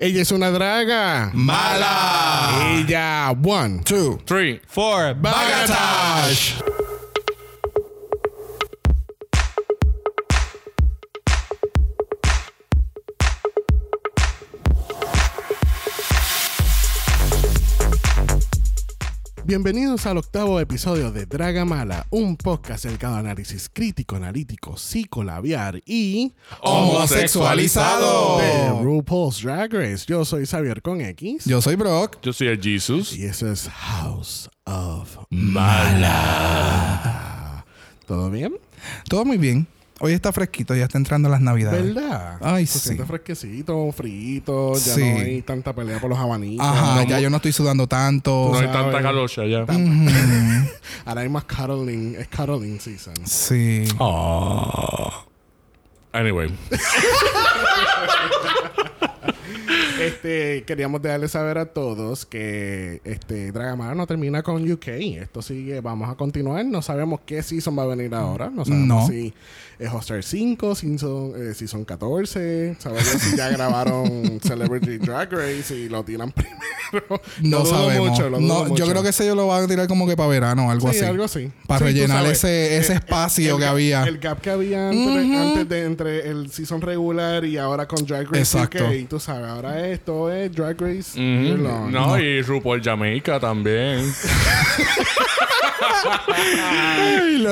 Ella es una draga. ¡Mala! Ella, one, two. Three. Four. Bagatash. Bienvenidos al octavo episodio de Draga Mala, un podcast dedicado a análisis crítico, analítico, psicolabiar y Homosexualizado. de RuPaul's Drag Race. Yo soy Xavier con X Yo soy Brock. Yo soy el Jesus. y eso es House of Mala. ¿Todo bien? Todo muy bien. Hoy está fresquito, ya está entrando las navidades. ¿Verdad? Ay, Se sí. siente fresquecito, frito, ya Sí. no hay tanta pelea por los abanicos. Ajá, No ya yo no estoy sudando tanto. No hay sabes. tanta calocha ya. Ahora hay más cuddling, es cuddling season. Sí. Ah. Anyway. Este, queríamos dejarle saber a todos que este Dragamar no termina con UK. Esto sigue, vamos a continuar. No sabemos qué season va a venir ahora. No sabemos No. si es Hoster 5, season, eh, season 14. Sabemos si ya grabaron Celebrity Drag Race y lo tiran primero. No sabemos. mucho, lo dudo no, mucho. yo creo que ese yo lo van a tirar como que para verano algo Sí, así. algo así. Para Sí, rellenar ese, ese espacio el que gap- había. El gap que había entre, antes de entre el season regular y ahora con Drag Race Exacto. UK. Tú sabes, ahora esto es Drag Race. Irlanda. No, y RuPaul Jamaica también.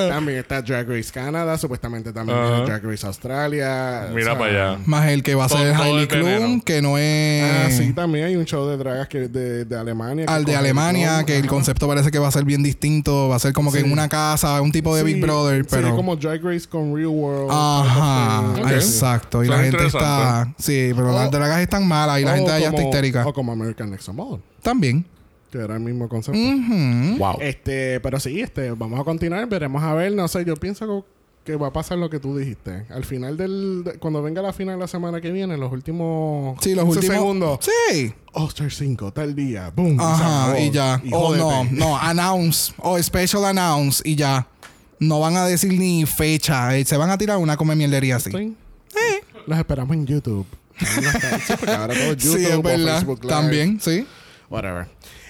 También está Drag Race Canadá, supuestamente también Ajá. viene Drag Race Australia. Mira o sea, para allá. Más el que va a ser todo Hailey el veneno. Klum, que no es Ah, sí, también hay un show de dragas que de, de Alemania. que al de coge Alemania, que el ajá. concepto parece que va a ser bien distinto. Va a ser como que en una casa, un tipo de Sí, Big Brother, sí, pero. como Drag Race con Real World. Ajá, Ok. exacto. Y Suena la gente está. interesante. Sí, pero las O- dragas están malas y la O gente allá está como- histérica. O como American Next Model, También. Que era el mismo concepto. Wow. Este, pero sí, este, vamos a continuar, veremos a ver, no sé, yo pienso que va a pasar lo que tú dijiste. Al final del, de- cuando venga la final la semana que viene, los últimos Sí, los 15 últimos. segundos, Sí. Oster 5, tal día, boom, Ajá, y ya. Y O no, no, announce. O special announce y ya. No van a decir ni fecha. eh, Se van a tirar una come mierdería así. Sí. Los esperamos en YouTube. Sí, ahora todo YouTube Sí, es o verdad. Facebook Live. También, sí. Whatever.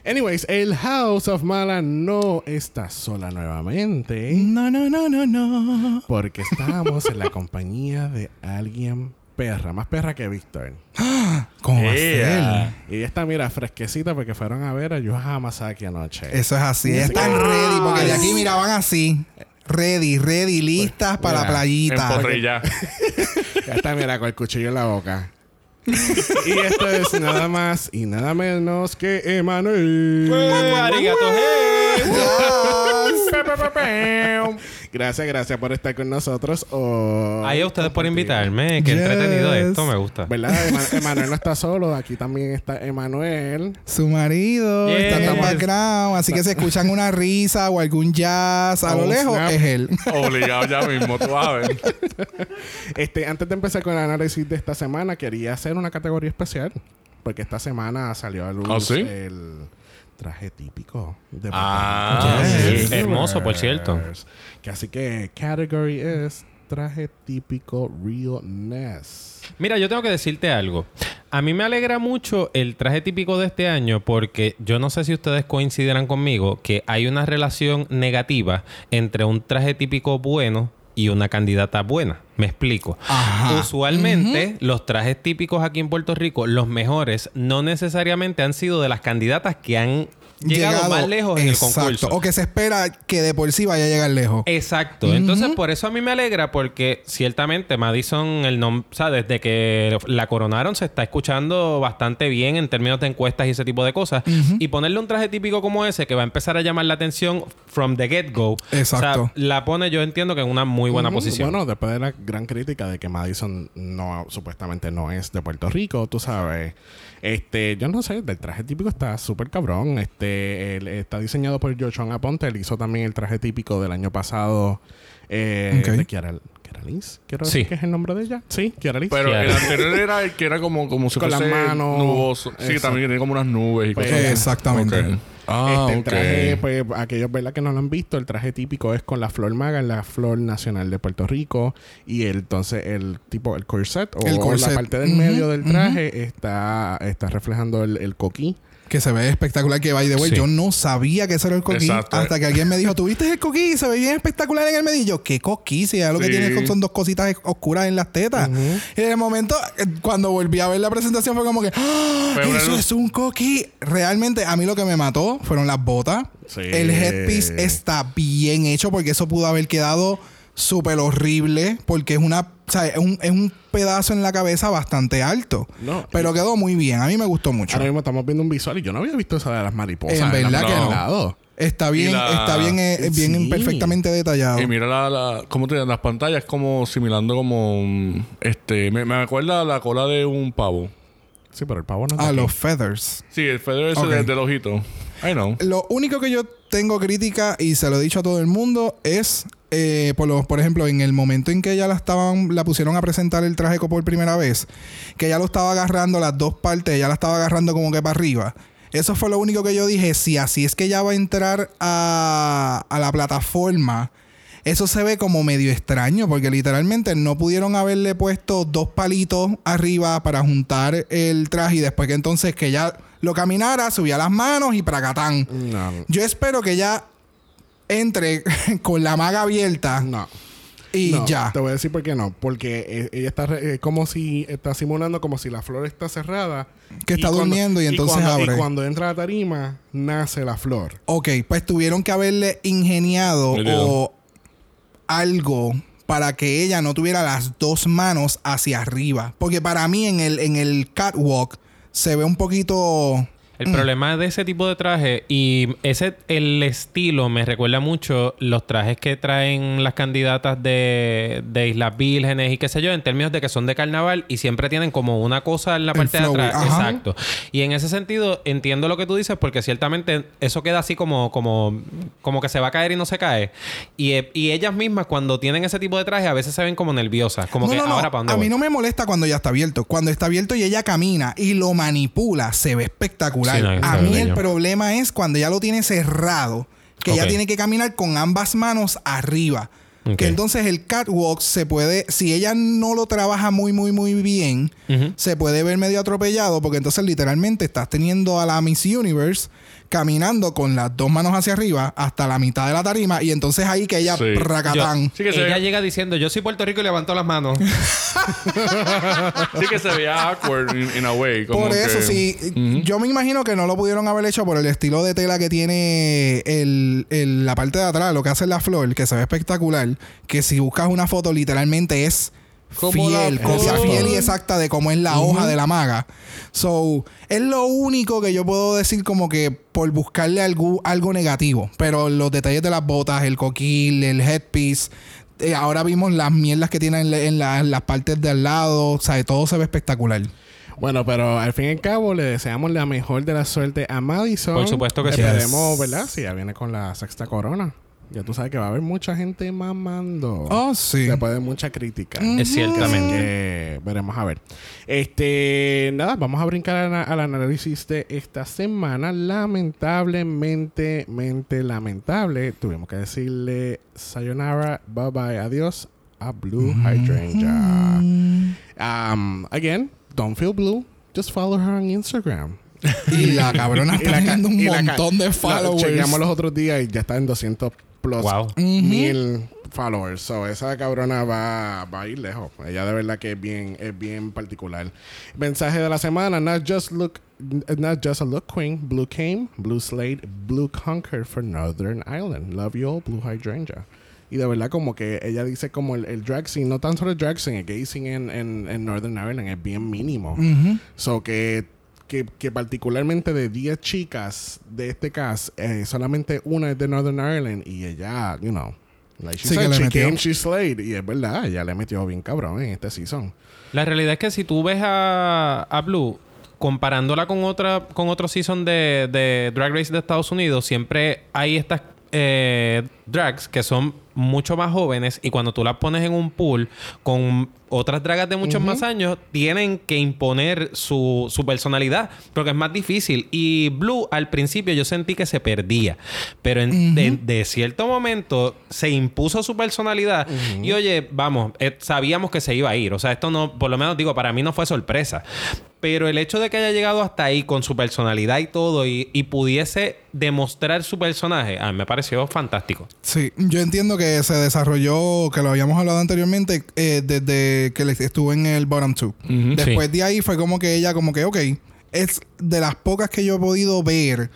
Anyways, el House of Mala no está sola nuevamente. No, no, no, no, no. Porque estamos en la compañía de alguien perra, más perra que Víctor. ¿Cómo va a Yeah. ser? Y ella está, mira, fresquecita porque fueron a ver a Yu Hamasaki anoche. Eso es así. Están ready porque de aquí miraban así. Ready, ready, listas para la playita. Ya está, mira, con el cuchillo en la boca. Y esto es nada más y nada menos que Emanuel. Arigato, hey. Gracias, gracias por estar con nosotros. hoy. Ahí a ustedes por invitarme. Qué Yes. entretenido esto, me gusta. ¿Verdad? Ema- Emanuel no está solo. Aquí también está Emanuel. Su marido Yes. está en el background. Así que si escuchan una risa o algún jazz a lo lejos, snap. es él. Obligado ya mismo, tú ver. Este, antes de empezar con el análisis de esta semana, quería hacer una categoría especial. Porque esta semana salió a luz ¿Ah, sí? el traje típico de Ah. Yes. Hermoso, por cierto. Que así que category es traje típico realness. Mira, yo tengo que decirte algo. A mí me alegra mucho el traje típico de este año porque yo no sé si ustedes coincidirán conmigo que hay una relación negativa entre un traje típico bueno y una candidata buena. Me explico. Ajá. Usualmente los trajes típicos aquí en Puerto Rico, los mejores, no necesariamente han sido de las candidatas que han llegado, más lejos en el concurso. O que se espera que de por sí vaya a llegar lejos. Exacto. Entonces, por eso a mí me alegra porque ciertamente Madison, el o sea, desde que la coronaron se está escuchando bastante bien en términos de encuestas y ese tipo de cosas. Y ponerle un traje típico como ese que va a empezar a llamar la atención from the get-go. Exacto. O sea, la pone yo entiendo que en una muy buena posición. Bueno, después de la gran crítica de que Madison no supuestamente no es de Puerto Rico, tú sabes. Este, yo no sé, del traje típico está súper cabrón. Este, él está diseñado por Joshua Aponte. Él hizo también el traje típico del año pasado eh, Ok. de Kiara, Kiara Liz. Quiero Sí. decir que es el nombre de ella. Sí, Kiara Liz. Pero el anterior era el que era como, como si Con las manos. nuboso. Sí, Exacto. también tiene como unas nubes y Pues, cosas. Exactamente. Ah, este, el traje, pues, aquellos ¿verdad? que no lo han visto, el traje típico es con la flor maga, la flor nacional de Puerto Rico. Y el- entonces el tipo, el corset o El corset. la parte del medio del traje está, está reflejando el, el coquí. Que se ve espectacular. Que by the way, Sí. yo no sabía que eso era el coquí. Exacto. Hasta que alguien me dijo, ¿tuviste el coquí? Se ve bien espectacular en el medillo. ¿Qué coquí? Si ya lo que tiene son dos cositas oscuras en las tetas. Y de momento, eh, cuando volví a ver la presentación, fue como que, ¡Ah! ¡Eso es un coquí! Realmente, a mí lo que me mató fueron las botas. Sí. El headpiece está bien hecho porque eso pudo haber quedado súper horrible porque es una o sea, es un, es un pedazo en la cabeza bastante alto. No, pero quedó muy bien. A mí me gustó mucho. Ahora mismo estamos viendo un visual y yo no había visto esa de las mariposas. En verdad que al no. lado. Está bien, la- está bien, eh, bien Sí. perfectamente detallado. Y mira la, la ¿cómo te? Las pantallas como simulando como mm, este me, me acuerda la cola de un pavo. Sí, pero el pavo no está A aquí. los feathers. Sí, el feather ese Ok. de- del ojito. I know. Lo único que yo tengo crítica, y se lo he dicho a todo el mundo, es, eh, por, por ejemplo, en el momento en que ella la estaban, la pusieron a presentar el traje por primera vez, que ella lo estaba agarrando las dos partes, ella la estaba agarrando como que para arriba. Eso fue lo único que yo dije. Si así es que ella va a entrar a, a la plataforma, eso se ve como medio extraño, porque literalmente no pudieron haberle puesto dos palitos arriba para juntar el traje y después que entonces que ella lo caminara, subía las manos y pracatán. No, Yo espero que ella entre con la maga abierta no. y No, ya. Te voy a decir por qué no. Porque eh, ella está re- eh, como si está simulando como si la flor está cerrada. Que está durmiendo y entonces cuando, abre. Y cuando entra la tarima, nace la flor. Ok, pues tuvieron que haberle ingeniado o algo para que ella no tuviera las dos manos hacia arriba. Porque para mí en el, en el catwalk se ve un poquito... El problema de ese tipo de traje y ese el estilo me recuerda mucho los trajes que traen las candidatas de, de Islas Vírgenes y qué sé yo, en términos de que son de carnaval y siempre tienen como una cosa en la El parte de atrás. ajá. Exacto. Y en ese sentido entiendo lo que tú dices porque ciertamente eso queda así como, como, como que se va a caer y no se cae. Y, y ellas mismas cuando tienen ese tipo de traje a veces se ven como nerviosas, como No, que no, no. ahora para dónde A voy? mí no me molesta cuando ya está abierto. Cuando está abierto y ella camina y lo manipula, se ve espectacular. Sí, no, está a mí el problema es cuando ya lo tiene cerrado, que Ok. ella tiene que caminar con ambas manos arriba. Que entonces el catwalk se puede, si ella no lo trabaja muy, muy, muy bien, se puede ver medio atropellado porque entonces literalmente estás teniendo a la Miss Universe caminando con las dos manos hacia arriba hasta la mitad de la tarima y entonces ahí que ella Sí. pracatán. Sí que Ella llega diciendo, yo soy Puerto Rico y levantó las manos. Sí que se veía awkward in, in a way. como Por eso, que- sí. Yo me imagino que no lo pudieron haber hecho por el estilo de tela que tiene el, el- la parte de atrás, lo que hace la flor, que se ve espectacular. Que si buscas una foto, literalmente es Como la fiel, copia fiel y exacta de cómo es la hoja de la maga. So, es lo único que yo puedo decir como que por buscarle algo, algo negativo. Pero los detalles de las botas, el coquil, el headpiece. eh, ahora vimos las mierdas que tiene en, la- en la- en las partes de al lado. O sea, todo se ve espectacular. Bueno, pero al fin y al cabo le deseamos la mejor de la suerte a Madison. Por supuesto que sí. Esperemos. ¿verdad? Si ya viene con la sexta corona. Ya tú sabes que va a haber mucha gente mamando. Oh, sí. Después de mucha crítica. Es ciertamente. Que veremos a ver. Este, nada, vamos a brincar a la- al análisis de esta semana. Lamentablemente, mente lamentable, tuvimos que decirle sayonara, bye bye, adiós a Blue Hydrangea. Um, again, don't feel blue, just follow her on Instagram. Y la cabrona está teniendo un montón de la- followers. Chequeamos los otros días y ya está en 200 plus Wow. mil followers. So, esa cabrona va, va a ir lejos. Ella de verdad que es bien, es bien particular. Mensaje de la semana. Not just look, not just a look queen. Blue came, blue slate, blue conquered for Northern Island. Love you all, blue hydrangea. Y de verdad como que ella dice como el, el drag scene, no tan solo el drag scene, el gay scene en, en, en Northern Ireland es bien mínimo. So que, que, que particularmente de 10 chicas de este cast, eh, solamente una es de Northern Ireland y ella, you know, like she Sí said, she metió. came, she slayed. Y es verdad, ella le metió bien cabrón en este season. La realidad es que si tú ves a, a Blue comparándola con otra con otro season de, de Drag Race de Estados Unidos, siempre hay estas eh, drags que son mucho más jóvenes y cuando tú las pones en un pool con otras dragas de muchos más años tienen que imponer su, su personalidad porque es más difícil. Y Blue al principio yo sentí que se perdía, pero en, de, de cierto momento se impuso su personalidad y oye, vamos, eh, sabíamos que se iba a ir. O sea, esto no, por lo menos digo, para mí no fue sorpresa. Pero el hecho de que haya llegado hasta ahí con su personalidad y todo y, y pudiese demostrar su personaje, a mí me pareció fantástico. Sí, yo entiendo que se desarrolló, que lo habíamos hablado anteriormente, eh, desde que estuvo en el bottom two. Después de ahí fue como que ella, como que, ok, es de las pocas que yo he podido ver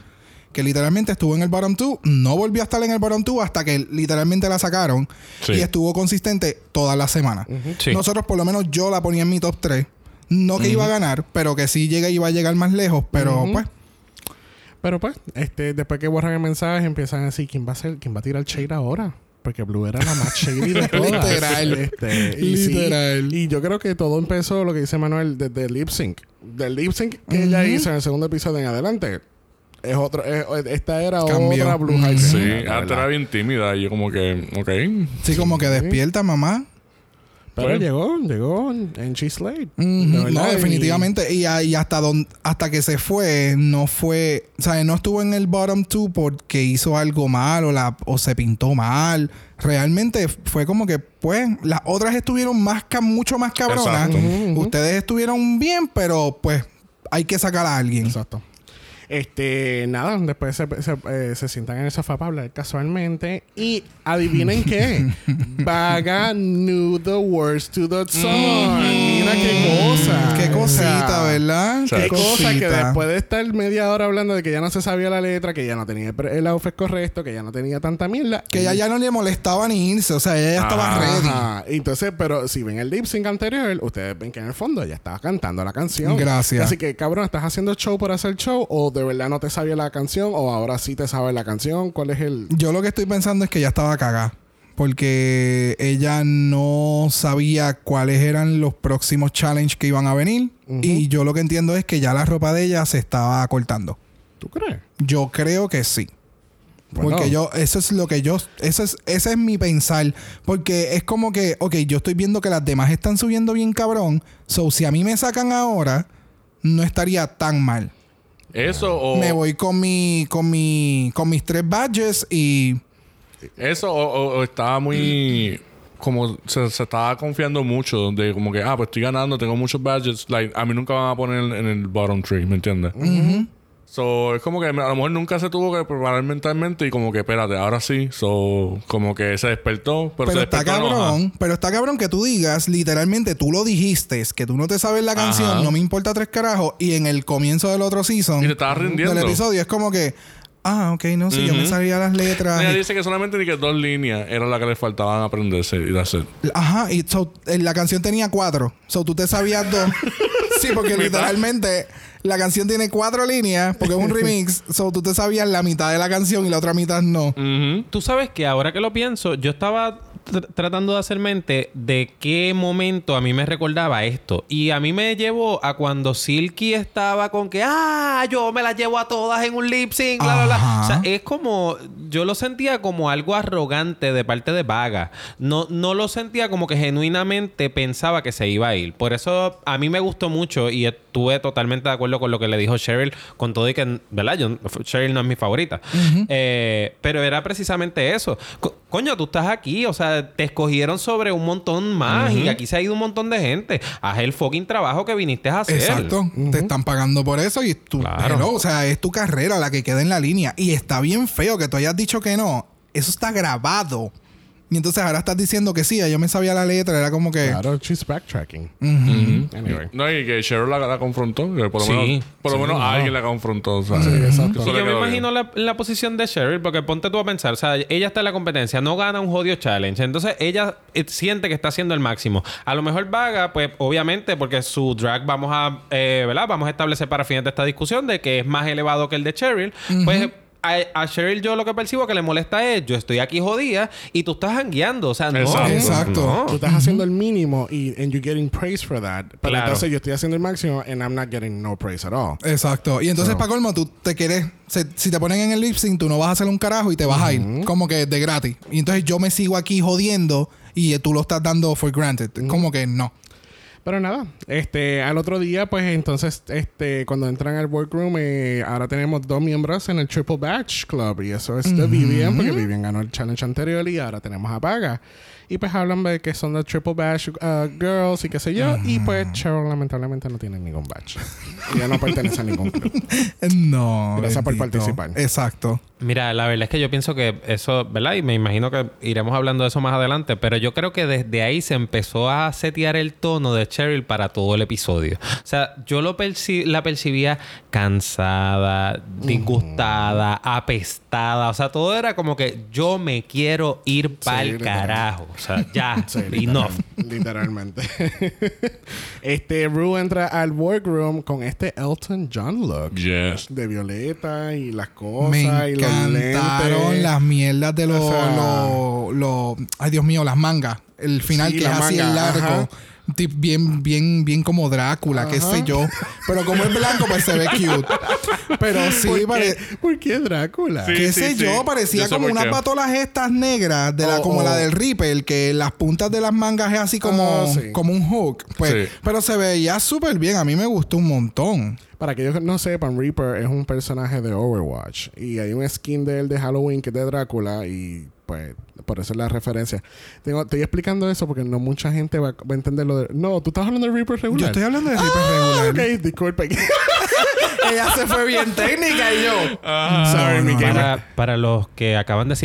que literalmente estuvo en el bottom two, no volvió a estar en el bottom two hasta que literalmente la sacaron Sí. y estuvo consistente todas las semanas. Sí. Nosotros, por lo menos, yo la ponía en mi top 3. No que iba a ganar, pero que sí llega y iba a llegar más lejos, pero pues. Pero pues, este, después que borran el mensaje, empiezan a decir quién va a ser, quién va a tirar shade ahora. Porque Blue era la más shady de todas. Literal. Este, y sí, Literal. y yo creo que todo empezó, lo que dice Manuel, desde el lip sync. Del lip sync que ella hizo en el segundo episodio en adelante. Es otro, es- esta era Cambió. otra Blue Mm. Hydrate, Sí, antes era bien tímida y yo como que, ok. Sí, como que despierta, mamá. Pero Pues- llegó, llegó en De No, definitivamente. Y, a- y hasta don, hasta que se fue, no fue. O sea, no estuvo en el bottom two porque hizo algo mal o, la, o se pintó mal. Realmente fue como que, pues, las otras estuvieron más ca- mucho más cabronas. Exacto. Ustedes estuvieron bien, pero pues hay que sacar a alguien. Exacto. Este, nada, después se, se, eh, se sientan en el sofá para hablar casualmente. Y adivinen qué. Vaga knew the words to the song. Mira qué cosa. Qué O sea, cosita, ¿verdad? Qué cosa que después de estar media hora hablando de que ya no se sabía la letra, que ya no tenía el outfit correcto, que ya no tenía tanta mierda. Que ella ya no le molestaba ni irse. O sea, ella ya estaba ready. Ajá. Entonces, pero si ven el lip sync anterior, ustedes ven que en el fondo ella estaba cantando la canción. Gracias. Así que, cabrón, ¿estás haciendo show por hacer show? ¿O de verdad no te sabía la canción? ¿O ahora sí te sabes la canción? ¿Cuál es el...? Yo lo que estoy pensando es que ella estaba cagada. Porque ella no sabía cuáles eran los próximos challenges que iban a venir. Y yo lo que entiendo es que ya la ropa de ella se estaba cortando. ¿Tú crees? Yo creo que sí. Bueno. Porque yo, eso es lo que yo, eso es, ese es mi pensar. Porque es como que, ok, yo estoy viendo que las demás están subiendo bien cabrón. So, si a mí me sacan ahora, no estaría tan mal. Eso o. Me voy con mi, con mi, con mis tres badges y Eso o, estaba muy. Como se, se estaba confiando mucho de como que, ah, pues estoy ganando, tengo muchos badges. Like, a mí nunca van a poner en el bottom tree, ¿me entiendes? So, es como que a lo mejor nunca se tuvo que preparar mentalmente y como que, espérate, ahora sí. So, como que se despertó, pero, Pero, se está despertó cabrón, pero está cabrón que tú digas, literalmente tú lo dijiste, que tú no te sabes la canción, Ajá. no me importa tres carajos, y en el comienzo del otro season, Y te estabas rindiendo. del episodio, es como que, ah, ok, no sé, yo me sabía las letras. Ella y- dice que solamente ni que dos líneas era la que le faltaban aprenderse y hacer. ajá, y so, eh, la canción tenía cuatro, so tú te sabías dos. sí, porque literalmente la canción tiene cuatro líneas, porque es un remix, so tú te sabías la mitad de la canción y la otra mitad no. Tú sabes que ahora que lo pienso, yo estaba tr- tratando de hacer mente de qué momento a mí me recordaba esto. Y a mí me llevó a cuando Silky estaba con que, ah, yo me las llevo a todas en un lip sync, bla, bla, bla. O sea, es como, yo lo sentía como algo arrogante de parte de Vaga. No, no lo sentía como que genuinamente pensaba que se iba a ir. Por eso a mí me gustó mucho y estuve totalmente de acuerdo con lo que le dijo Cheryl, con todo y que, ¿verdad? Yo, Cheryl no es mi favorita. Eh, pero era precisamente eso. Co- coño, tú estás aquí, o sea, te escogieron sobre un montón más y aquí se ha ido un montón de gente. Haz el fucking trabajo que viniste a hacer. Exacto. Te están pagando por eso y tú, Claro. o sea, es tu carrera la que queda en la línea. Y está bien feo que tú hayas dicho que no. Eso está grabado. Y entonces ahora estás diciendo que sí, yo me sabía la letra, era como que... Claro, she's backtracking. Anyway. No, y que Cheryl la, la confrontó. que por lo Sí. menos, por lo Sí, menos no. alguien la confrontó. o sea, Sí, exacto. yo me imagino la, la posición de Cheryl, porque ponte tú a pensar, o sea, ella está en la competencia, no gana un jodido challenge, entonces ella eh, siente que está haciendo el máximo. A lo mejor vaga, pues obviamente, porque su drag vamos a, eh, ¿verdad? Vamos a establecer para fines de esta discusión de que es más elevado que el de Cheryl, pues... A, a Cheryl yo lo que percibo que le molesta es yo estoy aquí jodida y tú estás jangueando. O sea, no. Exacto. Exacto. no. Tú estás haciendo el mínimo y and you're getting praise for that. Pero Claro. entonces yo estoy haciendo el máximo and I'm not getting no praise at all. Exacto. Y entonces, No. para colmo, tú te quieres... se- si te ponen en el lip sync, tú no vas a hacer un carajo y te vas a ir. Como que de gratis. Y entonces yo me sigo aquí jodiendo y eh, tú lo estás dando for granted. Como que no. Pero nada, este, al otro día, pues entonces, este, cuando entran al workroom, eh, ahora tenemos dos miembros en el Triple Batch Club. Y eso es de Vivian, porque Vivian ganó el challenge anterior y ahora tenemos a Paga. Y pues hablan de que son de Triple Batch uh, Girls y qué sé yo. Y pues Cheryl lamentablemente no tiene ningún batch. Ella no pertenece a ningún club. No. Gracias por participar. Exacto. Mira, la verdad es que yo pienso que eso, ¿verdad? Y me imagino que iremos hablando de eso más adelante, pero yo creo que desde ahí se empezó a setear el tono de Cheryl para todo el episodio. O sea, yo lo perci- la percibía cansada, disgustada, apestada. O sea, todo era como que yo me quiero ir para el carajo. O sea, ya, Sí, enough. literal- literalmente. este Rue entra al workroom con este Elton John look. Yes. De violeta y las cosas Me y los encantaron lentes. las mierdas de los, O sea- los- los- Ay, Dios mío, las mangas. El final Sí, que es la así manga, el largo. ajá. Tip bien, bien, bien como Drácula, qué sé yo. Pero como es blanco, pues se ve cute. Pero sí, ¿Por, pare- qué? ¿Por qué Drácula? Sí. qué sé yo, parecía Yo como unas qué. batolas estas negras, de la, Oh, como oh. la del Reaper, que las puntas de las mangas es así como, Ah, sí. como un hook. Pues, Sí. Pero se veía súper bien. A mí me gustó un montón. Para aquellos que no sepan, Reaper es un personaje de Overwatch. Y hay un skin de él de Halloween que es de Drácula. Y pues, por eso es la referencia. Tengo, estoy explicando eso porque no mucha gente va, va a entender lo de. No, tú estás hablando de Reaper regular. Yo estoy hablando de Reaper Ah, regular. ok, disculpe. Ella se fue bien técnica y yo. Sorry, no, mi no. gamer. Para, para los que acaban de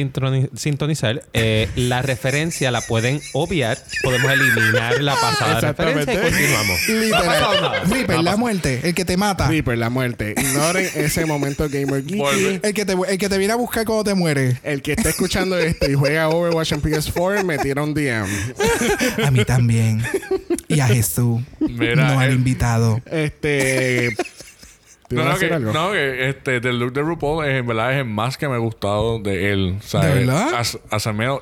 sintonizar, eh, la referencia la pueden obviar. Podemos eliminar la pasada Exactamente. referencia y continuamos. Literal. Reaper, la muerte, el que te mata. Reaper, la muerte. Ignoren ese momento gamer. Vuelve. El que, te, el que te viene a buscar cuando te mueres. El que está escuchando esto y juega Overwatch en PS4, me tira un DM. A mí también. Y a Jesús. Mira, no han el- invitado. Este. ¿Te No, a que, algo? no, que este, del look de RuPaul es, en verdad es el más que me ha gustado de él. O sea, ¿De verdad? as-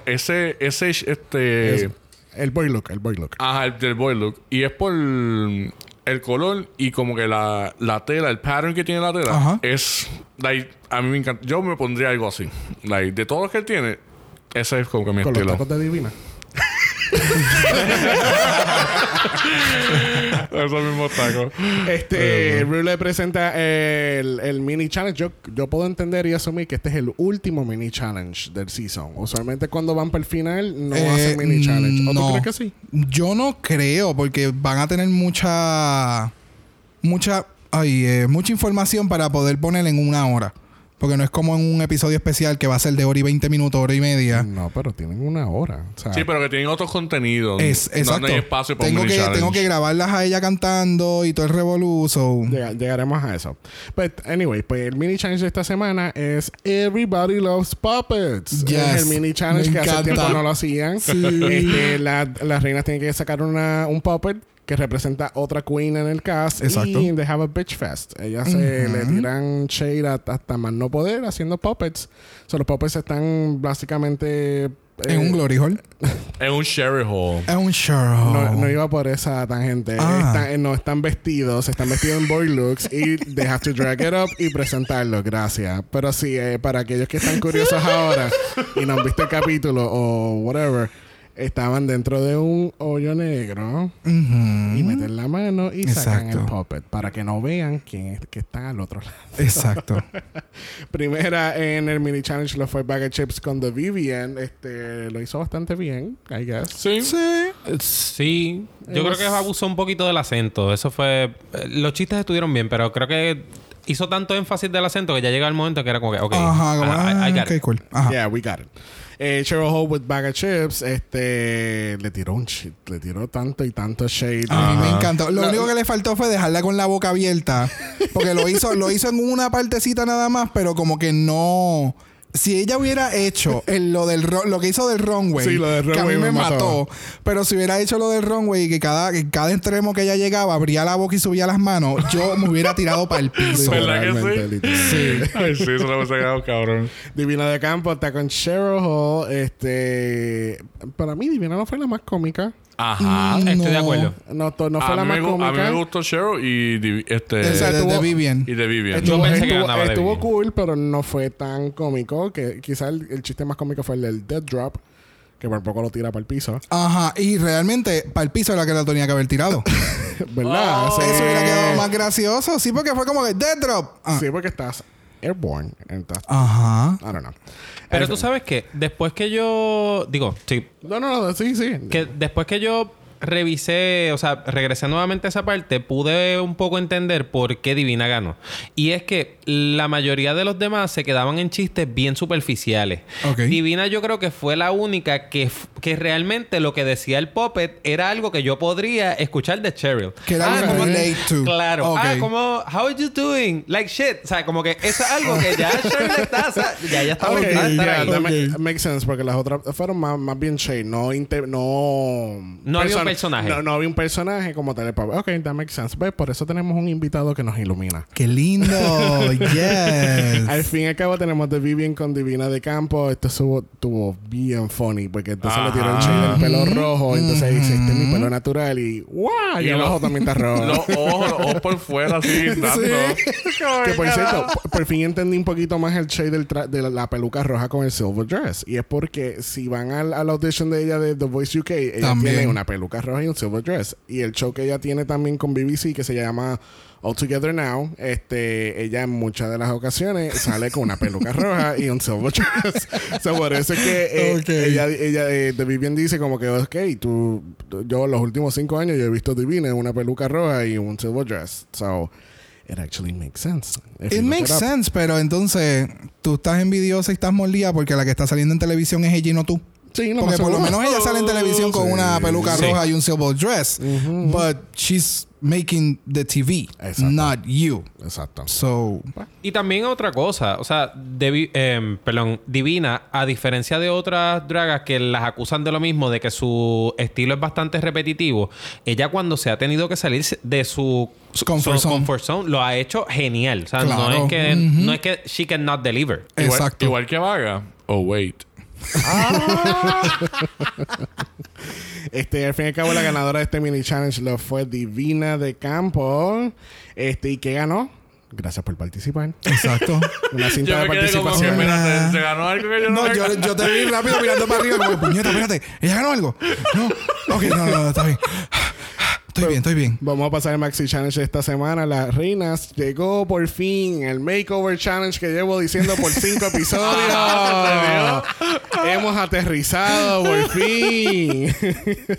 ese, ese, este... Es- el boy look, el boy look. Ajá, el del boy look. Y es por el color y como que la, la tela, el pattern que tiene la tela Ajá. es... Like, a mí me encanta. Yo me pondría algo así. Like, de todos los que él tiene, ese es como que mi Con los estilo. tacos de Divina. Esos mismos tacos. Este, Rue le presenta el, el mini challenge. Yo, yo puedo entender y asumir que este es el último mini challenge del season. Usualmente cuando van para el final no Eh, hacen mini challenge. ¿O no. tú crees que sí? Yo no creo, porque van a tener mucha. Mucha. Ay, eh, mucha información para poder poner en una hora. Porque no es como en un episodio especial que va a ser de hora y 20 minutos, hora y media. No, pero tienen una hora. O sea, Sí, pero que tienen otros contenidos. Es, No- exacto. No, hay espacio para tengo, un que, challenge. tengo que grabarlas a ella cantando y todo el revoluzo. llega- llegaremos a eso. But anyway, pues el mini challenge de esta semana es Everybody Loves Puppets. Yes. Es el mini challenge Me que hace tiempo no lo hacían. Este, la- las reinas tienen que sacar una, un puppet que representa otra queen en el cast. Exacto. Y they have a bitch fest. Ellas se le tiran shade hasta más no poder haciendo puppets. So, los puppets están básicamente... En eh, un glory hall. Es un Sherry Hall. Es un show. No, no iba por esa tangente. Ah. Están- eh, no, están vestidos, están vestidos en boy looks y they have to drag it up y presentarlo. Gracias. Pero sí, eh, para aquellos que están curiosos ahora y no han visto el capítulo o whatever, estaban dentro de un hoyo negro y meten la mano y sacan el puppet para que no vean quién es que está al otro lado. Exacto. Primera en el mini challenge lo fue Bag of Chips con The Vivian. Este, lo hizo bastante bien, I guess. Sí. sí. Sí, yo creo que abusó un poquito del acento. Eso fue. eh, Los chistes estuvieron bien, pero creo que hizo tanto énfasis del acento que ya llega el momento que era como que, ok, Ajá, I- I ah, got ok, it. cool. Ajá. Yeah, we got it. Eh, Cheryl Hall with Bag of Chips, este, le tiró un shit, le tiró tanto y tanto shade. A mí me encantó. Lo No. único que le faltó fue dejarla con la boca abierta. Porque lo hizo, lo hizo en una partecita nada más, pero como que no. Si ella hubiera hecho el- lo del ro- lo que hizo del runway, Sí, lo del que a mí me me mató. mató. Pero si hubiera hecho lo del runway y que cada, que cada extremo que ella llegaba abría la boca y subía las manos, yo me hubiera tirado para el piso. ¿Verdad que sí? literalmente. Ay, sí, eso lo hemos sacado, cabrón. Divina de Campo está con Cheryl Hall. Este, para mí Divina no fue la más cómica. Ajá. Mm, Estoy de no. acuerdo. No, no fue a, la mí más me, gu- a mí cómica. me gustó Cheryl y este O sea, de, de Vivian. y de Vivian. Estuvo, Yo pensé que estuvo- ganaba de estuvo Vivian. cool, pero no fue tan cómico. Que quizás el, el chiste más cómico fue el del Dead Drop. que por poco lo tira para el piso. Ajá, y realmente para el piso era que lo tenía que haber tirado. ¿Verdad? Oh, Sí. Eso hubiera quedado más gracioso. Sí, porque fue como que dead drop. Ah. Sí, porque estás airborne. Entonces, Ajá. I don't know. Pero tú sabes que después que yo. Digo, sí. No, no, no, sí, sí. Que después que yo revisé, o sea, regresé nuevamente a esa parte, pude un poco entender por qué Divina ganó. Y es que la mayoría de los demás se quedaban en chistes bien superficiales. Ok. Divina yo creo que fue la única que, que realmente lo que decía el puppet era algo que yo podría escuchar de Cheryl. Que era bien como- relate to. Claro. Ok. Ah, como, how are you doing? Like shit. O sea, como que eso es algo que ya Cheryl está, o sea, ya ya está Ok, volviendo a estar ya, ahí. that Ok. make- makes sense porque las otras fueron más, más bien shade, no inter- no No había un personaje. No, no había un personaje como tal. Ok, that makes sense. ¿Ves? Por eso tenemos un invitado que nos ilumina. Qué lindo. yes. Al fin y al cabo tenemos de Vivian con Divina de Campo. Esto estuvo, estuvo bien funny porque entonces le tiró el Ajá. shade del pelo rojo. Entonces dice, este es mi pelo natural y ¡guau! Y, Y abajo lo- también está rojo. Los ojos, los ojos por fuera así, dando. Que por cierto, por, fin entendí un poquito más el shade del tra- de la, la peluca roja con el silver dress. Y es porque si van al, al audition de ella de The Voice UK, ella También. tiene una peluca roja y un silver dress. Y el show que ella tiene también con BBC, que se llama All Together Now, este, ella en muchas de las ocasiones sale con una peluca roja y un silver dress. so, por eso es que eh, ella, ella eh, The Vivian dice como que, ok, tú, yo los últimos cinco años yo he visto Divina en una peluca roja y un silver dress. So, It actually makes sense. It makes sense, pero entonces tú estás envidiosa y estás mordida porque la que está saliendo en televisión es ella y no tú. Sí, no Porque por lo menos ella sale en televisión con Sí. una peluca Sí. roja y un silver dress. But she's making the TV, Exacto. not you. Exacto. So, Y también otra cosa, o sea, Devi- em, perdón, Divina, a diferencia de otras dragas que las acusan de lo mismo, de que su estilo es bastante repetitivo, ella cuando se ha tenido que salir de su, Comfort zone. comfort zone, lo ha hecho genial. O sea, no es que Ujú. no es que she cannot deliver. Igual, exacto. igual que Vaga. Oh, wait. Este, al fin y al cabo, la ganadora de este mini challenge lo fue Divina de Campo. Este, ¿y qué ganó? Gracias por participar. Exacto. Una cinta Yo de como participación. espérate, se ganó algo que yo no, No, yo, yo te vi rápido mirando para arriba como, puñeta, espérate, ¿ella ganó algo? No. Ok, no, no, no, está bien. Estoy bien, estoy bien. Vamos a pasar el Maxi Challenge de esta semana. Las reinas llegó por fin el Makeover Challenge que llevo diciendo por cinco episodios. Hemos aterrizado por fin.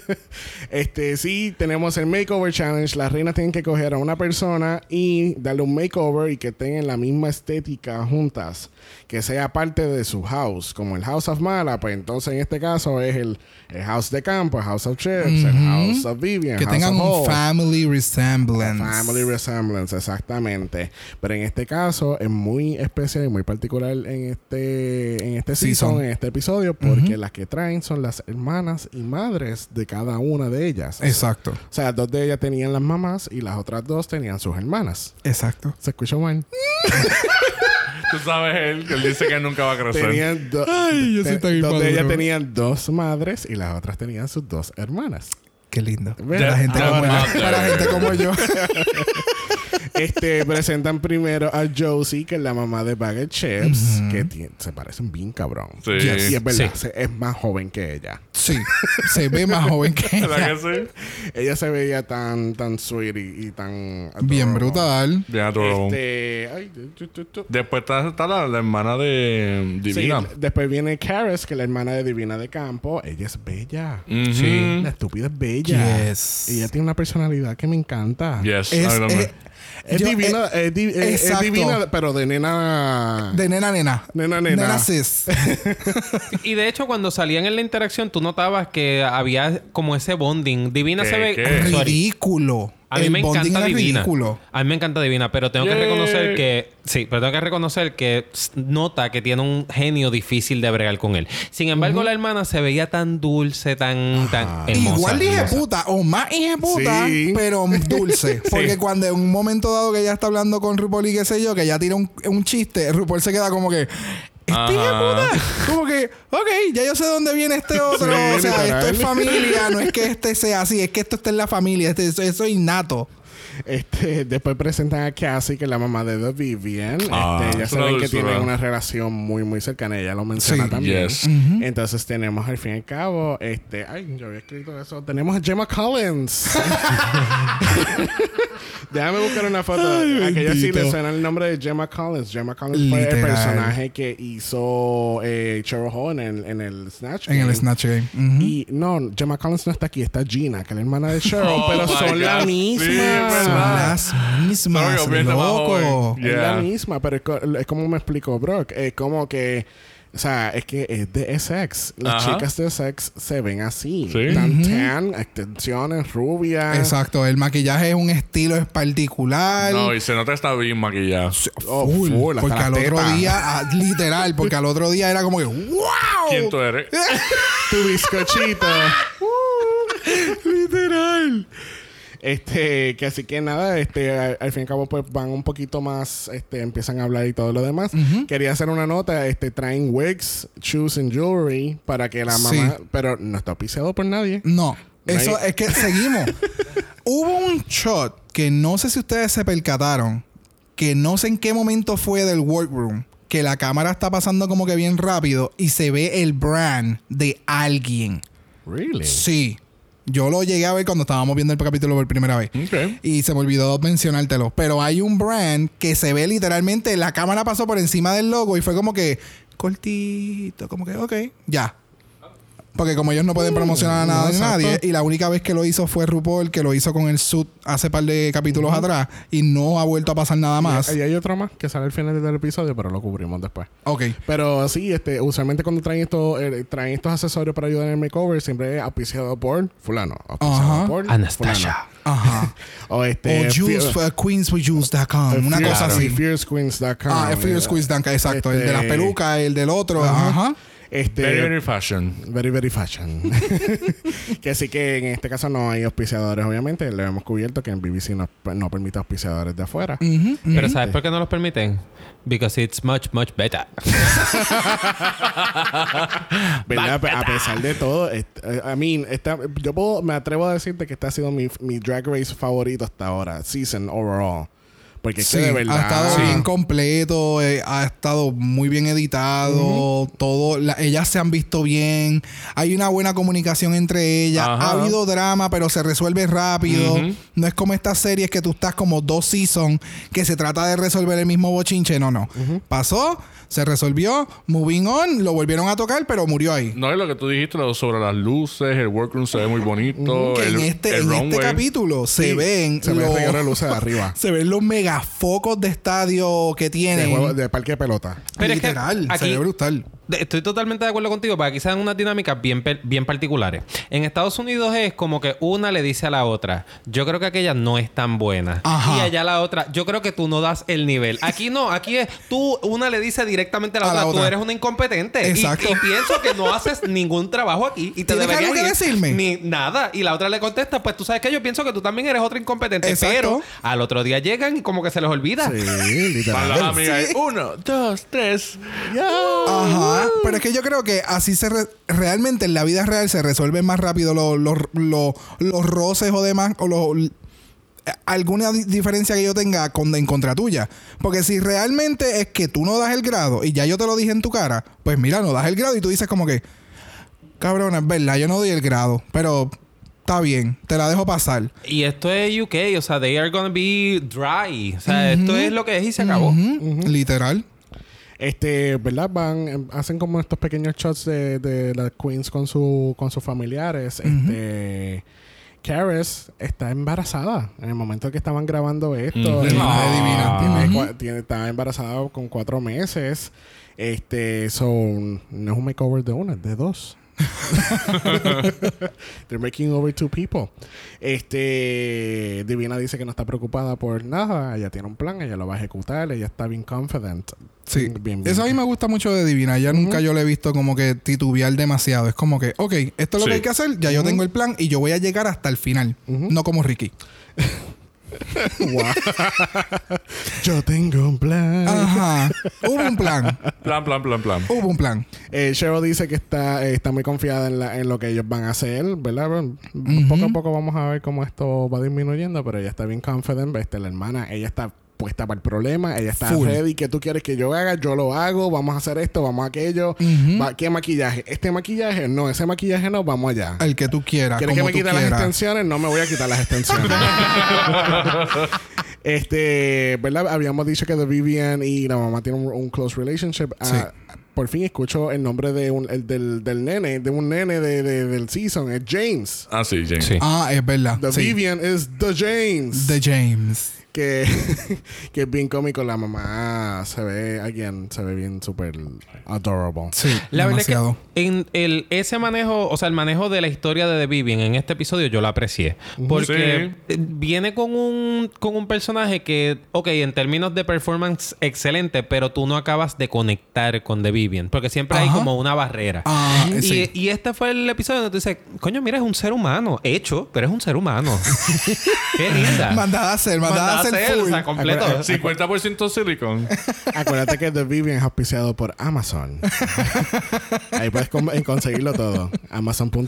este, sí, tenemos el Makeover Challenge. Las reinas tienen que coger a una persona y darle un makeover y que tengan la misma estética juntas. Que sea parte de su house, como el House of Mala. Pues entonces en este caso es el, el House de Campo, el House of Chips, el House of Vivian, Que House tengan of un Hope. family resemblance. Family Resemblance, exactamente. Pero en este caso es muy especial y muy particular en este, en este season, Season. en este episodio, porque las que traen son las hermanas y madres de cada una de ellas. Exacto. O sea, dos de ellas tenían las mamás y las otras dos tenían sus hermanas. Exacto. ¿Se escuchó mal? Tú sabes él, que él dice que él nunca va a crecer. Tenían Ay, yo te- soy tan dos de inmaduro. ellas tenían dos madres y las otras tenían sus dos hermanas. Qué lindo. Para gente, Ah, como, bueno. para gente como yo. Este, presentan primero a Josie, que es la mamá de Baggett Chips, que se parecen bien cabrón. Sí. Yes. Y es verdad, Sí. se- es más joven que ella. Sí. Se ve más joven que ¿Verdad ella. que sí? Ella se veía tan, tan sweet y, y tan... Bien brutal. Bien adorable. Este, ay, tu, tu, tu. Después está, está la, la hermana de Divina. Sí, después viene Karis, que es la hermana de Divina de Campo. Ella es bella. Sí. La estúpida es bella. Yes. Y ella tiene una personalidad que me encanta. Yes. Es, I Es yo- divina, eh, es, di- es- es exacto. divina, pero de nena... de nena, nena. Nena, nena. Nena cis. Y de hecho, cuando salían en la interacción, tú notabas que había como ese bonding. Divina ¿Qué, se ve. qué? Sorry. ridículo. A mí El me encanta es Divina. ridículo. A mí me encanta Divina, pero tengo que reconocer que. Sí, pero tengo que reconocer que nota que tiene un genio difícil de bregar con él. Sin embargo, la hermana se veía tan dulce, tan, tan hermosa. Igual dije hermosa. puta o más hija puta, Sí. pero dulce. Porque cuando en un momento dado que ella está hablando con RuPaul y qué sé yo, que ella tira un, un chiste, RuPaul se queda como que. Este puta. Como que, ok, ya yo sé dónde viene este otro. Sí, o sea, literal. esto es familia, no es que este sea así, es que esto está en la familia, este, eso, eso es innato. Este, después presentan a Cassie, que es la mamá de The Vivian. Ah, este, ya es una saben que tienen una relación muy, muy cercana. Ella lo menciona Sí. también. Yes. Entonces tenemos al fin y al cabo, este, ay, yo había escrito eso. Tenemos a Gemma Collins. Déjame buscar una foto. a que ella sí le suena el nombre de Gemma Collins. Gemma Collins fue el personaje que hizo eh, Cheryl Hall en el, en el Snatch En el Game. Snatch Game. Y no, Gemma Collins no está aquí, está Gina, que es la hermana de Cheryl, Oh pero son la misma. sí. Son las mismas, Sorry, loco. eh. Es la Yeah. misma, pero es, co- es como me explicó Brock. Es como que, o sea, es que es de SX. Las Ajá. chicas de SX se ven así. Sí. Tan tan, extensiones, rubias. Exacto, el maquillaje es un estilo es particular. No, y se nota que está bien maquillada. Oh, Full, full, porque al otro día, ah, literal, porque al otro día era como que ¡Wow! ¿Quién tú eres? Tu bizcochito. Este, que así que nada, este, al, al fin y al cabo, pues van un poquito más, este, empiezan a hablar y todo lo demás. Quería hacer una nota, este, traen wigs, shoes and jewelry para que la Sí. mamá, pero no está auspiciado por nadie. No, eso hay- es que seguimos. Hubo un shot que no sé si ustedes se percataron, que no sé en qué momento fue del workroom, que la cámara está pasando como que bien rápido y se ve el brand de alguien. Really? Sí. Yo lo llegué a ver cuando estábamos viendo el capítulo por primera vez. Ok. Y se me olvidó mencionártelo. Pero hay un brand que se ve literalmente, la cámara pasó por encima del logo y fue como que cortito, como que, ok, ya. Porque como ellos no pueden promocionar a no, nada de nadie, y la única vez que lo hizo fue RuPaul, que lo hizo con el suit hace par de capítulos atrás, y no ha vuelto a pasar nada más. Y hay otro más que sale al final del episodio, pero lo cubrimos después. Ok. Pero sí, este, usualmente cuando traen estos, eh, traen estos accesorios para ayudar en el makeover, siempre es auspiciado por fulano, auspiciado Ajá. por Anastasia. Ajá. O este o Juice, Fe- uh, queensforjuice.com. Una cosa así. FierceQueens.com. Ah, el Fierce Quiz Danka, exacto. El de las Este, pelucas, el del otro. Ajá. Ajá. Este, Very, very fashion. Very, very fashion. que así que en este caso no hay auspiciadores, obviamente. Lo hemos cubierto que en BBC no, no permite auspiciadores de afuera. Pero. ¿sabes por qué no los permiten? Because it's much, much better. ¿Verdad? A pesar de todo, est- eh, I mean, esta- yo puedo, me atrevo a decirte que este ha sido mi, mi drag race favorito hasta ahora, season overall. Porque es Sí, que de verdad. ha estado Sí. bien completo, eh, ha estado muy bien editado, todo, la- ellas se han visto bien, hay una buena comunicación entre ellas, Ajá. ha habido drama, pero se resuelve rápido, no es como estas series que tú estás como dos seasons que se trata de resolver el mismo bochinche, no, no, pasó, se resolvió, moving on, lo volvieron a tocar, pero murió ahí. No, y lo que tú dijiste lo sobre las luces, el workroom se ve muy bonito. Que el, en este, el en este capítulo se Sí, ven Se los- luces arriba. ven los megafocos de estadio que de, tienen. juego, de parque de pelota. Pero es que Literal, se aquí- ve brutal. Estoy totalmente de acuerdo contigo, pero aquí se dan unas dinámicas bien, bien particulares. En Estados Unidos es como que una le dice a la otra, yo creo que aquella no es tan buena. Ajá. Y allá la otra, yo creo que tú no das el nivel. Aquí no, aquí es tú, una le dice directamente a la, A la otra, tú eres una incompetente. Y- Exacto. Y, pienso que no haces ningún trabajo aquí y te ¿Tienes deberías algo que ir. decirme? Ni nada. Y la otra le contesta, pues tú sabes que yo pienso que tú también eres otra incompetente. Exacto. Pero al otro día llegan y como que se les olvida. Sí, Van literal. las amigas. Uno, dos, tres. Ajá. Pero es que yo creo que así se re- realmente en la vida real se resuelven más rápido los, los, los, los roces o demás o los alguna di- diferencia que yo tenga con, en contra tuya. Porque si realmente es que tú no das el grado y ya yo te lo dije en tu cara, pues mira, no das el grado y tú dices como que, cabrona, es verdad, yo no doy el grado, pero está bien, te la dejo pasar. Y esto es UK, o sea, they are gonna be dry. O sea, esto es lo que es y se acabó. Literal. Este, ¿verdad? Van, em, hacen como estos pequeños shots de, de las queens con su, con sus familiares. Este. Karis está embarazada en el momento que estaban grabando esto. Ay, divina. tiene tiene- está embarazada con cuatro meses. Este, son no es un makeover de una, es de dos. They're making over two people. Este, Divina dice que no está preocupada por nada. Ella tiene un plan, ella lo va a ejecutar. Ella está bien confident. Sí. Bien, bien. Eso a mí me gusta mucho de Divina. Ya nunca yo le he visto como que titubear demasiado. Es como que, ok, esto es lo Sí. que hay que hacer. Ya yo tengo el plan y yo voy a llegar hasta el final. No como Ricky. Wow. Yo tengo un plan. Ajá. Hubo un plan. Plan, plan, plan, plan. Hubo un plan. Eh, Cheryl dice que está, eh, está muy confiada en, la- en lo que ellos van a hacer, ¿verdad? Poco a poco vamos a ver cómo esto va disminuyendo, pero ella está bien confident. Este, la hermana, ella está puesta para el problema, ella está Full. ready. ¿Qué tú quieres que yo haga? Yo lo hago. Vamos a hacer esto, vamos a aquello. Va- ¿Qué maquillaje? ¿Este maquillaje? No, ese maquillaje no, vamos allá. El que tú quieras. ¿Quieres que me quite las extensiones? No me voy a quitar las extensiones. este, ¿verdad? Habíamos dicho que The Vivian y la mamá tienen un, un close relationship. Ah, por fin escucho el nombre de un, el del, del nene, de un nene de, de- del season. Es James. Ah, sí, James. Sí. Ah, es verdad. The Sí. Vivian is The James. De James. Que, que es bien cómico. La mamá se ve, again, se ve bien súper adorable. Sí. La verdad es demasiado. que en el, ese manejo, o sea, el manejo de la historia de The Vivian en este episodio yo lo aprecié. Porque eh, viene con un, con un personaje que, ok, en términos de performance, excelente, pero tú no acabas de conectar con The Vivian. Porque siempre hay como una barrera. Ah, y, sí. y este fue el episodio donde tú dices, coño, mira, es un ser humano. Hecho, pero es un ser humano. Qué linda. Mandada a hacer, mandada, Mandada a hacer completo. 50% silicon. Acuérdate que The Vivian es auspiciado por Amazon. Ahí puedes conseguirlo todo. Amazon.co.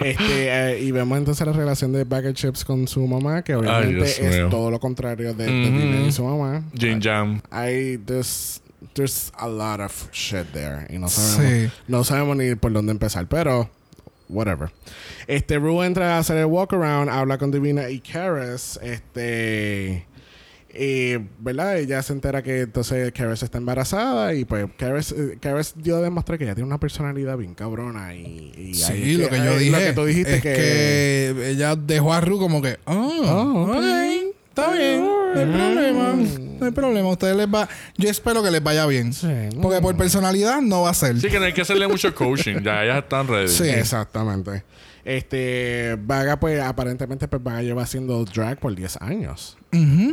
Este, eh, y vemos entonces la relación de Bagger Chips con su mamá, que obviamente Dios es mío. todo lo contrario de, de Vivian y su mamá. Jane Jam. Hay there's, there's a lot of shit there. Y no Sí. sabemos, no sabemos ni por dónde empezar, pero whatever. Este Rue entra a hacer el walk around, habla con Divina y Karis. Este. Y, ¿verdad? Ella se entera que entonces Karis está embarazada y pues Karis, eh, Karis dio a demostrar que ella tiene una personalidad bien cabrona y, y Sí, ahí lo que yo ahí dije. Lo que tú dijiste es que... ella dejó a Ru como que, oh, Oh, ok, está bien, no hay problema, no hay problema. A ustedes les va, yo espero que les vaya bien, Sí. porque por personalidad no va a ser. Sí, que no hay que hacerle mucho coaching. Ya, ellas están ready. Sí. Exactamente. Este, Vaga, pues, aparentemente, pues, Vaga lleva haciendo drag por 10 años.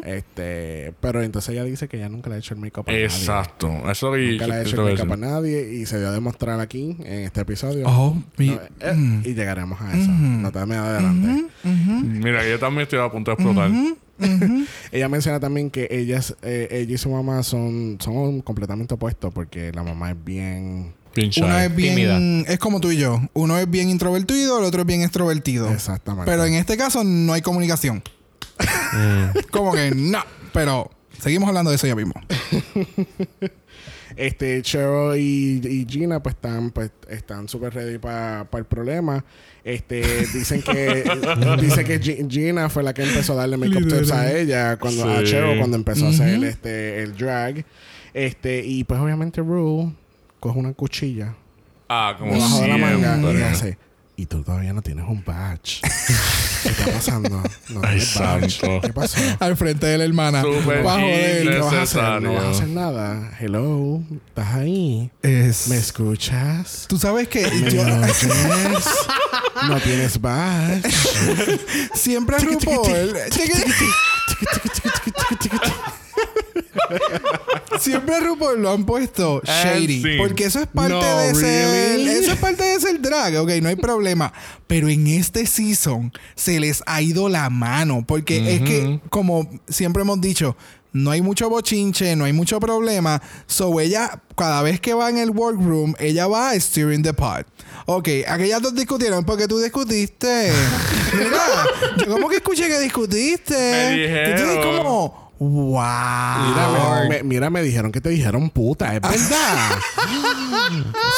Este, pero entonces ella dice que ella nunca le ha hecho el make-up a nadie. Exacto. Eso y, Nunca le ha hecho el make-up a nadie y se dio a demostrar aquí, en este episodio. Oh, mi- No, eh, mm. Y llegaremos a eso. No te me adelante. Mira, yo también estoy a punto de explotar. Ella menciona también que ellas, eh, ella y su mamá son, son completamente opuestos porque la mamá es bien... Bien shy. Una es bien, Tímida. es como tú y yo. Uno es bien introvertido, el otro es bien extrovertido. Exactamente. Pero en este caso no hay comunicación. como que no. Pero seguimos hablando de eso ya mismo. Este, Cheryl y, y Gina pues están pues están súper ready para el problema. Este, dicen que dice que Gi- Gina fue la que empezó a darle make-up tips a ella cuando a Sí. Cheryl cuando empezó a hacer este el drag. Este, y pues obviamente Rue coge una cuchilla Ah, como debajo de la manga y hace y tú todavía no tienes un badge. ¿Qué está pasando? No Ay, tienes badge. santo. ¿Qué pasó? Al frente de la hermana. Súper Bajo ¿Y de él. qué vas a hacer? No vas a hacer nada. Hello, ¿estás ahí? Es- ¿Me escuchas? Tú sabes que ¿Me yo oyes? no tienes badge. siempre RuPaul. Siempre RuPaul lo han puesto shady. sí. Porque eso es parte No, de ser. really? Eso es parte de ser drag, ok, no hay problema. Pero en este season se les ha ido la mano. Porque es que, como siempre hemos dicho, no hay mucho bochinche, no hay mucho problema. So ella, cada vez que va en el workroom, ella va a steering the pot. Ok, aquellas dos discutieron porque tú discutiste. Mira, yo como que escuché que discutiste. Me dijeron. Entonces como, wow. Mira, me, mira, dijeron que te dijeron puta, es verdad.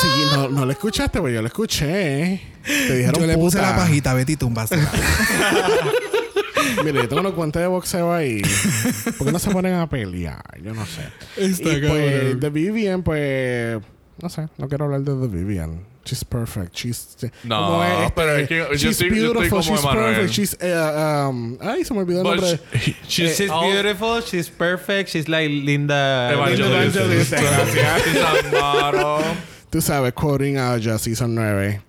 sí, no, no lo escuchaste, pues yo lo escuché. Te dijeron Yo le puse la pajita, Betty Tumbas. Mire, yo tengo unos guantes de boxeo ahí. ¿Por qué no se ponen a pelear? Yo no sé. Está y pues. The Vivian, pues... No sé, no quiero hablar de The Vivian. She's perfect. She's... No, ¿cómo es? pero es que yo she's estoy- yo estoy beautiful. como she's Emanuel. perfect. She's... eh, um, ay, se me olvidó el But nombre. she- she's, She's all- beautiful, she's perfect, she's like Linda Evangelist. Evangelist, gracias. She's a model. Tú sabes, quoting a ya Season 9.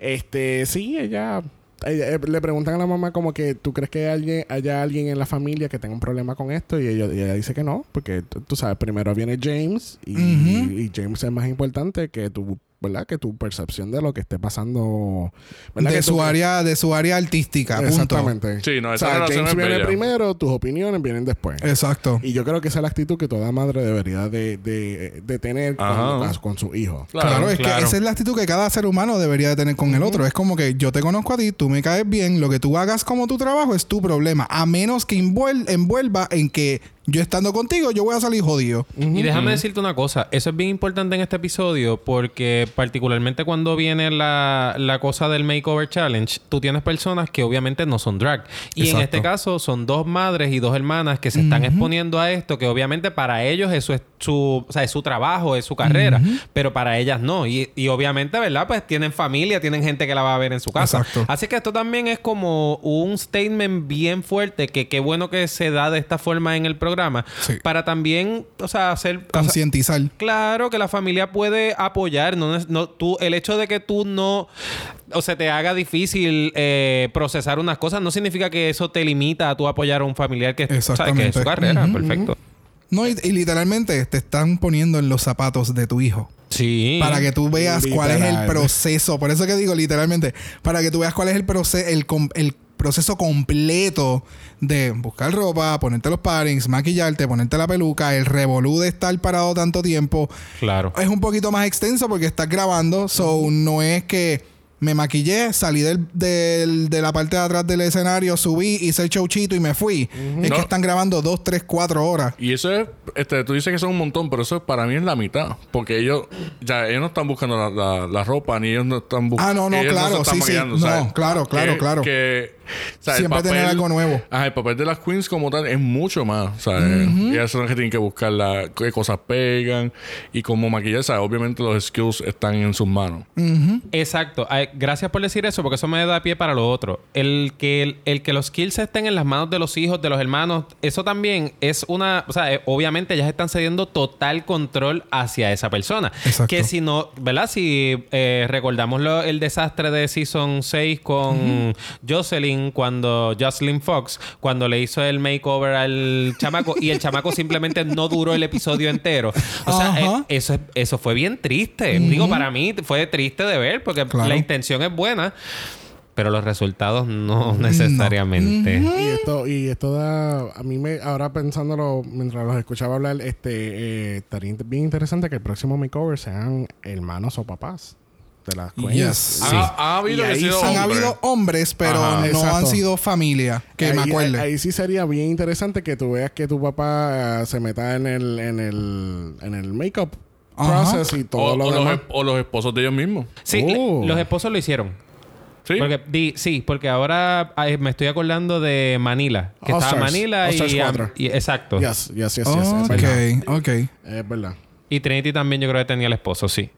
Este, sí, ella, ella- eh, le preguntan a la mamá como que tú crees que alguien, haya alguien en la familia que tenga un problema con esto y ella, y ella dice que no, porque tú sabes, primero viene James y, y James es más importante que tu, ¿verdad? Que tu percepción de lo que esté pasando, ¿verdad? De Que su tú- área, de su área artística, punto. Exactamente. Sí, no, o esa sea, relación James es viene bella. primero, tus opiniones vienen después. Exacto. Y yo creo que esa es la actitud que toda madre debería de, de, de tener con, con su hijo. Claro, es claro. que esa es la actitud que cada ser humano debería de tener con el otro. Es como que yo te conozco a ti, tú me caes bien, lo que tú hagas como tu trabajo es tu problema, a menos que envuel- envuelva en que yo estando contigo yo voy a salir jodido. Y déjame decirte una cosa, eso es bien importante en este episodio porque particularmente cuando viene la, la cosa del Makeover Challenge, tú tienes personas que obviamente no son drag. Y en este caso son dos madres y dos hermanas que se están exponiendo a esto, que obviamente para ellos eso es su, o sea, es su trabajo, es su carrera, pero para ellas no. Y, y obviamente, ¿verdad? Pues tienen familia, tienen gente que la va a ver en su casa. Exacto. Así que esto también es como un statement bien fuerte que qué bueno que se da de esta forma en el programa Sí. para también, o sea, hacer o sea, Concientizar. Claro que la familia puede apoyar, no, es- no tú el hecho de que tú no o se te haga difícil eh, procesar unas cosas no significa que eso te limita a tú apoyar a un familiar que, ¿sabes? que es Exactamente. su carrera, perfecto. No, y, y literalmente te están poniendo en los zapatos de tu hijo. Sí. Para que tú veas cuál es el proceso. Por eso que digo literalmente, para que tú veas cuál es el proceso, el, com- el proceso completo de buscar ropa, ponerte los parings, maquillarte, ponerte la peluca, el revolú de estar parado tanto tiempo. Claro. Es un poquito más extenso porque estás grabando, so no es que me maquillé, salí del, del- de la parte de atrás del escenario, subí, hice el showchito y me fui. Es No. que están grabando dos, tres, cuatro horas. Y eso es, este, tú dices que son un montón, pero eso para mí es la mitad. Porque ellos, ya, ellos no están buscando la, la- la ropa, ni ellos no están buscando. Ah, no, no, claro, sí, sí. No, claro, claro, claro. Que, o sea, Siempre tener algo nuevo. Ajá, el papel de las queens como tal es mucho más, ¿sabes? Y ellas son las que tienen que buscar la, qué cosas pegan y cómo maquillar, ¿sabes? Obviamente los skills están en sus manos. Exacto. Ay, gracias por decir eso, porque eso me da pie para lo otro. El que, el, el que los skills estén en las manos de los hijos, de los hermanos, eso también es una. O sea, eh, obviamente ellas están cediendo total control hacia esa persona. Exacto. Que si no, ¿verdad? Si eh, recordamos lo- el desastre de Season 6 con Jocelyn, cuando Jocelyn Fox, cuando le hizo el makeover al chamaco y el chamaco simplemente no duró el episodio entero. O sea, eh, eso, es- eso fue bien triste. Digo, para mí fue triste de ver porque Claro. la intención es buena, pero los resultados no necesariamente. Y esto, y esto da, a mí me, ahora pensándolo, mientras los escuchaba hablar, este, eh, estaría bien interesante que el próximo makeover sean hermanos o papás las. Yes. Sí. Ha, ha habido Y que ahí sido Han hombre. habido hombres, pero Ajá. no Exacto. han sido familia. Que me acuerde. Ahí, sí sería bien interesante que tú veas que tu papá eh, se meta en el, en el, en el make-up process y todo O, lo o los, demás. o los esposos de ellos mismos. Sí, le- Oh. los esposos lo hicieron. Sí. Porque, di- sí, porque ahora ay, me estoy acordando de Manila. Que All estaba Stars. Manila y, um, y- Exacto. Yes, yes, yes, yes. Es ok, verdad. ok. Es verdad. Y Trinity también yo creo que tenía el esposo, sí.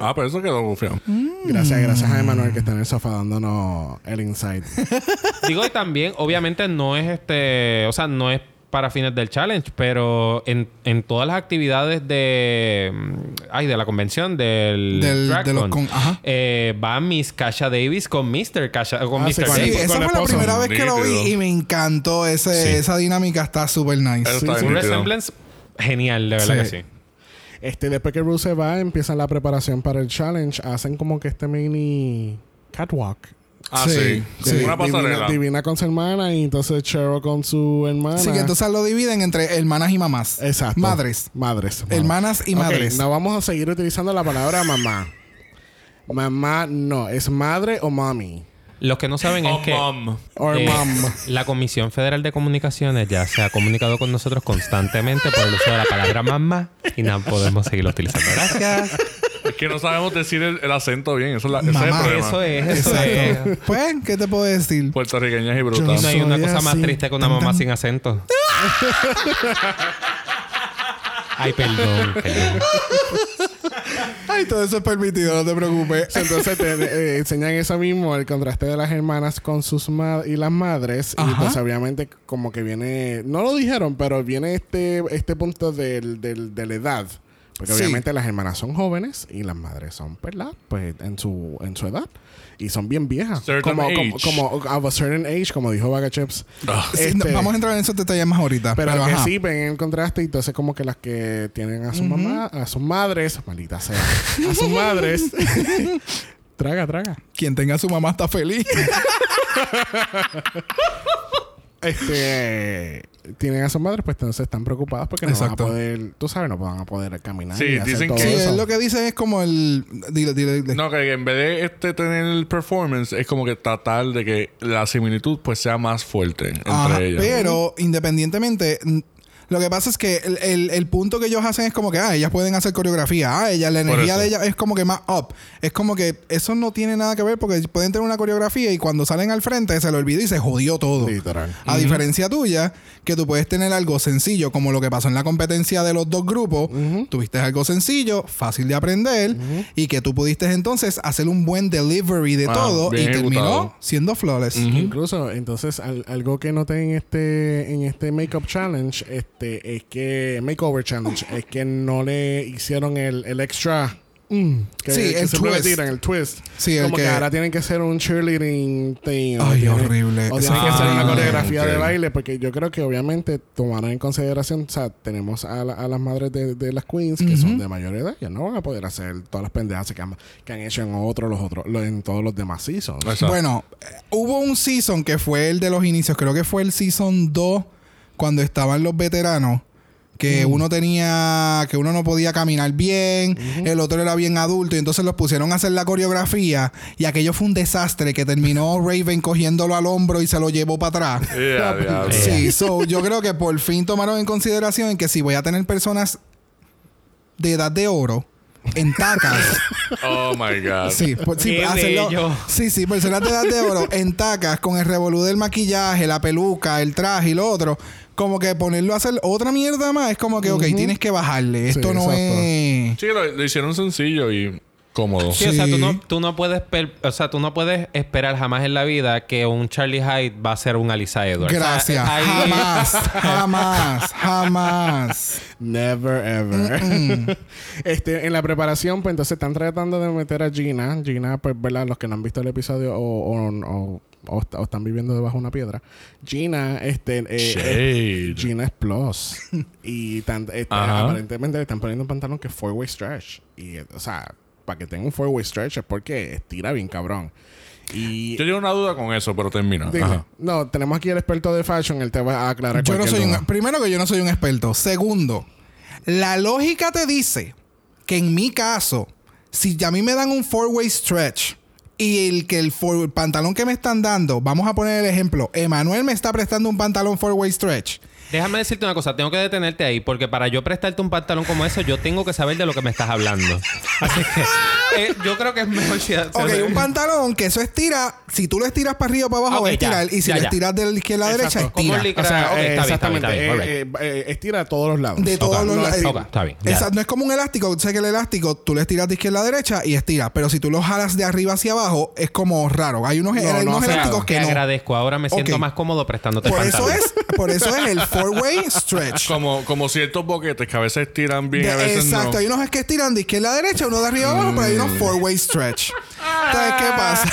Ah, pero eso quedó confiado. Gracias, gracias a Emanuel que está en el sofá dándonos el insight. Digo, y también, obviamente, no es este. O sea, no es para fines del challenge, pero en, en todas las actividades de. mm, Ay, de la convención del. Del- de los con- ajá. eh, va Miss Kasha Davis con Mr. Kasha. Con Ah, Mr. sí, con Sí, Davis. el- esa con fue la esposo. primera vez que lo vi y me encantó ese, Sí. esa dinámica. Está súper nice. Sí, está sí. Un resemblance genial, de verdad Sí. que sí. Este, después que Bruce se va, empiezan la preparación para el challenge. Hacen como que este mini catwalk. Ah, Sí, sí. sí. Una pasarela. Divina, Divina con su hermana y entonces Cheryl con su hermana. Que entonces lo dividen entre hermanas y mamás. Exacto. Madres. Madres. Hermanas y Ok, madres. no vamos a seguir utilizando la palabra mamá. Mamá no, es madre o mami. Los que no saben es que. mom. Eh, mom. La Comisión Federal de Comunicaciones ya se ha comunicado con nosotros constantemente por el uso de la palabra mamá y no podemos seguirlo utilizando. Gracias. Es que no sabemos decir el, el acento bien. Eso es, la, ese es el Mamá. problema. Eso es, eso Exacto. es. Pues, ¿qué te puedo decir? Puertorriqueñas y Y brutas. no hay una cosa más triste que una mamá sin acento. Ay, perdón. perdón. Ay, todo eso es permitido, no te preocupes. Entonces te eh, enseñan eso mismo, el contraste de las hermanas con sus madres y las madres. Y pues obviamente como que viene, no lo dijeron, pero viene este, este punto del, del- de la edad. Porque Sí. obviamente las hermanas son jóvenes y las madres son, ¿verdad? Pues en su, en su edad. Y son bien viejas. Certain como, como, age. como of a certain age, como dijo Vaga Chips. Ah. Sí, Este, no, vamos a entrar en esos detalles más ahorita. pero, Pero, que ajá. sí ven el contraste y entonces como que las que tienen a su mamá, a sus madres, maldita sea, a sus madres. traga, traga. Quien tenga a su mamá está feliz. Este tienen a sus madres, pues entonces están preocupadas porque no Exacto. van a poder, tú sabes, no van a poder caminar. Sí, y hacer dicen todo que- sí, eso. lo que dice es como el. Dile, dile, dile. No, que en vez de este tener el performance, es como que tratar de que la similitud pues sea más fuerte entre Ajá, ellas. Pero independientemente, lo que pasa es que el, el- el punto que ellos hacen es como que, ah, ellas pueden hacer coreografía, ah, ellas, la energía de ellas es como que más up. Es como que eso no tiene nada que ver porque pueden tener una coreografía y cuando salen al frente se le olvidó y se jodió todo. Literal. A diferencia tuya, que tú puedes tener algo sencillo, como lo que pasó en la competencia de los dos grupos. Tuviste algo sencillo, fácil de aprender, y que tú pudiste entonces hacer un buen delivery de Ah, todo y terminó siendo flawless. Incluso, entonces, al- algo que noté en este, en este Makeup Challenge, este, es que, Makeover Challenge, es que no le hicieron el, el extra. mm, que, Sí, que el le twist. tiran, el twist. Sí, el Como que, que- ahora tienen que hacer un cheerleading thing. Ay, tienen- horrible. O tienen que fue hacer una coreografía de baile, porque yo creo que obviamente tomarán en consideración, o sea, tenemos a, la- a las madres de, de las queens que son de mayor edad, ya no van a poder hacer todas las pendejas que han, que han hecho en otros, los otros, en todos los demás seasons. Bueno, eh, hubo un season que fue el de los inicios, creo que fue el season 2, cuando estaban los veteranos. Que uno tenía, que uno no podía caminar bien, el otro era bien adulto, y entonces los pusieron a hacer la coreografía, y aquello fue un desastre que terminó Raven cogiéndolo al hombro y se lo llevó para atrás. Yeah. Sí, so, yo creo que por fin tomaron en consideración que si voy a tener personas de edad de oro en tacas, Oh my God. Sí, pues, sí, hacerlo- sí, sí, personas de edad de oro en tacas con el revolú del maquillaje, la peluca, el traje y lo otro. Como que ponerlo a hacer otra mierda más es como que, ok, tienes que bajarle. Esto no exacto. es. Sí, lo, lo hicieron sencillo y cómodo. Sí, o sea, tú no, tú no puedes per- o sea, tú no puedes esperar jamás en la vida que un Charlie Hyde va a ser un Alisa Edwards. O sea, Gracias. ahí- Jamás, jamás, jamás. Never ever. este, en la preparación, pues entonces están tratando de meter a Gina. Gina, pues, ¿verdad? Los que no han visto el episodio o, o, o- o est- o están viviendo debajo de una piedra. Gina, este, eh, eh, Gina es plus. y tan- este, aparentemente le están poniendo un pantalón que es four way stretch. Y, o sea, para que tenga un four way stretch es porque estira bien cabrón. Y Yo tengo una duda con eso, pero termina. Ajá. no, tenemos aquí el experto de fashion, él te va a aclarar Yo no soy un. Primero que yo no soy un experto. Segundo, la lógica te dice que en mi caso, si a mí me dan un four-way stretch y el que el, pantalón que me están dando, vamos a poner el ejemplo, Emanuel me está prestando un pantalón four-way stretch. Déjame decirte una cosa, tengo que detenerte ahí, porque para yo prestarte un pantalón como eso, yo tengo que saber de lo que me estás hablando. Así que eh, yo creo que es mejor si. Ok, un pantalón que eso estira, si tú lo estiras para arriba o para abajo, Ok, va a estirar. ya, y si ya, lo ya. estiras de la izquierda a la derecha, Exacto. Como estira. el licra. O sea, Ok, eh, está bien, está bien, exactamente. está bien, eh, eh, eh, estira a todos los lados. De todos los no lados. Ok, está bien, ya. Esa- no es como un elástico. Tú sabes que el elástico tú lo estiras de izquierda a derecha y estira. Pero si tú lo jalas de arriba hacia abajo, es como raro. Hay unos, No, hay no, unos elásticos Te que no. agradezco. Ahora me siento Ok. más cómodo prestándote el Por eso pantalón. es, por eso es el four-way stretch. Como, como ciertos boquetes que a veces tiran bien, De- a veces exacto, no. hay unos que estiran de izquierda a derecha, uno de arriba a abajo, pero hay unos four-way stretch. Entonces, ¿qué pasa?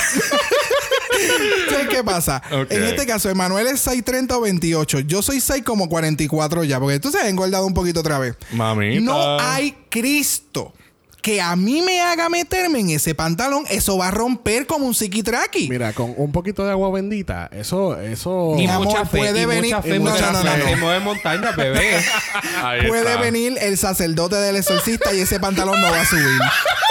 Entonces, ¿qué pasa? Ok. En este caso, Emanuel es 6'30 o 28. Yo soy 6 como 44 ya, porque tú se ha engordado un poquito otra vez. Mamita. No hay Cristo que a mí me haga meterme en ese pantalón. Eso va a romper como un psiquitraqui. Mira, con un poquito de agua bendita, eso, eso. Y Mi amor, mucha fe, puede y venir- mucha fe, y mucha fe. Mueve montañas, bebé. Ahí Puede está. venir el sacerdote del exorcista y ese pantalón no va a subir.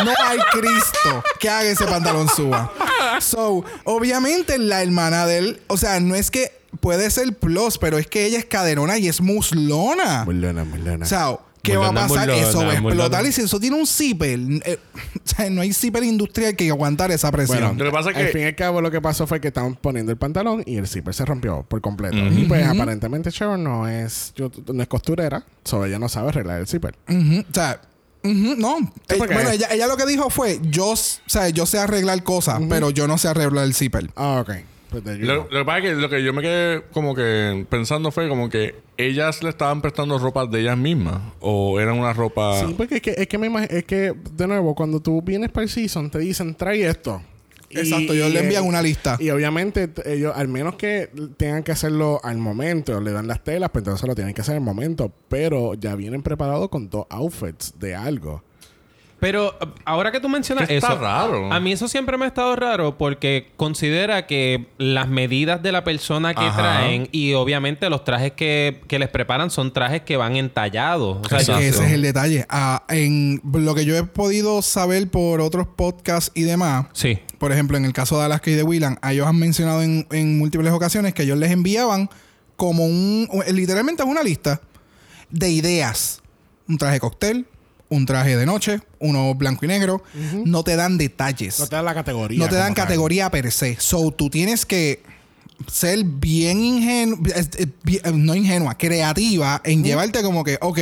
No hay Cristo que haga ese pantalón suba. So, obviamente la hermana de él, o sea, no es que puede ser plus, pero es que ella es caderona y es muslona. Muy lena. O sea, ¿qué va a pasar? eso va a explotar. Y si eso tiene un zipper, eh, o sea, no hay zipper industrial que aguantar esa presión. Bueno, Lo que pasa es al que- fin y al cabo lo que pasó fue que estaban poniendo el pantalón y el zipper se rompió por completo. Y pues aparentemente Sharon no es, yo- no es costurera, so ella no sabe arreglar el zipper. O sea, ujú, no. Eh, bueno, ella, ella lo que dijo fue, yo, o sea, yo sé arreglar cosas, pero yo no sé arreglar el zipper. Ah, ok. Pues Lo, que pasa es que lo que yo me quedé como que pensando fue como que ellas le estaban prestando ropa de ellas mismas o eran una ropa Sí, porque es que, es que me imag- es que, de nuevo, cuando tú vienes para el season, te dicen, trae esto. Exacto, ellos le envían una lista. Y obviamente, ellos, al menos que tengan que hacerlo al momento, le dan las telas, pues entonces lo tienen que hacer al momento. Pero ya vienen preparados con dos outfits de algo. Pero ahora que tú mencionas Que está eso, raro. a mí eso siempre me ha estado raro porque considera que las medidas de la persona que Ajá. traen y obviamente los trajes que, que les preparan son trajes que van entallados. O sea, ese es el detalle. Ah, en lo que yo he podido saber por otros podcasts y demás, Sí. por ejemplo, en el caso de Alaska y de Willan, a ellos han mencionado en, en múltiples ocasiones que ellos les enviaban como un, un- literalmente es una lista de ideas. Un traje cóctel, un traje de noche, uno blanco y negro. No te dan detalles. No te dan la categoría. No te dan tal. categoría per se. So, tú tienes que ser bien ingenua, no ingenua, creativa en llevarte como que, ok,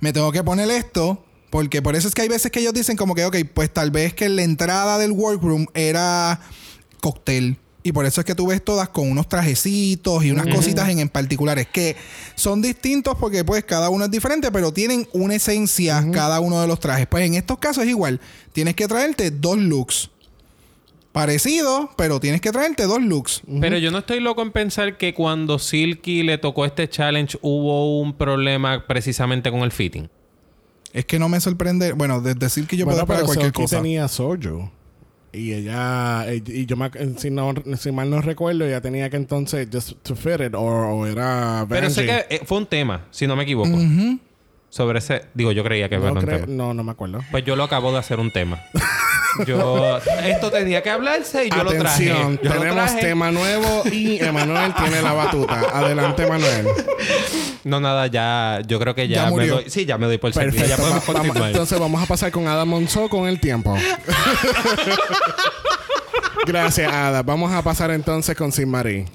me tengo que poner esto. Porque por eso es que hay veces que ellos dicen como que, ok, pues tal vez que la entrada del workroom era cóctel. Y por eso es que tú ves todas con unos trajecitos y unas cositas en, en particulares que son distintos porque pues cada uno es diferente, pero tienen una esencia cada uno de los trajes. Pues en estos casos es igual. Tienes que traerte dos looks. Parecidos, pero tienes que traerte dos looks. Pero yo no estoy loco en pensar que cuando Silky le tocó este challenge hubo un problema precisamente con el fitting. Es que no me sorprende. Bueno, de decir que yo puedo Bueno, esperar pero cualquier Silky cosa. tenía Soju. Y ella, eh, y yo me, ac- si, no, si mal no recuerdo, ella tenía que entonces just to fit it, o, era Pero sé que eh, fue un tema, si no me equivoco. Sobre ese... Digo, yo creía que no, era un tema. no, no me acuerdo. Pues yo lo acabo de hacer un tema. Yo... Esto tenía que hablarse y yo lo traje. Lo tenemos traje. tema nuevo y Emanuel tiene la batuta. Adelante, Emanuel. No, nada, ya... Yo creo que ya, Ya me doy... Sí, ya me doy por servido. Ya podemos Va- vamos- continuar. entonces vamos a pasar con Ada Monzó con el tiempo. Gracias, Ada. Vamos a pasar entonces con Sin Marie.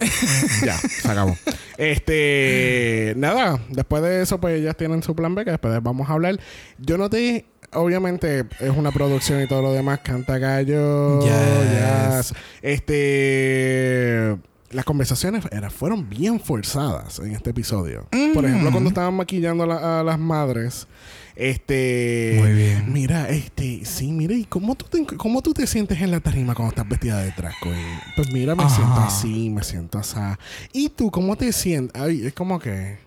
ya, se acabó. Este, nada, después de eso, pues ellas tienen su plan B, que después vamos a hablar. Yo noté, obviamente, es una producción y todo lo demás, canta gallo. Yes. yes. Este. Las conversaciones era- fueron bien forzadas en este episodio. Por ejemplo, cuando estaban maquillando a, la- a las madres. Este. Muy bien. Mira, este. Sí, mira, ¿y cómo tú te, cómo tú te sientes en la tarima cuando estás vestida de queen? Pues mira, me Ajá. siento así, me siento así. ¿Y tú cómo te sientes? Ay, es como que.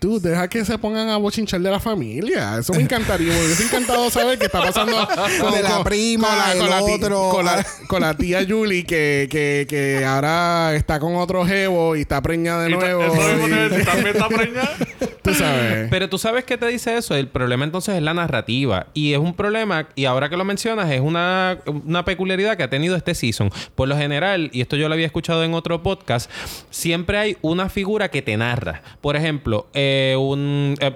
Tú, deja que se pongan a bochinchar de la familia. Eso me encantaría. Me hubiese encantado saber qué está pasando De la prima, el ti- otro. con la, con la tía Julie, que, que, que ahora está con otro jevo y está preñada de Y ta- nuevo. y- también está preñada. tú sabes. Pero tú sabes qué te dice eso. El problema entonces es la narrativa. Y es un problema, y ahora que lo mencionas, es una, una peculiaridad que ha tenido este season. Por lo general, y esto yo lo había escuchado en otro podcast, siempre hay una figura que te narra. Por ejemplo, eh, un... eh,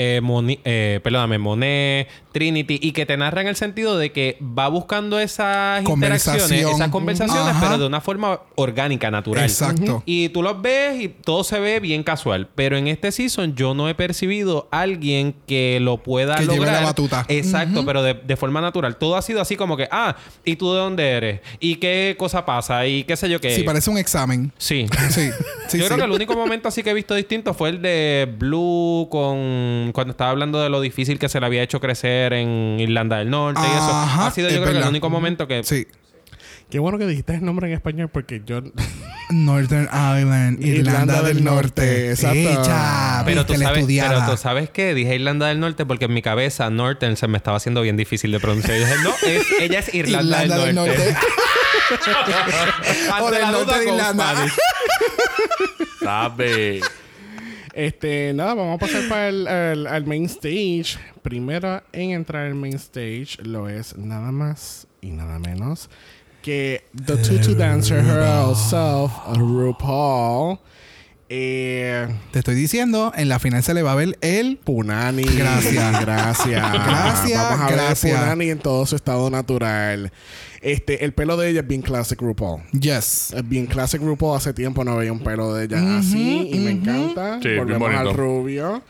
eh, Moni- eh, perdóname, Monet, Trinity, y que te narra en el sentido de que va buscando esas interacciones, Conversación. esas conversaciones, Ajá. pero de una forma orgánica, natural. Exacto. Y tú los ves y todo se ve bien casual. Pero en este season yo no he percibido a alguien que lo pueda Que lleve lograr. la batuta. Exacto, pero de, de forma natural. Todo ha sido así como que, ah, ¿y tú de dónde eres? ¿Y qué cosa pasa? ¿Y qué sé yo qué? Sí, parece un examen. Sí. Sí. sí yo sí. creo que el único momento así que he visto distinto fue el de Blue con cuando estaba hablando de lo difícil que se le había hecho crecer en Irlanda del Norte y eso. Ha sido yo creo que el único momento que Sí. Qué bueno que dijiste el nombre en español porque yo... Northern Ireland, Irlanda, del Norte. exacto. Ella, Pero tú, sabes, pero tú sabes que dije Irlanda del Norte porque en mi cabeza Northern se me estaba haciendo bien difícil de pronunciar. Y dije, no, es- ella es Irlanda, Irlanda del Norte. o del la norte duda, de Irlanda. Sabe. Este, nada, vamos a pasar para el, el- main stage. Primero en entrar al main stage lo es nada más y nada menos que The Tutu Dancer herself, RuPaul. Eh, Te estoy diciendo, en la final se le va a ver el Punani. Gracias. Gracias. Gracias, Vamos a ver gracias. Punani en todo su estado natural. Este, el pelo de ella es bien classic RuPaul. Yes. Es bien classic RuPaul. Hace tiempo no veía un pelo de ella así y me encanta. Sí, Volvemos al rubio.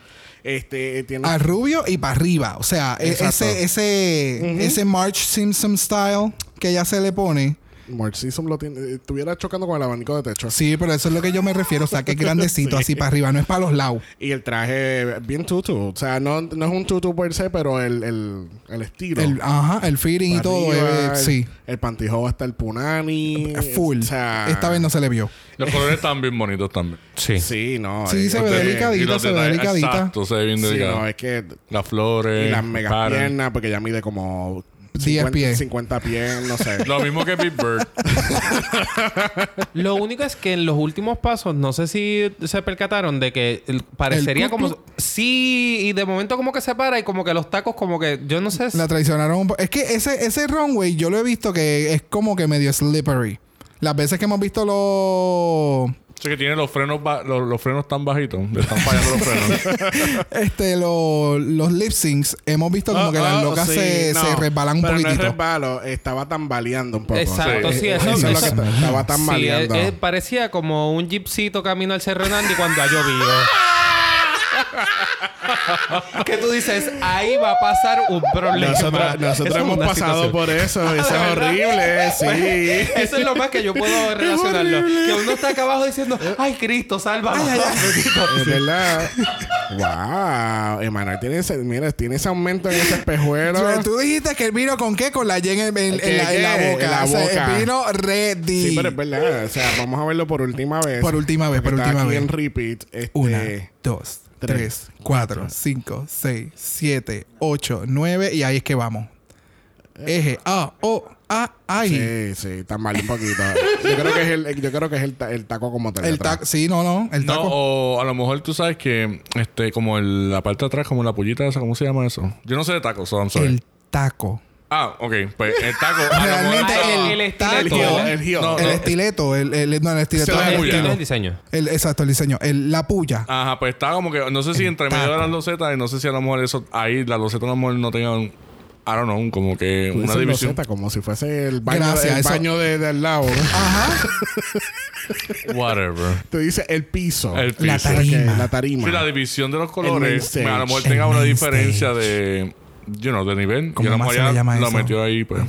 Este, tiene... Al rubio y para arriba. O sea, e- Exacto. ese, ese, ese March Simpson style que ella se le pone. Mortisum lo tiene, estuviera chocando con el abanico de techo. Sí, pero eso es lo que yo me refiero. O sea, que es grandecito, así para arriba. No es para los lados. Y el traje bien tutu. O sea, no, no es un tutu per se, pero el, el, el estilo. El, ajá, el fitting y todo. arriba, eh, el- sí. El pantijo hasta el punani. Full. O sea, Esta vez no se le vio. Los colores están bien bonitos también. Sí. Sí, no. Sí, es- se ve es- delicadita, se ve delicadita. Exacto, se ve bien Sí, delicado. no, es que. Las flores. Y las mega piernas, porque ya mide como 10 50, pies. 50 pies, no sé. Lo mismo que Big Bird. Lo único es que en los últimos pasos, no sé si se percataron de que el- parecería El como... Sí, y de momento como que se para y como que los tacos como que... Yo no sé... si- La traicionaron un poco. Es que ese, ese runway yo lo he visto que es como que medio slippery. Las veces que hemos visto los... Sé que tiene los frenos, los, los frenos tan bajitos. Le están fallando los frenos. Este, los, los lip syncs, hemos visto como Oh, que las oh, locas sí, se, no, se resbalan un pero poquitito. No es resbalo, estaba tambaleando un poco. Exacto, Sí. sí, eso, Eso es lo que estaba Sí, tambaleando. eh, eh, parecía como un jeepcito camino al Cerro Nandi cuando ha llovido. que tú dices, ahí va a pasar un problema. Nosotros, nosotros Eso es hemos pasado situación. por eso. Eso es horrible, sí. Eso es lo más que yo puedo relacionarlo. Que uno está acá abajo diciendo, ay Cristo, sálvame. Es verdad. wow. Emanuel tiene ese, mira, tiene ese aumento en ese espejuelo. Pero Tú dijiste que él vino con qué? Con la Y en, en- en ¿Qué, la, en la qué? boca. En la O sea, boca. él vino ready. Sí, pero es verdad. O sea, vamos a verlo por última vez. Por última vez, por última aquí vez. en repeat. Este, Una, dos, tres, tres, cuatro, cinco, seis, siete, ocho, nueve y ahí es que vamos. Eje, A, O, A, ahí. Sí, sí, está mal un poquito. Yo creo que es el, yo creo que es el, ta- el taco como te El taco, sí, no, no, el No, taco. o a lo mejor tú sabes que, este, como el- la parte de atrás, como la pollita esa, ¿cómo se llama eso? Yo no sé de tacos, so I'm sorry. el taco. Ah, ok. Pues el taco. Realmente está- el, el El estileto. taco. el. No, el no. estileto, el, el, no, el estileto. Se es el muy El diseño. El- exacto, el diseño. El, la puya. Ajá, pues está como que, no sé si entre medio de las losetas, y no sé si a lo mejor eso, ahí las losetas a lo mejor no tengan, I don't know, como que Tú una división. loseta, como si fuese el baño, Gracias, el eso- baño de, de al lado. ¿no? Ajá. Whatever. Tú dices el piso. El La piso. tarima. Ok, la tarima. Sí, la división de los colores, stage. a lo mejor tenga una diferencia stage. de, you know, de nivel. ¿Cómo y a lo más se le llama lo eso? metió ahí, pues.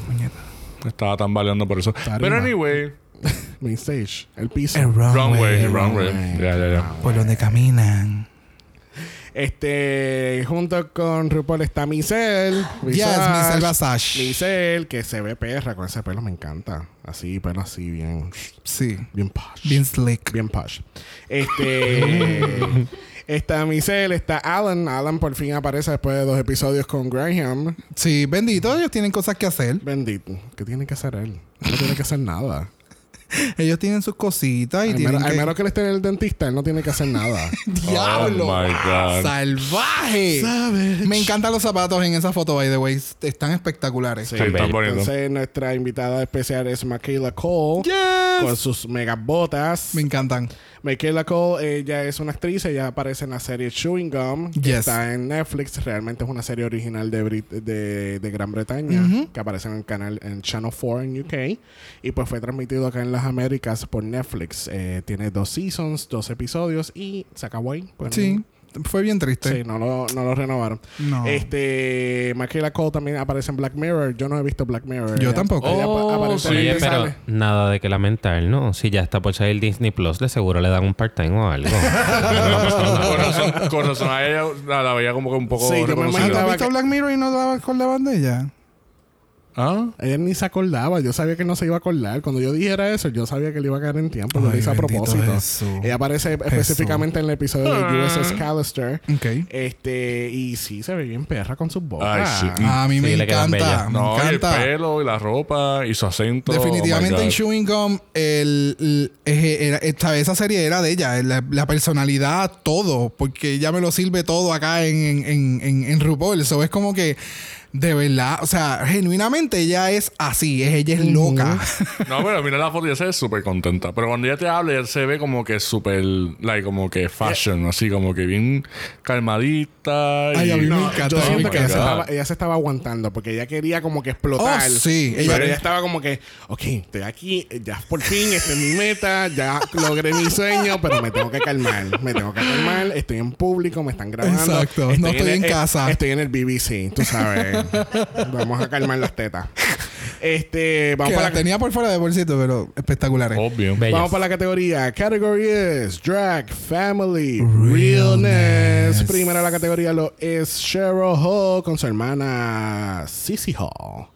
Estaba tambaleando por eso. Tarima. Pero anyway, Main stage. El piso. El runway. runway, el runway. runway. Ya, ya, ya. Por donde caminan. Este, junto con RuPaul está Michelle. Yes, Michelle Visage. Michelle, que se ve perra con ese pelo, me encanta. Así, pelo así, bien, Sí. bien posh. Bien slick. Bien posh. Este. está Michelle, está Alan. Alan por fin aparece después de dos episodios con Graham. Sí, bendito. Ellos tienen cosas que hacer. Bendito. ¿Qué tiene que hacer él? No tiene que hacer nada. Ellos tienen sus cositas y Al tienen menos, al menos que él esté en el dentista, él no tiene que hacer nada. ¡Diablo! Oh my God. ¡Salvaje! Me encantan los zapatos en esa foto, by the way. Están espectaculares. Sí, Sí, está bonito. Entonces, nuestra invitada especial es Michaela Cole. Con Yes. sus mega botas. Me encantan. Michaela Cole, ella es una actriz, ella aparece en la serie Chewing Gum, que Yes. está en Netflix, realmente es una serie original de, Brit- de, de Gran Bretaña, que aparece en el canal en Channel 4 en UK, y pues fue transmitido acá en las Américas por Netflix. Eh, tiene dos seasons, dos episodios, y se acabó ahí. Pues, Sí. Fue bien triste. Sí, no lo, no lo renovaron. No. Este, Michaela Cole también aparece en Black Mirror. Yo no he visto Black Mirror. Yo Ella- tampoco. ella Oh, Oye, pero sale. nada de que lamentar, ¿no? Si ya está por salir Disney Plus, de seguro le dan un part-time o algo. con, razón, a ella la, veía como que un poco Sí, yo me Ah, ¿tú reconocida. imaginaba- has visto Black Mirror y no la acordaban de ella? ¿Ah? Ella ni se acordaba. Yo sabía que no se iba a acordar. Cuando yo dijera eso, yo sabía que le iba a caer en tiempo. Lo hice a propósito. Jesús. Ella aparece específicamente en el episodio de USS Callister. Ok. Este, y sí se ve bien perra con sus botas. Ay, sí. A mí Sí, me encanta. Me No, y el encanta. pelo y la ropa y su acento. Definitivamente oh en. Chewing Gum, el, el- era- esta, esa serie era de ella. La, la personalidad, todo. Porque ella me lo sirve todo acá en, en, en, en, en RuPaul. Eso es como que, de verdad, o sea, genuinamente ella es así. Es, ella es loca. No, pero mira la foto y ella se ve súper contenta. Pero cuando ella te habla, ella se ve como que súper, like, como que fashion, así como que bien calmadita. Ay, y- a mí me encanta. yo siento my que ella se, estaba, ella se estaba aguantando porque ella quería como que explotar. Oh, sí, Pero ella- estaba como que, ok, estoy aquí, ya por fin, esta es mi meta, ya logré mi sueño, pero me tengo que calmar. Me tengo que calmar, estoy en público, me están grabando. Exacto, no estoy en el- casa. Estoy en el BBC, tú sabes. Vamos a calmar las tetas. Este, vamos que para la tenía por fuera de bolsito, pero espectaculares. Obvio. Bellas. Vamos para la categoría. Category is Drag Family Realness. Primera la categoría lo es Cheryl Hall con su hermana Sissy Hall.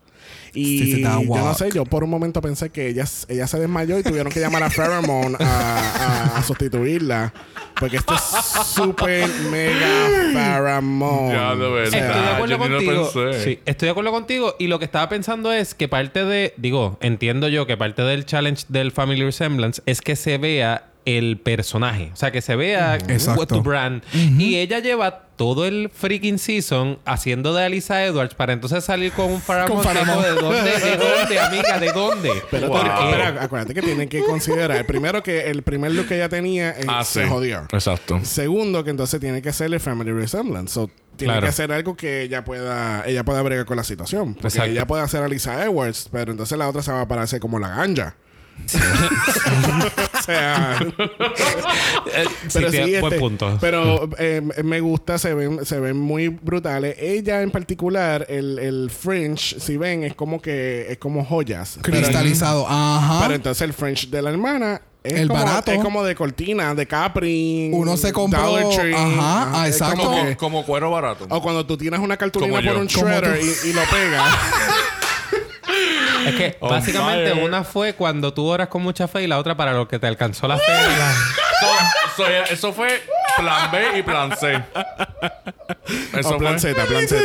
Y yo no sé, yo por un momento pensé que ella, ella se desmayó y tuvieron que llamar a Pheromone a, a- a sustituirla. Porque esto es súper mega Pheromone. Ya, de verdad. O sea, Estoy de acuerdo yo ni lo contigo. pensé. Sí, estoy de acuerdo contigo. Y lo que estaba pensando es que parte de. Digo, entiendo yo que parte del challenge del Family Resemblance es que se vea el personaje. O sea, que se vea Exacto. what to brand. Y ella lleva todo el freaking season haciendo de Alisa Edwards para entonces salir con un Faramond. ¿De dónde? ¿De dónde, amiga? ¿De dónde? Pero, Wow. pero- pero acuérdate que tienen que considerar primero que el primer look que ella tenía eh, Ah, se sí. jodió. Exacto. Segundo, que entonces tiene que ser el family resemblance. So, tiene Claro. que hacer algo que ella pueda, ella pueda bregar con la situación. Porque Exacto. ella puede hacer a Lisa Edwards, pero entonces la otra se va a parecer como la ganja. o sea, Eh, sí, pero buen este, punto. Pero eh, me gusta, se ven, se ven muy brutales. Ella en particular, el, el fringe, si ven, es como que es como joyas. Pero- Cristalizado. Ajá. pero entonces el French de la hermana es El como, barato. es como de cortina, de Capri. Uno se compró- Dollar Tree. ajá, ah, es exacto. como cuero barato. o cuando tú tienes una cartulina por un shredder y lo pegas. Es que On básicamente fire. una fue cuando tú oras con mucha fe y la otra para lo que te alcanzó la fe. y la- So- so, ya- eso fue plan B y plan C. Eso o fue. plan Z, plan Z.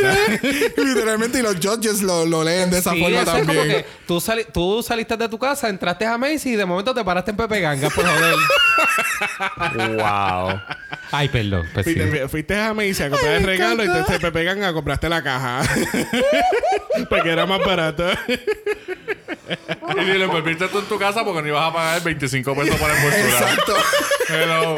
Literalmente, y los judges lo, lo leen de esa Sí, forma eso es como también. que tú, sali- tú saliste de tu casa, entraste a Macy y de momento te paraste en Pepe Ganga por joder. Wow. Ay, perdón. Pues sí. Fuiste, a Macy a comprar el regalo y entonces te pegan a comprarte la caja. Porque era más barato. Y dile, pues viste tú en tu casa porque no ibas a pagar 25 pesos para envoltura. Exacto. Pero...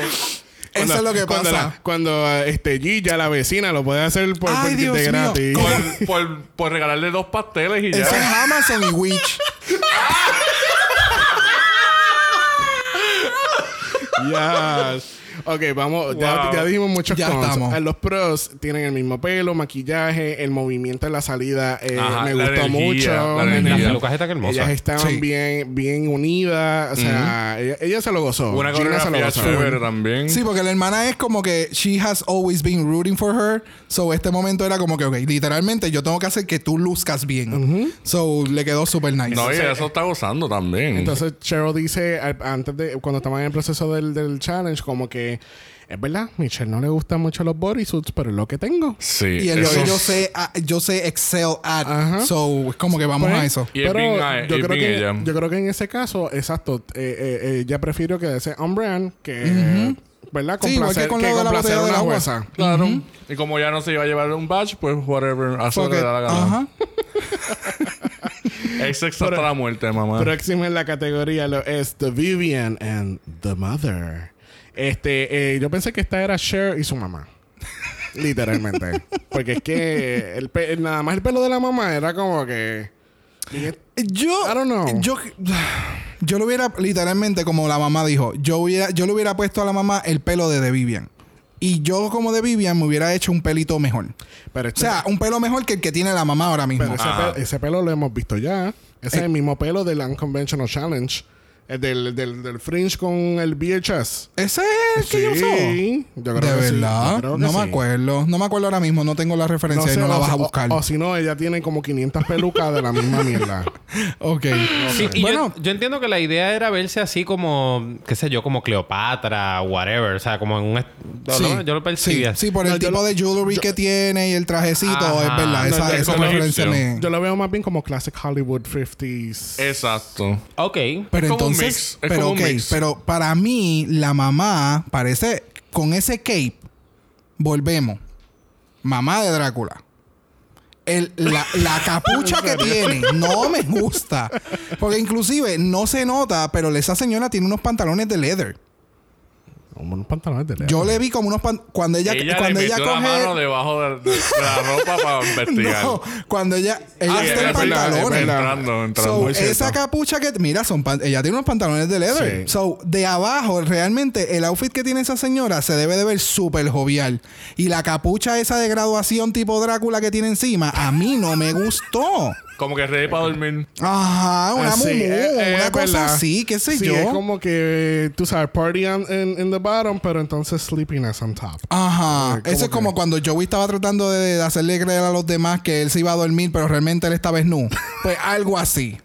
Eso es lo que cuando pasa. la- cuando eh, este Gilla, la vecina, lo puede hacer por, Ay, por- Dios de mío. gratis. Por, por, por regalarle dos pasteles y Eso es ya. Amazon y Witch. Yes. Ok, vamos. Ya, Wow. ya dijimos muchos Ya cons. estamos. Los pros tienen el mismo pelo, maquillaje, el movimiento en la salida eh, Ajá, me la gustó energía, mucho. la energía. pelucas están hermosas. Ellas estaban Sí. bien, bien unidas. O sea, ella, ella se lo gozó. Una Gina se lo gozó. chévere también. Sí, porque la hermana es como que she has always been rooting for her. So este momento era como que, ok, literalmente yo tengo que hacer que tú luzcas bien. So le quedó súper nice. No, y eso está gozando también. Entonces Cheryl dice antes de cuando estaban en el proceso del, del challenge como que es verdad, Michelle no le gustan mucho los bodysuits, pero es lo que tengo. sí. y es lo eso- que yo sé, ah, yo sé excel at. Ajá. So es como que vamos Pues, a eso. Y pero ah, yo, creo que, ella. yo creo que en ese caso, exacto, eh, eh, eh, ya prefiero que ese on brand que, ¿verdad? Sí, igual que con de la a del una jueza. Claro. Y como ya no se iba a llevar un badge, pues whatever. Porque- que le da la gana. ajá. Es sexo hasta la muerte, mamá. Próxima en la categoría lo es The Vivian and The Mother. Este, eh, yo pensé que esta era Cher y su mamá. Literalmente. Porque es que el pe- nada más el pelo de la mamá era como que. Yo, I don't know. Yo, yo lo hubiera, literalmente, como la mamá dijo, yo, hubiera, yo le hubiera puesto a la mamá el pelo de The Vivian. Y yo, como de Vivian, me hubiera hecho un pelito mejor. Pero O este- sea, un pelo mejor que el que tiene la mamá ahora mismo. pero ese, Ajá. pe- ese pelo lo hemos visto ya. Ese es el mismo pelo del Unconventional Challenge. El del, del, del Fringe con el VHS. Ese es el que yo usó. Sí, yo creo De que sí, verdad. yo creo que no me sí. acuerdo. No me acuerdo ahora mismo. No tengo la referencia y sé, no la o vas a buscar. O, o si no, ella tiene como 500 pelucas de la misma mierda. ok. Sí, y Bueno. yo, yo entiendo que la idea era verse así como, qué sé yo, como Cleopatra, whatever. O sea, como en un... no, Sí, no, yo lo percibí sí, así. sí, por No, el tipo lo- de jewelry yo- que tiene y el trajecito, Ajá. es verdad. No, esa yo- esa referencia me... Yo lo veo más bien como Classic Hollywood 50s. Exacto. Ok. Pero entonces, es pero como un ok, mix. pero para mí la mamá parece con ese cape volvemos. Mamá de Drácula. El- la, la capucha que tiene no me gusta. Porque inclusive no se nota, pero esa señora tiene unos pantalones de leather. Como unos pantalones de leather. Yo le vi como unos pan- cuando ella, Ella, cuando le ella metió coge la mano debajo de, de- de la ropa para investigar. no, cuando ella ella Ah, está es en pantalones. verdad. Entrando, entrando. So, Muy cierto. esa capucha que mira son pan- ella tiene unos pantalones de leather. Sí. So de abajo realmente el outfit que tiene esa señora se debe de ver súper jovial y la capucha esa de graduación tipo Drácula que tiene encima a mí no me gustó. Como que ready para dormir. Ajá, una Ah, sí, mumu, eh, una cosa verdad. así, qué sé Sí, yo. es como que, tú sabes, party on- in, in the bottom, pero entonces sleepiness on top. Ajá. Eh, Eso es que- como cuando Joey estaba tratando de, de hacerle creer a los demás que él se iba a dormir, pero realmente él estaba snu. pues algo así.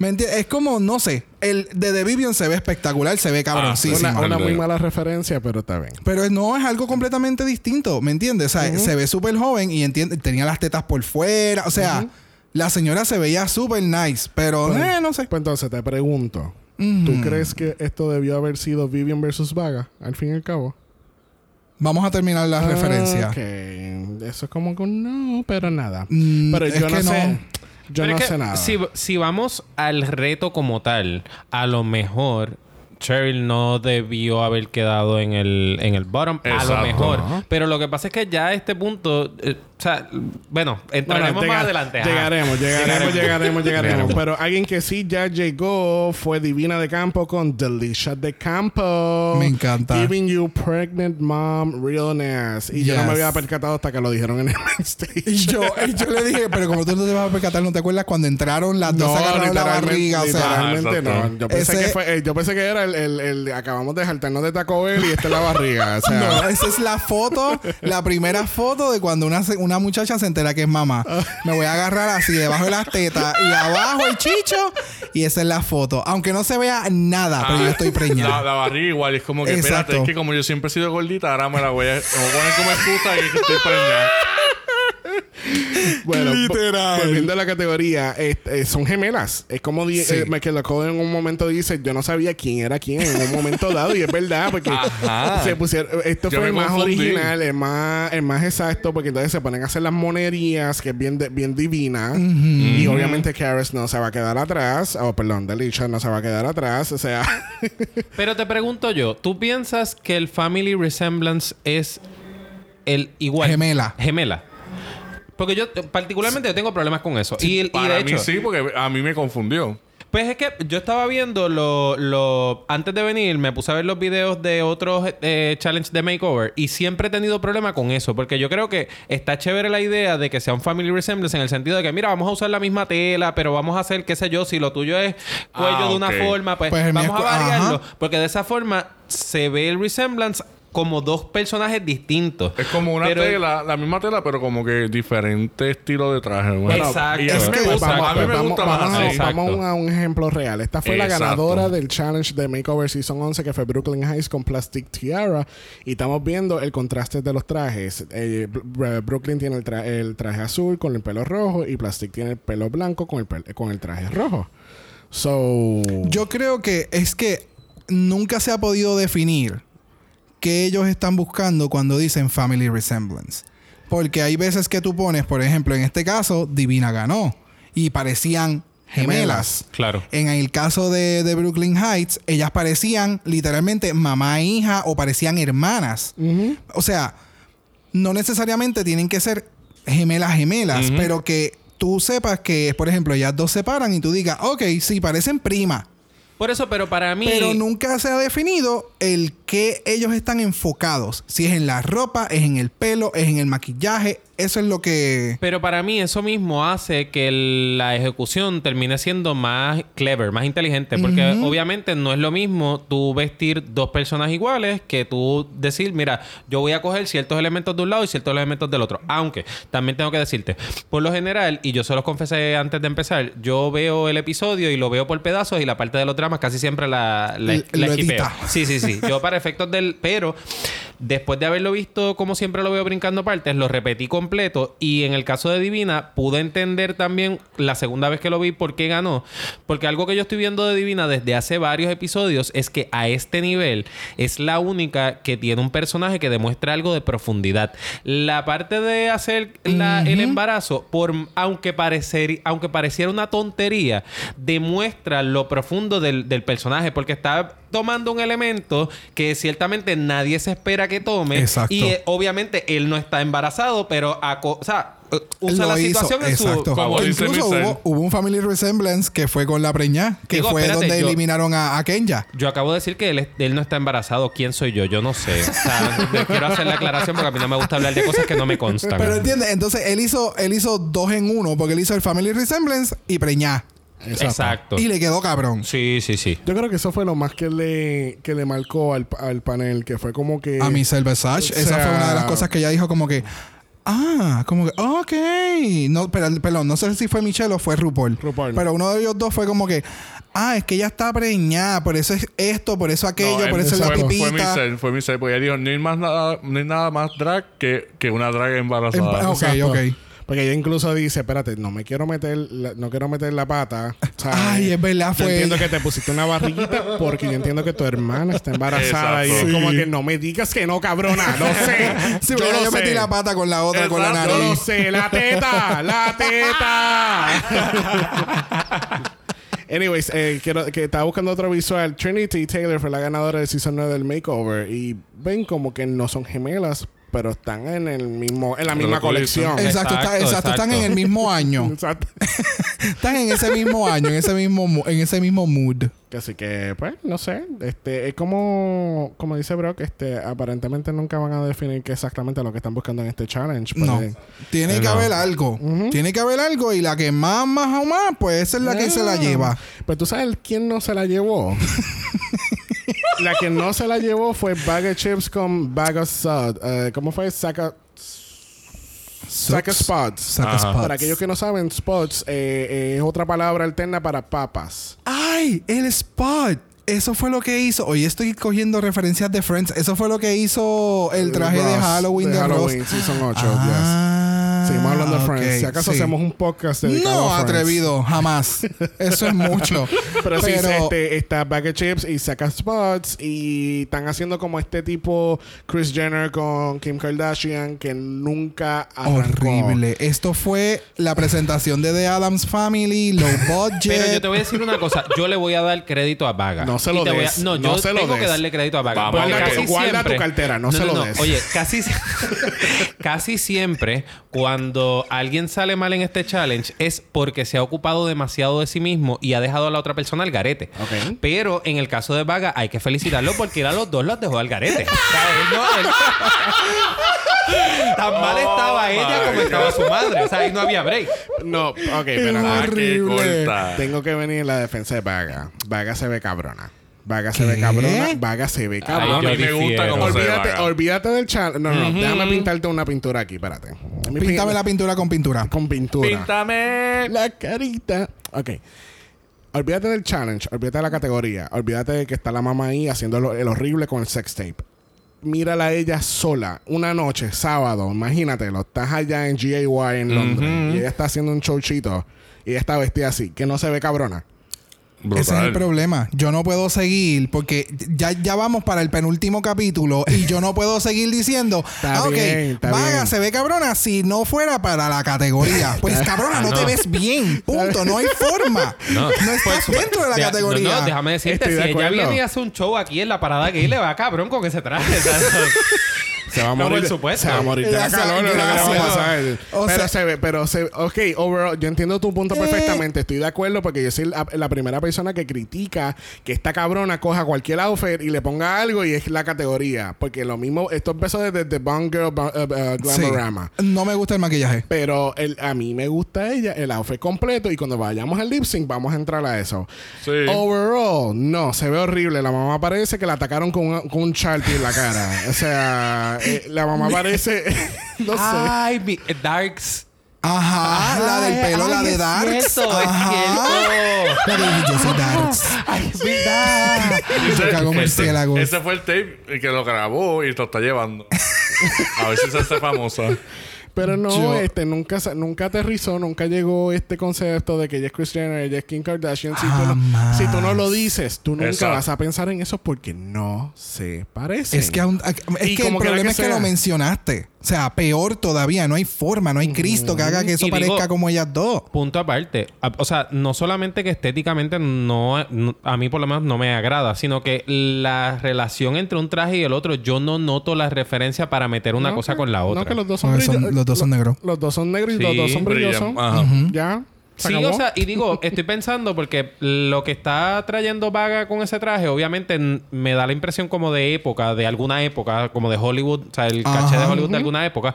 ¿Me entiendes? Es como, no sé. El de The Vivian se ve espectacular, se ve cabroncísimo. Una, una muy mala referencia, pero está bien. Pero no es algo completamente distinto, ¿me entiendes? O sea, se ve súper joven y entiende, tenía las tetas por fuera. O sea, la señora se veía súper nice, pero eh, no sé. Pues entonces te pregunto, ¿tú crees que esto debió haber sido Vivian versus Vaga, al fin y al cabo? Vamos a terminar la referencia. Ok, eso es como que un no, pero nada. Mm, pero es yo no que sé. no. Yo Pero no sé nada. Si, si vamos al reto como tal, a lo mejor Cheryl no debió haber quedado en el, en el bottom. A lo mejor. Pero lo que pasa es que ya a este punto... eh, o sea, bueno, entraremos Bueno, más adelante. Llegaremos, llegaremos, llegaremos, llegaremos. Pero alguien que sí ya llegó fue Divina de Campo con Delicia de Campo. Me encanta. Giving you pregnant mom realness. Y yo no me había percatado hasta que lo dijeron en el main stage. Y yo, y yo le dije, pero como tú no te vas a percatar, ¿no te acuerdas cuando entraron las dos No, agarraron la barriga? O sea, literalmente no. Yo pensé, Ese- que fue, eh, yo pensé que era el, el, el- acabamos de saltarnos de Taco Bell y esta es la barriga. O sea, no, esa es la foto, la primera foto de cuando una, se- una muchacha se entera que es mamá. Me voy a agarrar así debajo de las tetas y abajo el chicho y esa es la foto. Aunque no se vea nada, pero yo estoy La, preñada. la barriga igual. Es como que, Exacto. espérate, es que como yo siempre he sido gordita, ahora me la voy a, me voy a poner como excusa que estoy preñada. Bueno, Literal. vo- volviendo a la categoría, eh, son gemelas. Es como di- Sí. eh, Michael Cole en un momento dice, yo no sabía quién era quién en un momento dado y es verdad porque Ajá. se pusieron, esto Yo fue me el más confundí. original, el más, el más exacto porque entonces se ponen a hacer las monerías que es bien, de- bien divina y obviamente Karis no se va a quedar atrás, o perdón, Delicia no se va a quedar atrás, o sea, Pero te pregunto yo, ¿tú piensas que el family resemblance es el igual? Gemela. Gemela. Porque yo, particularmente, yo tengo problemas con eso. y, y Para de hecho, mí sí, porque a mí me confundió. pues es que yo estaba viendo lo, lo- Antes de venir, me puse a ver los videos de otros eh, challenge de makeover y siempre he tenido problema con eso. Porque yo creo que está chévere la idea de que sea un family resemblance en el sentido de que, mira, vamos a usar la misma tela, pero vamos a hacer, qué sé yo, si lo tuyo es cuello Ah, de una forma, pues, Pues vamos a variarlo. ajá. Porque de esa forma se ve el resemblance como dos personajes distintos. Es como una Pero- tela, la misma tela, pero como que diferente estilo de traje. Bueno, Exacto. Y a mí Es me que gusta, vamos, a mí me vamos- gusta vamos más. Exacto. vamos a un ejemplo real. Esta fue la ganadora del challenge de Makeover Season 11, que fue Brooklyn Heights con Plastic Tiara. Y estamos viendo el contraste de los trajes. Eh, Br- Brooklyn tiene el, tra- el traje azul con el pelo rojo y Plastic tiene el pelo blanco con el, con el traje rojo. So... Yo creo que es que nunca se ha podido definir qué ellos están buscando cuando dicen family resemblance. Porque hay veces que tú pones, por ejemplo, en este caso, Divina ganó y parecían gemelas. Claro. En el caso de, de Brooklyn Heights, ellas parecían literalmente mamá e hija o parecían hermanas. O sea, no necesariamente tienen que ser gemelas gemelas, pero que tú sepas que, por ejemplo, ellas dos se paran y tú digas, ok, sí, parecen prima. Por eso, pero para mí... Pero nunca se ha definido el que ellos están enfocados. Si es en la ropa, es en el pelo, es en el maquillaje. Eso es lo que... Pero para mí eso mismo hace que el- la ejecución termine siendo más clever, más inteligente. Porque obviamente no es lo mismo tú vestir dos personas iguales que tú decir, mira, yo voy a coger ciertos elementos de un lado y ciertos elementos del otro. Aunque también tengo que decirte, por lo general, y yo se los confesé antes de empezar, yo veo el episodio y lo veo por pedazos y la parte de los dramas casi siempre la, la, la. Sí, sí, sí. Yo para efectos del... Pero después de haberlo visto como siempre lo veo brincando partes, lo repetí completo y en el caso de Divina pude entender también la segunda vez que lo vi por qué ganó. Porque algo que yo estoy viendo de Divina desde hace varios episodios es que a este nivel es la única que tiene un personaje que demuestra algo de profundidad. La parte de hacer la- el embarazo, por aunque, parecer, aunque pareciera una tontería, demuestra lo profundo del, del personaje porque está tomando un elemento que ciertamente nadie se espera que tome. Exacto. Y eh, obviamente él no está embarazado, pero... aco- o sea, eh, usa Lo la hizo, situación en exacto. su favor. Incluso hubo, hubo un family resemblance que fue con la preña, que Digo, fue espérate, donde yo- eliminaron a, a Kenya. Yo acabo de decir que él, no está embarazado. ¿Quién soy yo? Yo no sé. O sea, quiero hacer la aclaración porque a mí no me gusta hablar de cosas que no me constan. Pero entiendes, entonces él hizo, él hizo dos en uno, porque él hizo el family resemblance y preñá. Exacto. Y le quedó cabrón. Sí, sí, sí. Yo creo que eso fue lo más que le, que le marcó al, al panel, que fue como que... A Michelle o Esa fue una de las cosas que ella dijo como que... Ah, como que... Ok. No, pero, perdón, no sé si fue Michelle o fue RuPaul. RuPaul. Pero uno de ellos dos fue como que... Ah, es que ella está preñada. Por eso es esto, por eso aquello, No, por eso es la fue, fue pipita. Michelle, fue Michelle, porque ella dijo, no hay, más nada, no hay nada más drag que, que una drag embarazada. Em- ok, Exacto. ok. Porque ella incluso dice, espérate, no me quiero meter, la- no quiero meter la pata. Ay, es verdad, Yo fue entiendo ella. que te pusiste una barriguita porque yo entiendo que tu hermana está embarazada y es como que no me digas que no, cabrona. Lo sé. Sí, yo lo yo sé. metí la pata con la otra, con la Exacto. Yo lo nariz. sé. La teta. La teta. Anyways, eh, quiero, que estaba buscando otro visual. Trinity Taylor fue la ganadora del Season 9 del Makeover. Y ven como que no son gemelas, pero están en el mismo, en la misma colección. colección. Exacto, está- Exacto, exacto, están en el mismo año. Exacto. están en ese mismo año, en ese mismo, en ese mismo mood. Así que, pues, no sé. Este, es como, como dice Brock, este, aparentemente nunca van a definir qué exactamente lo que están buscando en este challenge. No. porque- Tiene que No. haber algo. Tiene que haber algo y la que más, más o más, pues esa es la que se la Ah. lleva. Pero tú sabes quién no se la llevó. la que no se la llevó fue Bag of Chips con Bag of Sod. Eh, ¿Cómo fue? Saca, saca. Spots. Saca spots. Para aquellos que no saben, spots eh, eh, es otra palabra alterna para papas. ¡Ay! El spot. Eso fue lo que hizo. Hoy estoy cogiendo referencias de Friends. Eso fue lo que hizo el traje de Ross, Halloween de, Halloween, Ross. Season 8. Ah, yes. Seguimos hablando de Friends. Si acaso sí. hacemos un podcast dedicado No, a Friends. atrevido, jamás. Eso es mucho. Pero, sí, Pero- este, está Bag of Chips y saca spots y están haciendo como este tipo Chris Jenner con Kim Kardashian que nunca arrancó. Horrible. Esto fue la presentación de The Adams Family, low budget. Pero yo te voy a decir una cosa. Yo le voy a dar crédito a Vaga. No se lo a- des. no, No yo se lo tengo des. que darle crédito a Vaga. Vamos, Porque guarda- casi guarda siempre- tu cartera, no se lo des. Oye, casi, casi siempre cuando alguien sale mal en este challenge es porque se ha ocupado demasiado de sí mismo y ha dejado a la otra persona al garete. Pero en el caso de Vaga hay que felicitarlo porque a los dos los dejó al garete. Tan mal estaba ella como estaba su madre. O sea, ahí no había break. No, ok, pero corta. tengo que venir en la defensa de Vaga. Vaga se ve cabrona. Vaga se ve cabrona. Vaga se ve cabrona. mí me gusta se olvídate, olvídate del challenge. No, no, no. Déjame pintarte una pintura aquí. Espérate. Píntame pin- la pintura con pintura. Con pintura. Píntame. La carita. Ok. Olvídate del challenge, olvídate de la categoría, olvídate de que está la mamá ahí haciendo lo- el horrible con el sex tape. Mírala a ella sola, una noche, sábado, imagínatelo, estás allá en GAY en Londres y ella está haciendo un showchito y ella está vestida así, que no se ve cabrona. Ese es el problema. Yo no puedo seguir porque ya, ya vamos para el penúltimo capítulo y yo no puedo seguir diciendo, Está ah, ok, bien, vaga, se ve cabrona si no fuera para la categoría. Pues cabrona, no, te no. ves bien. Punto. No hay forma. No, estás dentro de la Deja- categoría. No, no, déjame decirte, Estoy de si ella viene y hace un show aquí en la parada gay, le va cabrón con ese traje. Se va a No, morir. por de- supuesto. Se va a morir de la Gracias, calor. no le va a gracias. pasar. O pero sea- se ve, pero se Ok, overall, yo entiendo tu punto Eh. perfectamente. Estoy de acuerdo porque yo soy la, la primera persona que critica que esta cabrona coja cualquier outfit y le ponga algo y es la categoría. Porque lo mismo, esto empezó desde The Bond Girl uh, uh, Sí. Glamorama. No me gusta el maquillaje. Pero el, a mí me gusta ella, el outfit completo. Y cuando vayamos al lip sync, vamos a entrar a eso. Sí. Overall, no, se ve horrible. La mamá parece que la atacaron con, una- con un Sharpie en la cara. O sea, eh, la mamá parece. no sé. Ay, mi, Darks. Ajá, la del pelo, Ay, la de Darks. cierto, es Ajá. cierto. La de yo soy Darks. Ay, es verdad. Se cagó murciélagos. ese fue el tape que lo grabó y lo está llevando. A ver si se hace famosa. Pero no, Yo- este, nunca, nunca aterrizó, nunca llegó este concepto de que ella es Kris Jenner, ella es Kim Kardashian. Si tú, no, Jamás. si tú no lo dices, tú nunca Exacto. vas a pensar en eso porque no se parece. Es que, aún- es Y que el problema que es que sea. lo mencionaste. Sea, peor todavía. No hay forma, no hay Cristo que haga que eso Y digo- parezca como ellas dos. Punto aparte. O sea, no solamente que estéticamente no, no- a mí por lo menos no me agrada, sino que la relación entre un traje y el otro, yo no noto la referencia para meter una No, cosa que- con la otra. No, que los dos son, brillo- los dos son negros. Los dos son negros y Sí, los dos son brillosos. brillan. Ajá. Ya. Se Sí, acabó. o sea, y digo, estoy pensando porque lo que está trayendo Vaga con ese traje, obviamente me da la impresión como de época, de alguna época, como de Hollywood, o sea, el caché Ajá. de Hollywood de alguna época.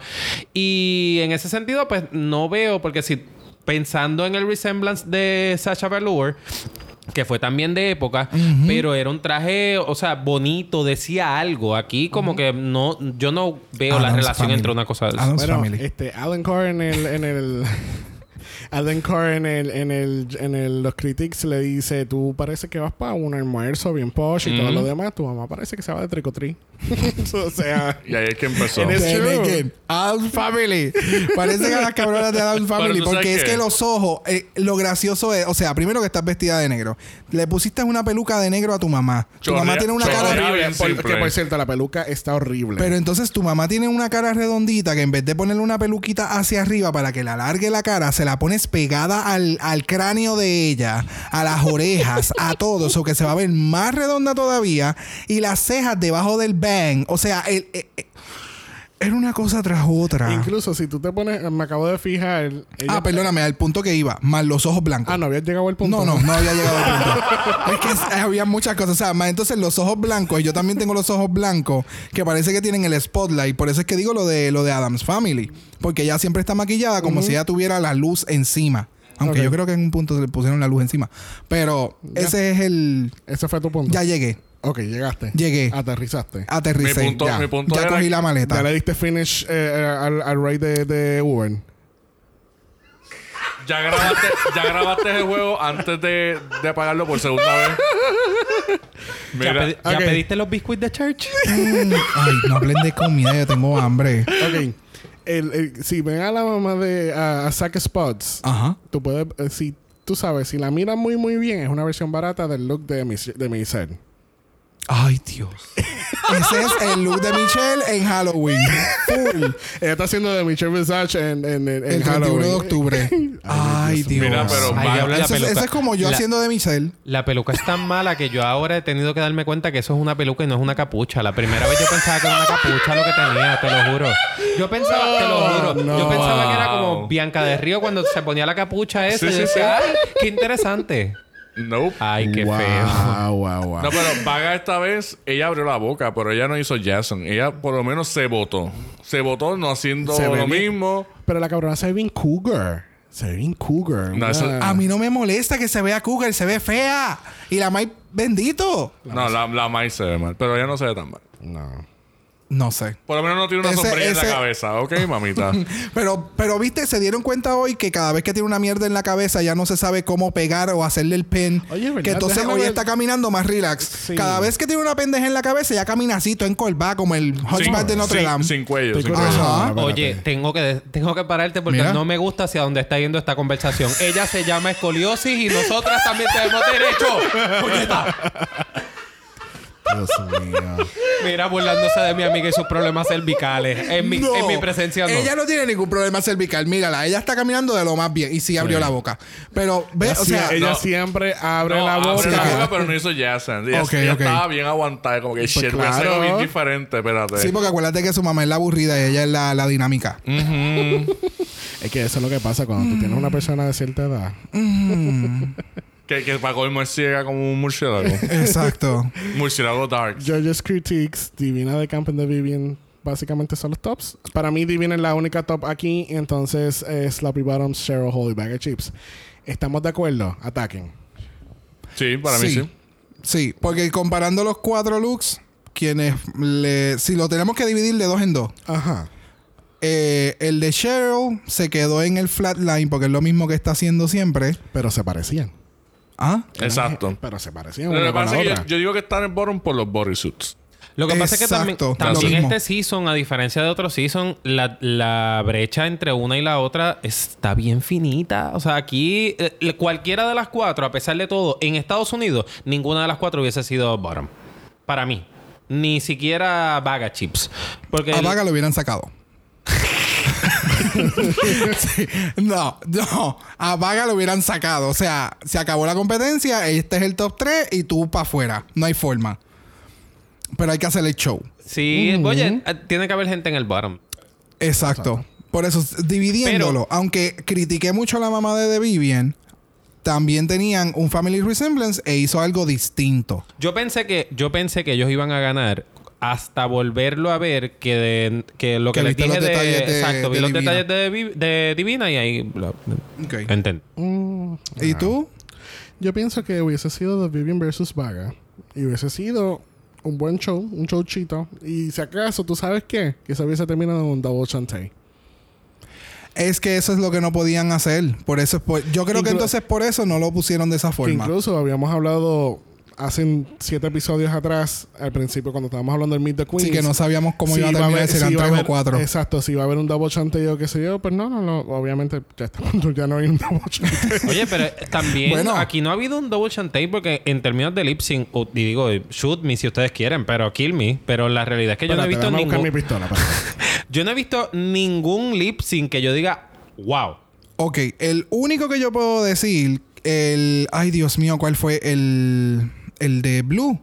Y en ese sentido, pues no veo, porque si pensando en el resemblance de Sacha Velour, que fue también de época, pero era un traje, o sea, bonito, decía algo. Aquí como que no, yo no veo la relación Family. entre una cosa. Addams Bueno, Family. este, Alan Carr en el, en el Alan Carr en el, en el, en el, los critics le dice, tú parece que vas para un almuerzo bien posh y todo lo demás, tu mamá parece que se va de tricotri. o sea, Y ahí es que empezó. True. Addams Family. Parece que las cabronas de Addams Family. Porque es qué? que los ojos, eh, lo gracioso es, o sea, primero que estás vestida de negro. Le pusiste una peluca de negro a tu mamá. Tu mamá tiene una cara. bien por- simple. que por cierto, la peluca está horrible. Pero entonces tu mamá tiene una cara redondita que en vez de ponerle una peluquita hacia arriba para que la alargue la cara, se la pones pegada al, al cráneo de ella, a las orejas, a todo, eso que se va a ver más redonda todavía y las cejas debajo del bang. O sea, el- el- el- era una cosa tras otra. Incluso si tú te pones, me acabo de fijar. ella- Ah, perdóname, al punto que iba, más los ojos blancos. Ah, no había llegado al punto. No, no, no había llegado al punto. es que había muchas cosas. O sea, más entonces los ojos blancos, y yo también tengo los ojos blancos, que parece que tienen el spotlight. Por eso es que digo lo de lo de Adams Family. Porque ella siempre está maquillada como si ella tuviera la luz encima. Aunque yo creo que en un punto se le pusieron la luz encima. Pero ese es el. Ese fue tu punto. Ya llegué. Ok, llegaste. Llegué. Aterrizaste. Aterricé. Mi punto- ya mi punto ya era cogí la maleta. Ya le diste finish eh, al, al rey de, de Uber. Ya grabaste, ya grabaste el juego antes de, de apagarlo por segunda vez. ¿Ya, Mira, pedi- ya ok. pediste los biscuits de church? Mm, Ay, no hablen de comida, yo tengo hambre. Ok. El, el- si ven a la mamá de a, a Zack Spots, Ajá. tú puedes, eh, si tú sabes, si la miras muy muy bien, es una versión barata del look de, Mich- de Michelle. Ay, Dios. Ese es el look de Michelle en Halloween. Full. Ella está haciendo de Michelle Visage en, en, en, en El 31 Halloween. de octubre. Ay, Dios. Mira, pero Ay, diablo, la Eso, es- peluca. eso es como yo La- haciendo de Michelle. La peluca es tan mala que yo ahora he tenido que darme cuenta que eso es una peluca y no es una capucha. La primera vez yo pensaba que era una capucha lo que tenía, te lo juro. Yo pensaba, te lo juro, no. yo pensaba que era como. Bianca de Río cuando se ponía la capucha esa. Sí, y yo sí, decía, ay, qué interesante. Nope. Ay, qué wow, feo. Wow, wow, No, pero Vaga esta vez, ella abrió la boca, pero ella no hizo Jason. Ella por lo menos se votó. Se votó no haciendo Se lo bien. mismo. Pero la cabrona se ve bien cougar. Se ve bien cougar. No, Una- eso- A mí no me molesta que se vea Cougar, se ve fea. Y la Mike, bendito. No, la, la Mai se ve mal, pero ella no se ve tan mal. No. No sé. Por lo menos no tiene una Ese- sombrilla en la cabeza, ¿ok, mamita? Pero, pero viste, se dieron cuenta hoy que cada vez que tiene una mierda en la cabeza ya no se sabe cómo pegar o hacerle el pen. Oye, ¿verdad? que entonces Déjame hoy ver. está caminando más relax. Sí. Cada vez que tiene una pendeja en la cabeza ya camina así, todo encorvado como el Hunchback de Notre Dame. sin cuello. Sin cuello. Ajá. Oye, tengo que, tengo que pararte porque Mira. no me gusta hacia dónde está yendo esta conversación. Ella se llama escoliosis y nosotras también tenemos derecho. Dios mío. Mira, burlándose de mi amiga y sus problemas cervicales. En mi, No. en mi presencia no. Ella no tiene ningún problema cervical. Mírala, ella está caminando de lo más bien y sí abrió la boca. Pero ve, Ella o sea, ella no. siempre abre No, la boca. abre la Sí. boca, pero no hizo Jason. Ella, Ok, ella ok. estaba bien aguantada, como que shit, a hacer claro. algo bien diferente, espérate. sí, porque acuérdate que su mamá es la aburrida y ella es la, la dinámica. Es que eso es lo que pasa cuando tú tienes una persona de cierta edad. Que, que para colmo es ciega como un murciélago. Exacto. murciélago dark. Judges Critiques, Divina de Camp and the Vivian, básicamente son los tops. Para mí, Divina es la única top aquí. Entonces, es Sloppy Bottoms, Cheryl Holy Bag of Chips. ¿Estamos de acuerdo? Ataquen. Sí, para mí sí. Sí, porque comparando los cuatro looks, quienes le, si lo tenemos que dividir de dos en dos, Ajá. eh, el de Cheryl se quedó en el flatline porque es lo mismo que está haciendo siempre. Pero se parecían. ¿Ah? Exacto. Pero se parecían Lo una que con pasa la es que otra. yo, yo digo que están en bottom por los bodysuits. Lo que pasa es que también, también este season, a diferencia de otros season, la, la brecha entre una y la otra está bien finita. O sea, aquí eh, cualquiera de las cuatro, a pesar de todo, en Estados Unidos, ninguna de las cuatro hubiese sido bottom. Para mí. Ni siquiera Vaga Chips. Porque A el- Vaga lo hubieran sacado. Sí. No, no. A Vaga lo hubieran sacado. O sea, se acabó la competencia, este es el top 3 y tú para afuera. No hay forma. Pero hay que hacer el show. Sí, oye, eh, tiene que haber gente en el bottom. Exacto. Por eso, dividiéndolo. Aunque critiqué mucho a la mamá de The Vivian, también tenían un family resemblance e hizo algo distinto. Yo pensé que, yo pensé que ellos iban a ganar hasta volverlo a ver que, de- que lo que, Que les dije los de, detalles de- exacto vi de los Divina. detalles de, Vi- de Divina y ahí lo, entendí Mm, ¿Y ah. tú? Yo pienso que hubiese sido The Vivian versus Vaga. Y hubiese sido un buen show, un showchito. Y si acaso, ¿tú sabes qué? Que se hubiese terminado en un double chantay. Es que eso es lo que no podían hacer. Por eso es por- yo creo que entonces por eso no lo pusieron de esa Que forma. incluso habíamos hablado hace siete episodios atrás, al principio, cuando estábamos hablando del Meet the Queens. Sí, que no sabíamos cómo iba a terminar, haber- si eran tres o cuatro. Exacto, si iba a haber un double chantay o qué sé yo, pues no, no, no. Obviamente ya está, ya no hay un double chantay. Oye, pero también Bueno. aquí no ha habido un double chantay porque en términos de lip sync, o- y digo, shoot me si ustedes quieren, pero kill me. Pero la realidad es que yo no he visto mi ningún. pistola. Yo no he visto ningún lip sync que yo diga, wow. Ok, el único que yo puedo decir, el... Ay, Dios mío, ¿cuál fue? El... El de Blue.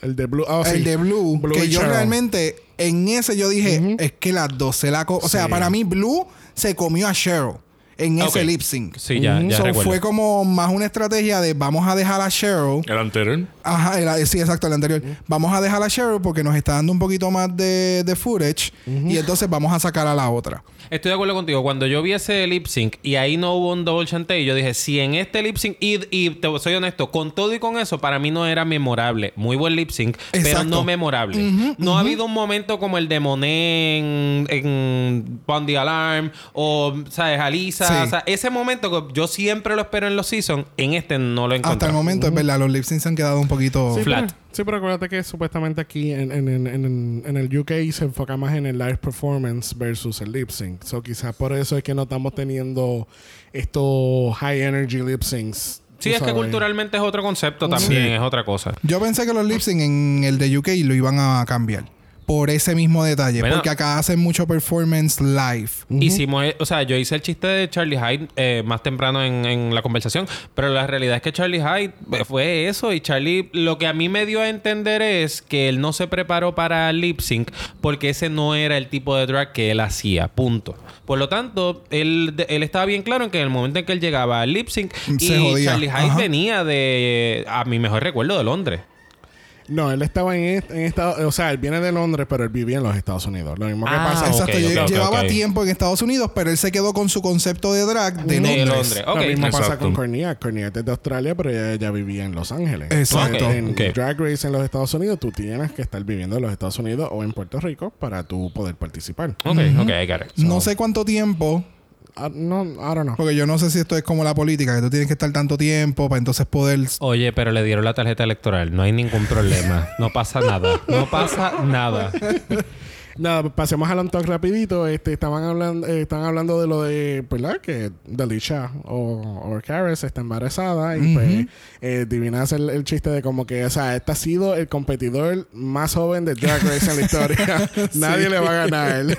El de Blue. ah, sí. El de Blue. Blue que yo realmente, en ese yo dije, es que las dos se la... co- o sea, Sí. para mí Blue se comió a Cheryl en ese lip sync. Sí, ya, ya So, recuerdo. fue como más una estrategia de vamos a dejar a Cheryl. El anterior. Ajá, el- sí, exacto, el anterior. Vamos a dejar a Cheryl porque nos está dando un poquito más de, de footage y entonces vamos a sacar a la otra. Estoy de acuerdo contigo. Cuando yo vi ese lip sync y ahí no hubo un double chantay, yo dije, si en este lip sync, y, y te soy honesto, con todo y con eso, para mí no era memorable. Muy buen lip sync, pero no memorable. no ha habido un momento como el de Monet en, en Bond the Alarm o, ¿sabes? Alisa. Sí. O sea, ese momento que yo siempre lo espero en los seasons, en este no lo encontré. Hasta el momento, es verdad, los lip syncs se han quedado un poquito... Sí, Flat. Pero, sí, pero acuérdate que supuestamente aquí en, en, en, en- en el UK se enfoca más en el live performance versus el lip sync. So quizás por eso es que no estamos teniendo estos high energy lip syncs. Sí, es que culturalmente es otro concepto también, es otra cosa. Yo pensé que los lip sync en el de UK lo iban a cambiar. Por ese mismo detalle. Bueno. porque acá hacen mucho performance live. Hicimos, o sea, yo hice el chiste de Charlie Hyde eh, más temprano en, en la conversación, pero la realidad es que Charlie Hyde fue eso y Charlie lo que a mí me dio a entender es que él no se preparó para lip sync porque ese no era el tipo de drag que él hacía, punto. Por lo tanto, él, él estaba bien claro en que en el momento en que él llegaba al lip sync Se y jodía. Charlie Hyde Ajá. venía de, a mi mejor recuerdo, de Londres. No, él estaba en, est- en Estados... O sea, él viene de Londres, pero él vivía en los Estados Unidos. Lo mismo que Ah, pasa... ok, Exacto. lle- ok, ok, Llevaba ok. tiempo en Estados Unidos, pero él se quedó con su concepto de drag de De Londres. Londres. Ok. Lo mismo pasa Exacto. con Cornia. Cornia es de Australia, pero ella, ella vivía en Los Ángeles. Exacto. En Ok. Drag Race en los Estados Unidos, tú tienes que estar viviendo en los Estados Unidos o en Puerto Rico para tú poder participar. Ok, ok, I got it. No sé cuánto tiempo, Ah, no, I don't know. porque yo no sé si esto es como la política, que tú tienes que estar tanto tiempo para entonces poder... Oye, pero le dieron la tarjeta electoral. No hay ningún problema. No pasa nada. No pasa nada. Nada, pasemos al talk rapidito. Este, estaban hablando, eh, estaban hablando de lo de, ¿verdad? Que Delisha o, o Karis está embarazada y pues eh, Divina hace el, el chiste de como que, o sea, este ha sido el competidor más joven de Drag Race en la historia. Nadie le va a ganar.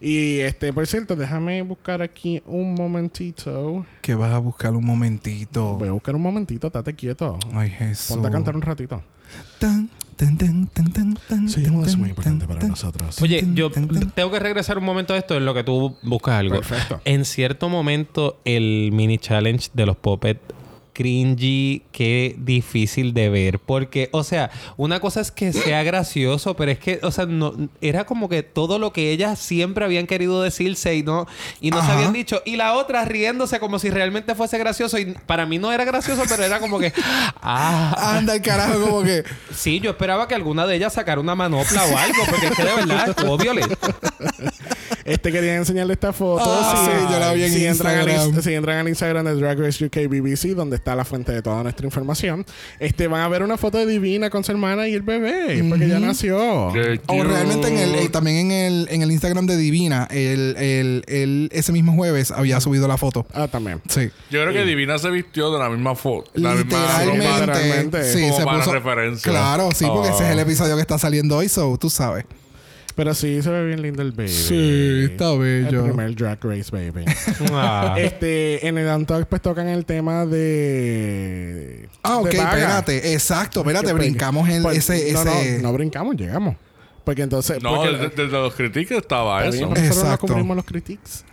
y este, por cierto, déjame buscar aquí un momentito. Que vas a buscar un momentito. Voy a buscar un momentito, estate quieto. Ay, Jesús. Ponte a cantar un ratito. Tan, tan, tan, tan, tan, tan, Sí, tan, es muy tan, importante para nosotros. Oye, yo tengo que regresar un momento a esto en lo que tú buscas algo. Perfecto. En cierto momento, el mini challenge de los Puppet cringy, qué difícil de ver. Porque, o sea, una cosa es que sea gracioso, pero es que, o sea, no, era como que todo lo que ellas siempre habían querido decirse y no, y no se habían dicho. Y la otra riéndose como si realmente fuese gracioso. Y para mí no era gracioso, pero era como que, ah, Anda el carajo, como que. Sí, yo esperaba que alguna de ellas sacara una manopla o algo, porque es que de verdad estuvo violento. Este quería enseñarle esta foto. Ah, sí, yo la vi en si entran al Instagram. si entran al Instagram de Drag Race UK BBC, donde está la fuente de toda nuestra información, este van a ver una foto de Divina con su hermana y el bebé, porque ya nació. Qué O realmente en el, eh, también en el, en el Instagram de Divina, el, el, el- ese mismo jueves había subido la foto. Ah, también. Sí. Yo creo que Divina se vistió de la misma foto. La misma Literalmente. literalmente, sí, como se para puso- referencia. Claro, sí, porque ese es el episodio que está saliendo hoy, so tú sabes. Pero sí, se ve bien lindo el baby. Sí, está bello. El primer Drag Race baby. Ah. este, en el Untucked pues tocan el tema de... Ah, ok, de espérate. Exacto, espérate, pues, brincamos en pues, ese... no, ese... No, no brincamos, llegamos. Porque entonces... No, porque, desde, desde los critiques estaba Está bien, eso. nosotros no Exacto. cubrimos los critiques.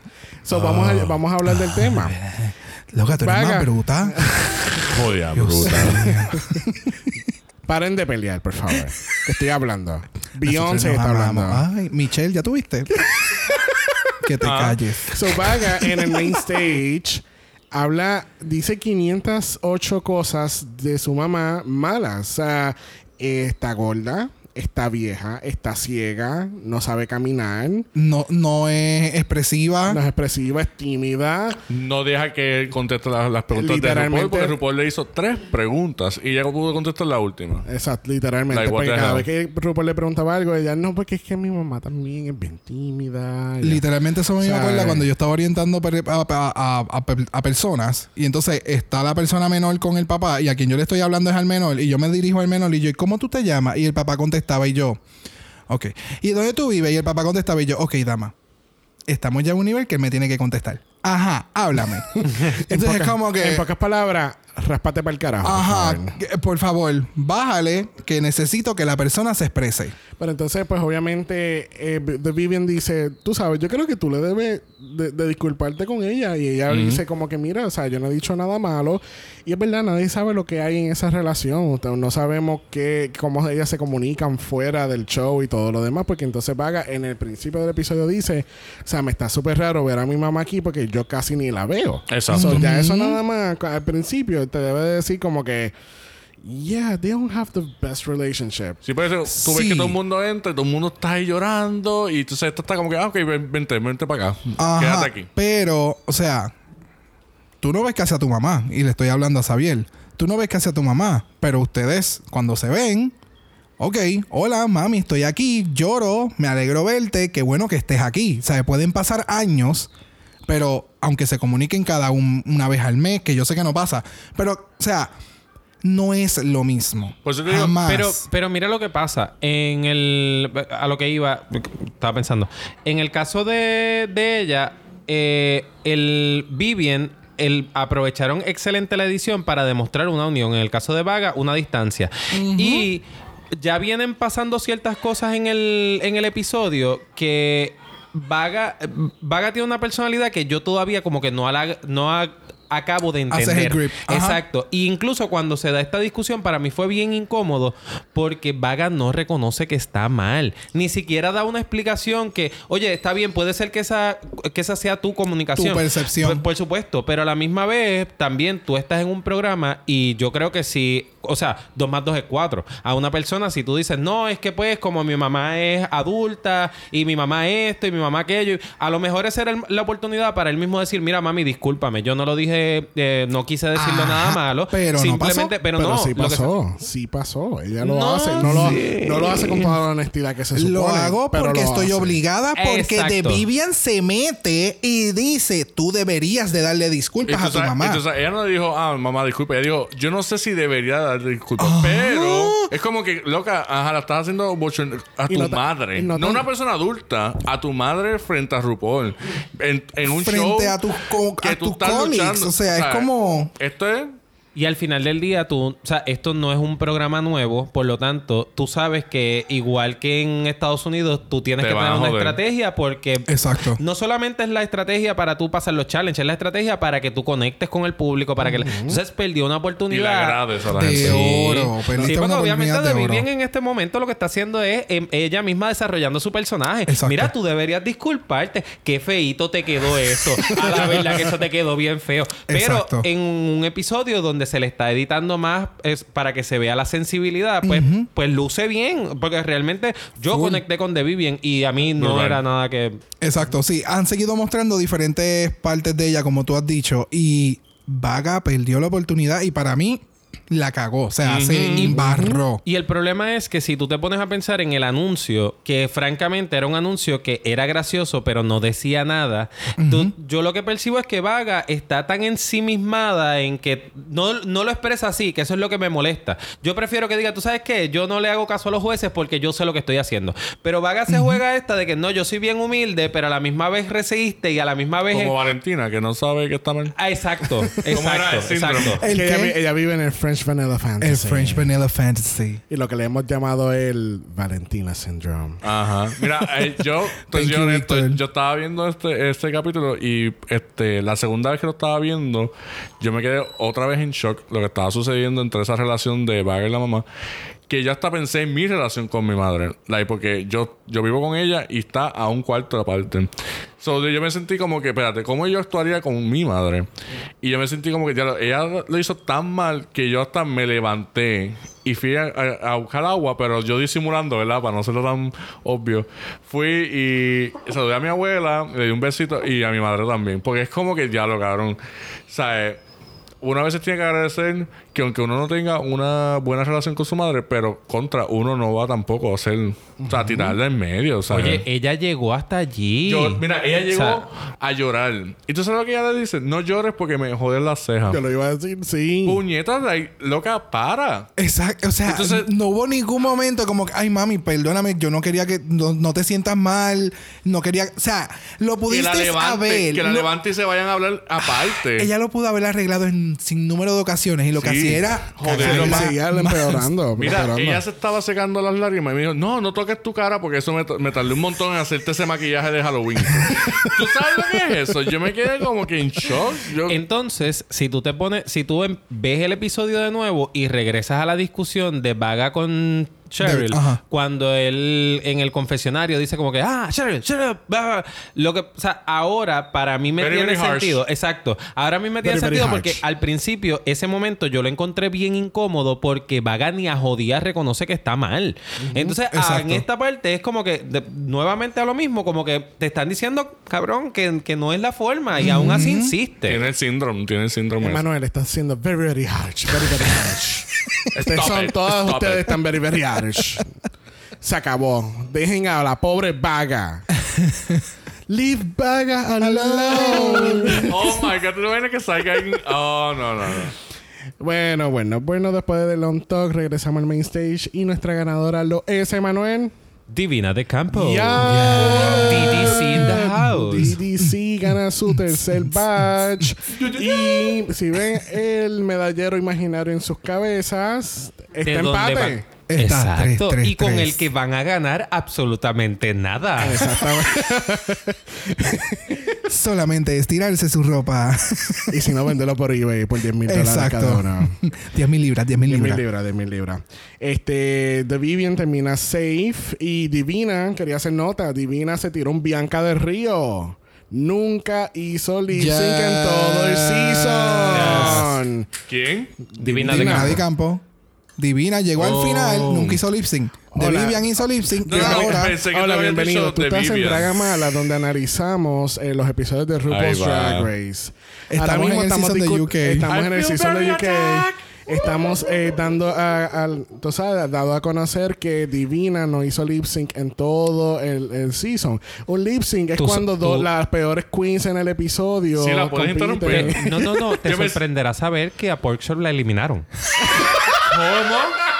So, vamos, a, vamos a hablar del tema. Loca, tú eres Vaga. más bruta. Joder, mío. Paren de pelear, por favor. Que estoy hablando. Beyoncé está amamos. hablando. Ay, Michelle, ¿ya tuviste? que te Ah. calles. So, Vaga en el main stage habla, dice 508 cosas de su mamá malas. O sea, eh, está gorda, está vieja, está ciega, no sabe caminar, No, no es expresiva. no es expresiva, es tímida. No deja que él conteste las, las preguntas de RuPaul Literalmente- porque RuPaul le hizo tres preguntas y ella pudo contestar la última. Exacto, literalmente. Porque the cada vez que RuPaul le preguntaba algo, ella no, porque es que mi mamá también es bien tímida. Literalmente eso me acuerda eh. cuando yo estaba orientando a, a- a- a per- a personas y entonces está la persona menor con el papá y a quien yo le estoy hablando es al menor y yo me dirijo al menor y yo, ¿y cómo tú te llamas? Y el papá contestaba y yo, ok. ¿Y dónde tú vives? Y el papá contestaba y yo, ok, dama. Estamos ya en un nivel que él me tiene que contestar. Ajá, háblame. En entonces es como que... En pocas palabras, raspate para el carajo. Ajá, por favor, bájale que necesito que la persona se exprese. Pero entonces, pues obviamente, eh, The Vivian dice, tú sabes, yo creo que tú le debes de, de disculparte con ella. Y ella dice como que, mira, o sea, yo no he dicho nada malo. Y es verdad, nadie sabe lo que hay en esa relación. O sea, No sabemos qué, cómo ellas se comunican fuera del show y todo lo demás. Porque entonces Vaga en el principio del episodio dice, o sea, me está súper raro ver a mi mamá aquí porque yo casi ni la veo. Exacto. So, ya eso nada más al principio te debe decir como que, yeah, they don't have the best relationship. Sí, pero tú Sí. ves que todo el mundo entra y todo el mundo está ahí llorando y entonces esto está como que, ah, ok, ven- vente, vente para acá. Ajá, Quédate aquí. Pero, o sea, tú no ves casi a tu mamá, y le estoy hablando a Xavier. Tú no ves casi a tu mamá, pero ustedes, cuando se ven, ok, hola, mami, estoy aquí, lloro, me alegro verte, qué bueno que estés aquí. O sea, pueden pasar años, pero aunque se comuniquen cada un- una vez al mes, que yo sé que no pasa, pero, o sea, no es lo mismo. Por eso te digo, Jamás. Pero, pero mira lo que pasa. En el. A lo que iba. Estaba pensando. En el caso de, de ella, eh, el Vivian. El, aprovecharon excelente la edición para demostrar una unión. En el caso de Vaga, una distancia. Y ya vienen pasando ciertas cosas en el, en el episodio que Vaga, Vaga tiene una personalidad que yo todavía como que no, ala- no ha- acabo de Haces el entender. grip. Ajá. Exacto. Y incluso cuando se da esta discusión, para mí fue bien incómodo porque Vaga no reconoce que está mal. Ni siquiera da una explicación que, oye, está bien, puede ser que esa, que esa sea tu comunicación. Tu percepción. Por, por supuesto, pero a la misma vez también tú estás en un programa y yo creo que si, o sea, dos más dos es cuatro. A una persona, si tú dices, no, es que pues como mi mamá es adulta y mi mamá esto y mi mamá aquello, a lo mejor esa era el- la oportunidad para él mismo decir, mira, mami, discúlpame, yo no lo dije, eh, no quise decirlo Ajá, nada malo. pero no simplemente, pasó. pero, Pero no. sí pasó, sí pasó. Ella lo No, hace. No lo, sí. no lo hace con toda la honestidad que se supone. Lo hago porque lo estoy hace. obligada porque Exacto. The Vivian se mete y dice, tú deberías de darle disculpas a tu mamá. entonces, ella no le dijo, ah, mamá, disculpa. Ella dijo, yo no sé si debería darle disculpas. Pero es como que, loca, ajá, la estás haciendo bochorn- a Y tu no ta- madre. No, no una persona adulta, a tu madre frente a RuPaul. En, en un Frente show a tus co- que a tú tus estás luchando. O sea, es como... Esto es... Y al final del día, tú, o sea, esto no es un programa nuevo, por lo tanto, tú sabes que igual que en Estados Unidos, tú tienes Te que tener a una estrategia porque Exacto. no solamente es la estrategia para tú pasar los challenges, es la estrategia para que tú conectes con el público, para que... la- Entonces perdió una Y le oportunidad. a la De gente. oro. Sí, porque obviamente oportunidad de The oro. Vivian en este momento lo que está haciendo es em, ella misma desarrollando su personaje. Exacto. Mira, tú deberías disculparte. Qué feíto te quedó eso. A la verdad que eso te quedó bien feo. Pero Exacto. en un episodio donde se le está editando más es para que se vea la sensibilidad, pues, pues luce bien. Porque realmente yo Full. conecté con The Vivian y a mí no era nada que... Exacto, sí. Han seguido mostrando diferentes partes de ella, como tú has dicho. Y Vaga perdió la oportunidad. Y para mí, la cagó. O sea, se embarró. Y el problema es que si tú te pones a pensar en el anuncio, que francamente era un anuncio que era gracioso, pero no decía nada, tú- yo lo que percibo es que Vaga está tan ensimismada en que no, no lo expresa así, que eso es lo que me molesta. Yo prefiero que diga, tú sabes qué, yo no le hago caso a los jueces porque yo sé lo que estoy haciendo. Pero Vaga se juega esta de que no, yo soy bien humilde, pero a la misma vez recibiste y a la misma vez... Como Valentina, que no sabe que está mal. Ah, exacto, ¿Cómo era exacto, el exacto. ¿El Que ella, qué? vi- ella vive en el French Vanilla Fantasy. El French Vanilla Fantasy. Y lo que le hemos lado el Valentina Syndrome. Ajá. Mira, eh, yo, soy you, honesto, Víctor. yo estaba viendo este, este capítulo y este, la segunda vez que lo estaba viendo, yo me quedé otra vez en shock lo que estaba sucediendo entre esa relación de Vaga y la mamá. Que yo hasta pensé en mi relación con mi madre. Like, porque yo, yo vivo con ella y está a un cuarto aparte. So, yo me sentí como que, espérate, ¿cómo yo actuaría con mi madre? Y yo me sentí como que ya ella lo hizo tan mal que yo hasta me levanté y fui a buscar agua, pero yo disimulando, ¿verdad? Para no hacerlo tan obvio. Fui y saludé a mi abuela, le di un besito y a mi madre también. Porque es como que ya lo cabrón. ¿Sabes? Una vez tiene que agradecer que aunque uno no tenga una buena relación con su madre, pero contra uno no va tampoco a hacer, o sea, a tirarla en medio, ¿sabes? Oye, ella llegó hasta allí. Yo- mira, ella llegó O sea, a llorar. ¿Y tú sabes lo que ella le dice? No llores porque me joden las cejas. Yo lo iba a decir, sí. Puñetas, like, loca, para. Exacto. O sea, Entonces- no hubo ningún momento como que, ay, mami, perdóname, yo no quería que no, no te sientas mal. No quería. O sea, lo Que pudiste la levante, haber. que la lo- levante y se vayan a hablar aparte. ella lo pudo haber arreglado en sin número de ocasiones y lo que Sí. hacía era. Joder, más- seguía más. empeorando. Mira, empeorando. ella se estaba secando las lágrimas y me dijo, no, no toques tu cara porque eso me, me tardé un montón en hacerte ese maquillaje de Halloween. ¿Tú sabes lo que es eso? Yo me quedé como que en shock. Yo, Entonces, si tú te pones, si tú em- ves el episodio de nuevo y regresas a la discusión de Vaga con Cheryl, De- cuando él en el confesionario dice como que, ah, Cheryl, Cheryl, blah", lo que, o sea, ahora para mí me Very, tiene very harsh. sentido, exacto, ahora a mí me tiene Very, very sentido porque harsh. al principio ese momento yo lo encontré bien incómodo porque Vaga ni a jodía reconoce que está mal. Entonces, ah, en esta parte es como que de- nuevamente a lo mismo, como que te están diciendo, cabrón, que, que no es la forma y aún así insiste. tiene el síndrome, tiene el síndrome. Manuel está siendo very, very harsh. Very, very harsh. Son it. todos Stop ustedes it. están very, very harsh. Se acabó. Dejen a la pobre vaga. Leave vaga alone. Oh my god, no ves que salga en... Oh, no, no, no. bueno, bueno, bueno. Después de Long Talk regresamos al main stage y nuestra ganadora lo es Emanuel. Divina de Campo. Ya. DDC in the house. DDC gana su tercer badge. y si ven el medallero imaginario en sus cabezas, ¿De está empate. Está Exacto. 3, 3, y con 3. el que van a ganar absolutamente nada. Exactamente. Solamente estirarse su ropa. y si no, venderlo por eBay por 10 mil dólares Exacto. cada uno. 10 mil libras, 10 mil 10 mil libras. libras, 10 mil libras. Este, The Vivian termina safe y Divina, quería hacer nota, Divina se tiró un Bianca del Río. Nunca hizo lip sync en todo el season. ¿Quién? Divina de Campo. de campo. Divina llegó Oh. al final, nunca hizo lip sync. De Hola. Vivian hizo lip sync No, y no, ahora. Hola, bienvenido. Tú estás en Vivian. Dragamala, donde analizamos eh, los episodios de RuPaul's. Drag Race. Estamos en el season de UK. Estamos I en el season de UK. Estamos eh, dando a, al- tú sabes, dado a conocer que Divina no hizo lip sync en todo el, el season. Un lip sync es Tú- cuando dos- las peores queens en el episodio. Sí, la puedes compiten. interrumpir. No, no, no. Te Yo me- sorprenderá saber que a Porkshop la eliminaron.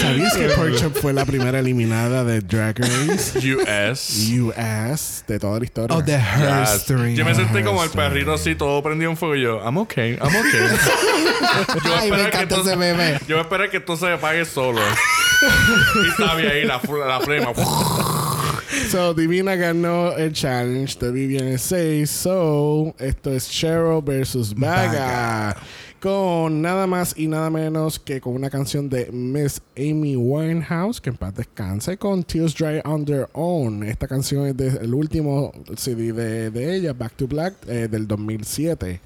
¿Sabías que Pork Chop fue la primera eliminada de Drag Race US. US de toda la historia? Oh, the Yes. Yo me senté como el perrito así, todo prendido en fuego. Y yo, I'm okay, I'm okay. yo Ay, me encanta ese meme. Yo esperar que esto se apague solo. y sabe ahí la, la flema. So, Divina ganó el challenge de Vivian 6. So, esto es Cheryl versus Vaga. Con nada más y nada menos que con una canción de Miss Amy Winehouse, que en paz descanse, con Tears Dry on Their Own. Esta canción es del último CD de, de ella, Back to Black, eh, del 2007.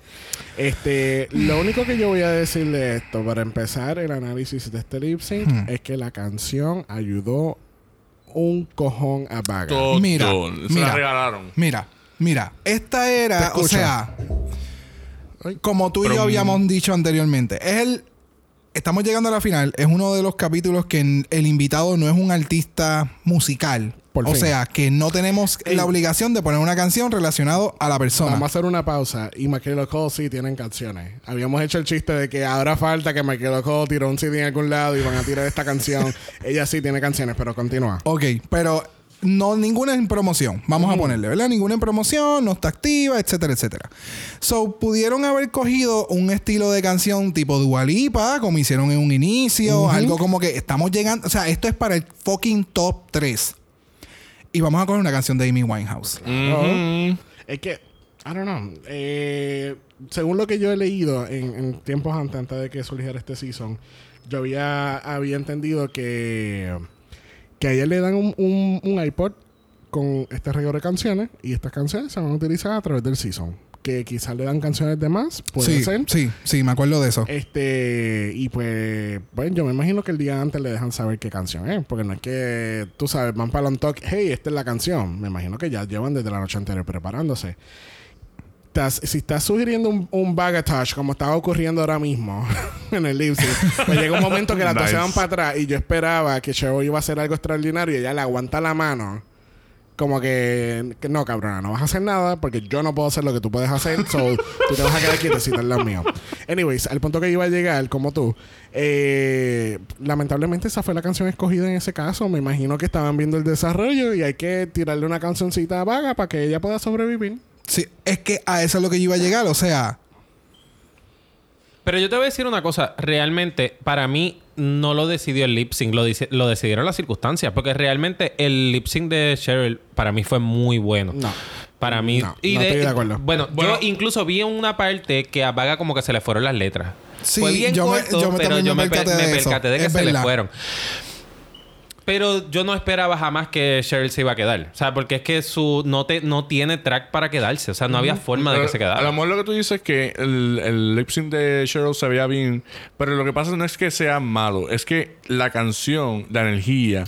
Este, lo único que yo voy a decirle esto, para empezar el análisis de este lip sync, es que la canción ayudó un cojón a Vaga. Todo. Mira, Se mira. la regalaron. Mira, mira. Esta era, o sea. Como tú y yo habíamos dicho anteriormente, es el. Estamos llegando a la final. Es uno de los capítulos que el invitado no es un artista musical. Por o fin. sea, que no tenemos Ey. la obligación de poner una canción relacionada a la persona. Vamos a hacer una pausa. Y Michael Cole sí tienen canciones. Habíamos hecho el chiste de que ahora falta que Michael Cole tiró un CD en algún lado y van a tirar esta canción. Ella sí tiene canciones, pero continúa. Ok, pero no ninguna en promoción. Vamos a ponerle, ¿verdad? Ninguna en promoción, no está activa, etcétera, etcétera. So, pudieron haber cogido un estilo de canción tipo Dualipa, como hicieron en un inicio, algo como que estamos llegando, o sea, esto es para el fucking top 3. Y vamos a coger una canción de Amy Winehouse. Es que, I don't know. Eh, según lo que yo he leído en, en tiempos antes, antes de que surgiera este season, yo había, había entendido que, que a ella le dan un, un, un iPod con este regalo de canciones y estas canciones se van a utilizar a través del season. Que quizás le dan canciones de más, puede sí, ser. sí, sí, me acuerdo de eso. Este, y pues, bueno, yo me imagino que el día antes le dejan saber qué canción es, porque no es que, tú sabes, van para un talk, hey, esta es la canción. Me imagino que ya llevan desde la noche anterior preparándose. Estás- si estás sugiriendo un, un bagatage, como estaba ocurriendo ahora mismo en el sync, pues llega un momento que las dos Nice. se van para atrás y yo esperaba que Cheryl iba a hacer algo extraordinario y ella le aguanta la mano. Como que, que no, cabrona, no vas a hacer nada porque yo no puedo hacer lo que tú puedes hacer. So, tú te vas a quedar quietecita en lo mío. Anyways, al punto que iba a llegar, como tú, eh, lamentablemente esa fue la canción escogida en ese caso. Me imagino que estaban viendo el desarrollo y hay que tirarle una cancioncita vaga para que ella pueda sobrevivir. Sí, es que a eso es lo que yo iba a llegar, o sea, Pero yo te voy a decir una cosa. Realmente, para mí, no lo decidió el lip sync. Lo, dice- lo decidieron las circunstancias. Porque realmente el lip sync de Cheryl para mí fue muy bueno. No. Para mí... No, no estoy de acuerdo. Bueno, Bueno. yo incluso vi en una parte que a Vaga como que se le fueron las letras. Sí, fue bien yo me- corto, yo me- pero yo me me, per- percaté de percaté de que Es se le fueron. Pero yo no esperaba jamás que Cheryl se iba a quedar. O sea, porque es que su no te no tiene track para quedarse. O sea, no había forma de que se A lo quedara. mejor lo que tú dices es que el, el lip sync de Cheryl se veía bien, pero lo que pasa no es que sea malo, es que la canción, la energía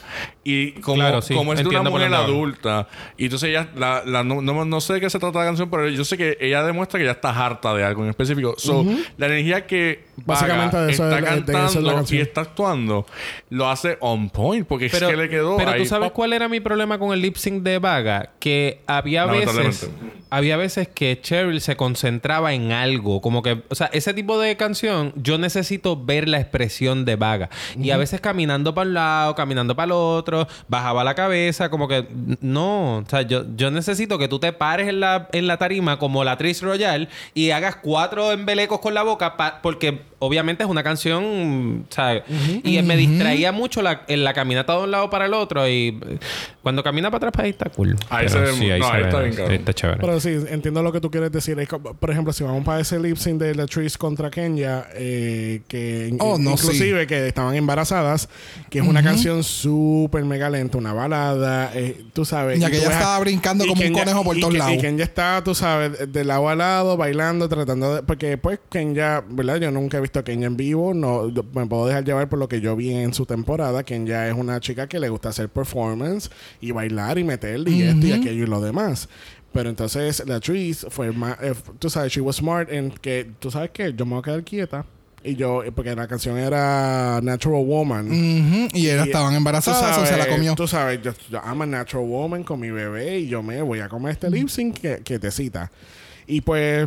y como, Claro, sí. como es de una Entiendo mujer adulta, y entonces ella, la, la- no, no, no sé de qué se trata la canción, pero yo sé que ella demuestra que ya está harta de algo en específico. So, la energía que Básicamente Vaga de eso está es- de- de eso es la cantando y está actuando, lo hace on point, porque es que le quedó pero ahí. tú sabes cuál era mi problema con el lip sync de Vaga, que había veces había veces que Cheryl se concentraba en algo, como que, o sea, ese tipo de canción yo necesito ver la expresión de Vaga y a veces caminando para un lado, caminando para el otro, bajaba la cabeza, como que no, o sea, yo, yo necesito que tú te pares en la, en la tarima como la actriz royal y hagas cuatro embelecos con la boca porque obviamente es una canción, ¿sabes? Y me distraía mucho la, en la caminata de un lado para el otro y eh, cuando camina para atrás, pues ahí está cool. Ahí Pero se ve- sí, ahí no, se ahí ve- está bien, está chévere. Pero sí, entiendo lo que tú quieres decir. Es como, por ejemplo, si vamos para ese lip sync de Latrice contra Kenya, eh, que Oh, no, inclusive que estaban embarazadas, que es una canción súper mega lenta, una balada, eh, tú sabes. Ya y que ella estaba brincando como un conejo por todos lados. Y Kenya está, tú sabes, de lado a lado, bailando, tratando de... Porque pues Kenya, ¿verdad? Yo nunca he visto a Kenya en vivo, no me puedo dejar llevar por lo que yo vi en su temporada. Kenya es una chica que le gusta hacer performance y bailar y meterle y esto y aquello y lo demás. Pero entonces la actriz fue más, eh, tú sabes, she was smart en que, tú sabes que yo me voy a quedar quieta. Y yo, eh, porque la canción era Natural Woman. ujú, y ellas estaban embarazadas o se la sabes- comió. Tú sabes, yo, yo I'm a natural woman con mi bebé y yo me voy a comer este lip sync que, que te cita. Y pues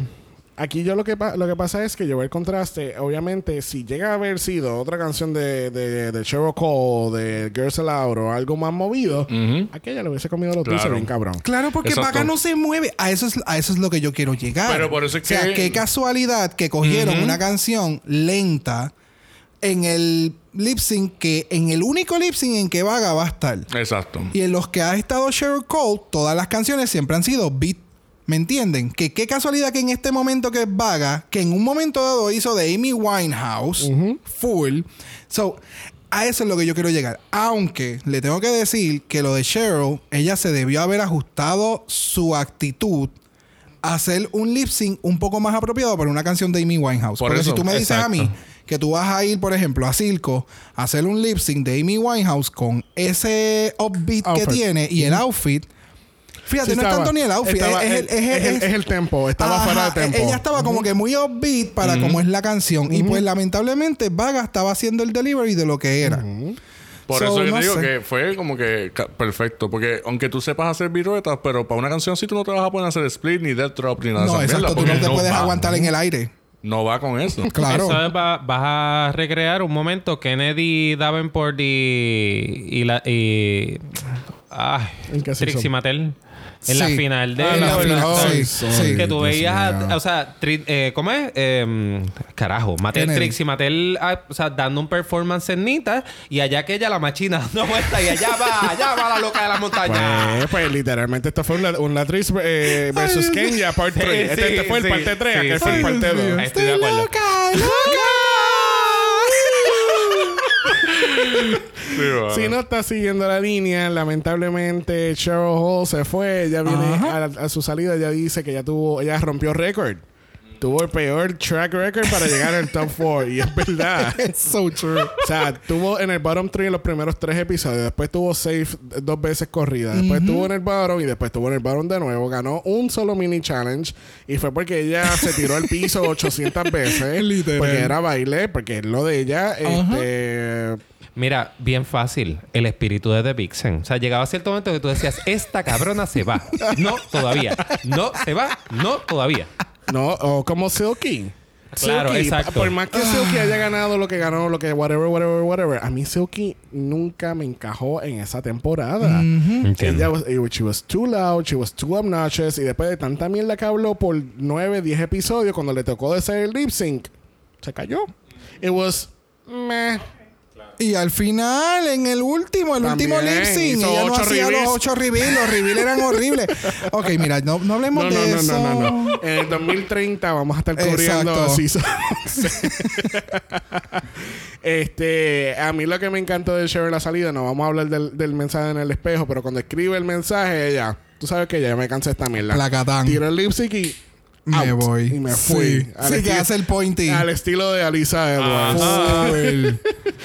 aquí yo lo que, lo que pasa es que yo veo el contraste. Obviamente, si llega a haber sido otra canción de, de, de Cheryl Cole, de Girls Aloud o algo más movido, aquella le hubiese comido los dulces Claro. bien cabrón. Claro, porque Exacto. Vaga no se mueve. A eso, es, a eso es lo que yo quiero llegar. Pero por eso es O sea, que- qué casualidad que cogieron una canción lenta en el lip sync que en el único lip sync en que Vaga va a estar. Exacto. Y en los que ha estado Cheryl Cole, todas las canciones siempre han sido beat. ¿Me entienden? Que qué casualidad que en este momento que es Vaga, que en un momento dado hizo de Amy Winehouse, full. So, a eso es lo que yo quiero llegar. Aunque le tengo que decir que lo de Cheryl, ella se debió haber ajustado su actitud a hacer un lip sync un poco más apropiado para una canción de Amy Winehouse. Por Porque eso, si tú me dices a mí que tú vas a ir, por ejemplo, a Circo a hacer un lip sync de Amy Winehouse con ese upbeat que tiene y el outfit, Fíjate, Sí no es estaba- tanto ni el outfit, estaba- es, el- es, el- es el- es- es el tempo. Estaba Ajá, fuera de tempo. Ella estaba como que muy upbeat para como es la canción. Y pues lamentablemente Vaga estaba haciendo el delivery de lo que era. Por So, eso yo no te digo sé. que fue como que perfecto. Porque aunque tú sepas hacer viruetas, pero para una canción sí tú no te vas a poder hacer split, ni death drop, ni nada No, exacto, mierda, tú no te puedes va. aguantar en el aire. No va con eso. Claro. Eso es, va- vas a recrear un momento Kennedy Davenport y. y la. Y, ay, ¿En qué Trixie? Mattel. En la Sí. final de. La final, Stars. sí, sí. Que tú veías. a- o sea, tri- eh, ¿cómo es? Eh, carajo. Mattel, Kennedy. Trixie Mattel. ah, o sea, dando un performance en Nita. Y allá que ella la machina dando vueltas. Y allá va, allá va la loca de la montaña. Pues, pues literalmente esto fue un, la- un Latriz eh, versus Kenya, part 3. Sí, este, este fue el sí, parte 3, sí, aquel fue el sí. parte Ay, 2. Dios mío. Estoy de acuerdo. loca, loca. Si no está siguiendo la línea, lamentablemente Cheryl Hall se fue. Ella viene a, a su salida, ella dice que ya tuvo, ella rompió récord. Tuvo el peor track record para llegar al top 4. Y es verdad. It's so true. O sea, tuvo en el bottom 3 en los primeros tres episodios. Después tuvo safe dos veces corrida. Después tuvo en el bottom y después tuvo en el bottom de nuevo. Ganó un solo mini challenge. Y fue porque ella se tiró al piso 800 veces. Literal. Porque era baile, porque es lo de ella. Este, Mira, bien fácil. El espíritu de The Vixen. O sea, llegaba cierto momento que tú decías, esta cabrona se va. No, todavía. No, se va. No, todavía. no, o como Silky. Claro, Silky, exacto. Por más que Silky haya ganado lo que ganó, lo que whatever, whatever, whatever. A mí Silky nunca me encajó en esa temporada. Entiendo. Ella was, eh, she was too loud, she was too obnoxious. Y después de tanta mierda que habló por 9, 10 episodios, cuando le tocó de hacer el lip sync, se cayó. It was meh. Y al final, en el último, el También último lip sync, ella no hacía reveals. los ocho reveals. Los reveals eran horribles. Ok, mira, no, no hablemos No, de no, no, eso. no, no, no. En el 2030 vamos a estar cubriendo season 11. Este, a mí lo que me encantó de Cheryl la salida, no vamos a hablar del, del mensaje en el espejo, pero cuando escribe el mensaje, ella, tú sabes que ya me cansé esta mierda. Placatán. Tiro el lip sync y Me voy. Y me fui. Sí, sí, que hace el pointy. Al estilo de Alisa Edwards. Full.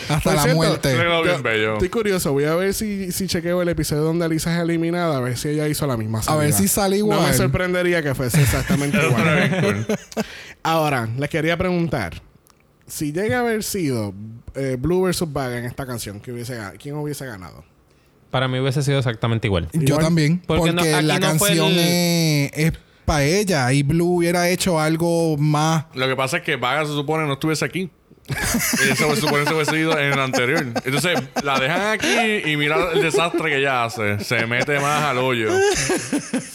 Hasta Por la cierto, muerte. Yo- bello. Estoy curioso. Voy a ver si, si chequeo el episodio donde Alisa es eliminada. A ver si ella hizo la misma salida. ver si sale igual. No me sorprendería que fuese exactamente igual. Ahora, les quería preguntar. Si llega a haber sido eh, Blue versus Vaga en esta canción, ¿quién hubiese, ga- ¿quién hubiese ganado? Para mí hubiese sido exactamente igual. Yo Igual. también. Porque Porque, no- aquí la no canción el- es para ella. Y Blue hubiera hecho algo más. Lo que pasa es que Vaga se supone no estuviese aquí. Eso se supone que se hubiese ido en el anterior. Entonces la dejan aquí y mira el desastre que ella hace. Se mete más al hoyo.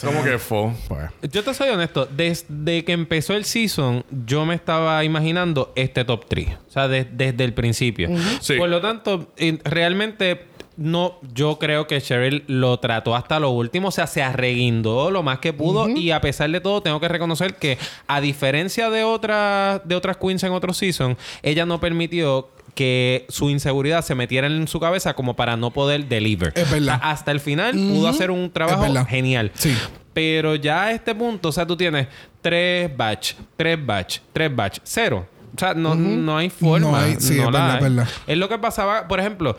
Como que fue. Pues. Yo te soy honesto, desde que empezó el season, yo me estaba imaginando este top 3. O sea, de- desde el principio. Sí. Por lo tanto, realmente no, yo creo que Cheryl lo trató hasta lo último. O sea, se arreguindó lo más que pudo. Y a pesar de todo, tengo que reconocer que, a diferencia de otras, de otras queens en otro season, ella no permitió que su inseguridad se metiera en su cabeza como para no poder deliver. Es verdad. O sea, hasta el final pudo hacer un trabajo genial. Sí. Pero ya a este punto, o sea, tú tienes tres batch, tres batch, tres batch, cero. O sea, no, no hay forma. No hay- sí, no es la verdad, hay. es verdad. Es lo que pasaba, por ejemplo,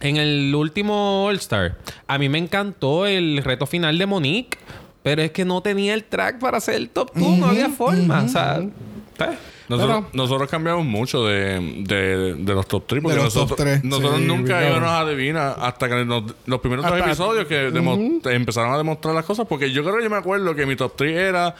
en el último All Star. A mí me encantó el reto final de Monique. Pero es que no tenía el track para hacer el top 2. no había forma. O sea. Nosotros, Pero- nosotros cambiamos mucho de, de, de los top 3 porque De los top nosotros, tres. nosotros Sí, nunca claro. íbamos a adivinar hasta que nos- los primeros tres episodios que te empezaron a demostrar las cosas porque yo creo que yo me acuerdo que mi top 3 era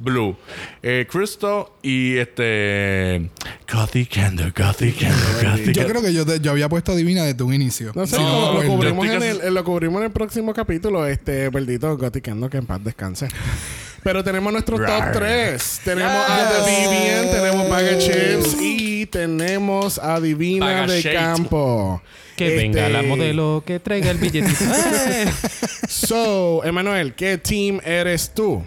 Blue, eh, Crystal y este Gothic Candle, Gothic Candle, Gothic Yo creo que yo, te- yo había puesto Divina desde un inicio. No sé, No, lo, cubrimos en el, lo cubrimos en el próximo capítulo, este Berdito Goticando, que en paz descanse. Pero tenemos nuestro top 3. Tenemos a The Vivian, tenemos Bag of Chips y tenemos a Divina de Shade. Campo. Que Este, venga la modelo que traiga el billetito. ¡Eh! So, Emanuel, ¿qué team eres tú?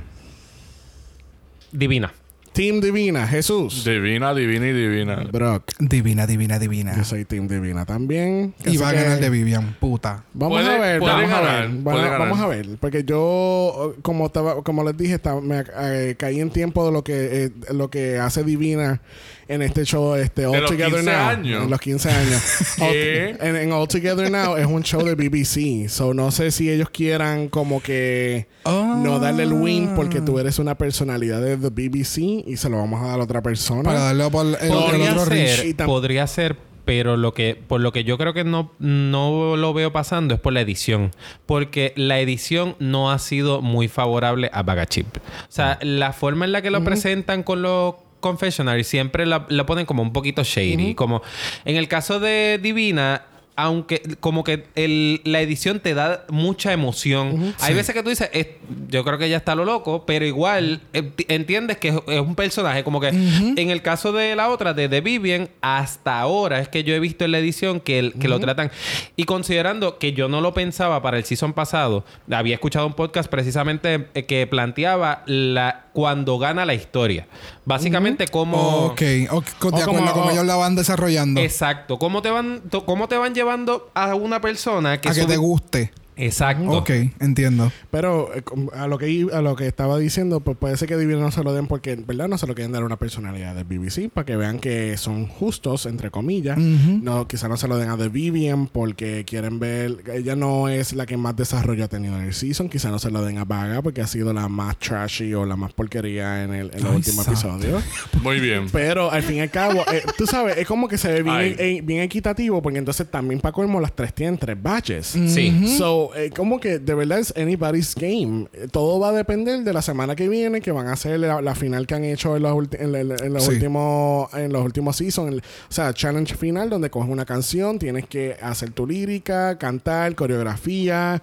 Divina. Team Divina, Jesús. Divina, divina y divina. Brock. Divina, divina, divina. Yo soy Team Divina también. Y va a ganar de Vivian, puta. Vamos Puede- a ver, puede vamos a ganar, ver. puede Bueno, ganar. vamos a ver. Porque yo, como estaba, como les dije, estaba- me eh, caí en tiempo de lo que, eh, lo que hace Divina en este show, este All Together 15 Now. años. En los 15 años. En, en All Together Now es un show de BBC. So no sé si ellos quieran como que no darle el win porque tú eres una personalidad de the BBC y se lo vamos a dar a otra persona. Para darle por el, otro ser, podría ser, pero lo que, por lo que yo creo que no, no lo veo pasando es por la edición. Porque la edición no ha sido muy favorable a Bagachip. O sea, la forma en la que lo presentan con los confessionaries siempre la, la ponen como un poquito shady. Como en el caso de Divina. Aunque como que el- la edición te da mucha emoción. Hay veces que tú dices, "Es- yo creo que ya está lo loco, pero igual eh, entiendes que es, es un personaje. Como que en el caso de la otra, de The Vivian, hasta ahora es que yo he visto en la edición que, el- que lo tratan. Y considerando que yo no lo pensaba para el season pasado, había escuchado un podcast precisamente eh, que planteaba la cuando gana la historia. Básicamente como... Ok, ok, de acuerdo como- a cómo ellos la van desarrollando. Exacto. ¿Cómo te van, cómo te van llevando a una persona que... a que te guste. Exacto. Ok, entiendo. Pero eh, a lo que a lo que estaba diciendo, pues puede ser que Divina no se lo den porque, ¿verdad? No se lo quieren dar a una personalidad de BBC para que vean que son justos, entre comillas. No, quizá no se lo den a The Vivian porque quieren ver. Ella no es la que más desarrollo ha tenido en el season. Quizá no se lo den a Vaga porque ha sido la más trashy o la más porquería en, el, en Ay, santo. episodios. Muy bien. Pero al fin y al cabo, eh, tú sabes, es como que se ve bien, eh, bien equitativo porque entonces también para colmo las tres tienen tres batches. Sí. So, eh, como que de verdad es anybody's game. Todo va a depender de la semana que viene, que van a hacer la, la final que han hecho en los, en la- en los Sí. últimos en los últimos seasons. O sea, challenge final donde coges una canción, tienes que hacer tu lírica, cantar, coreografía,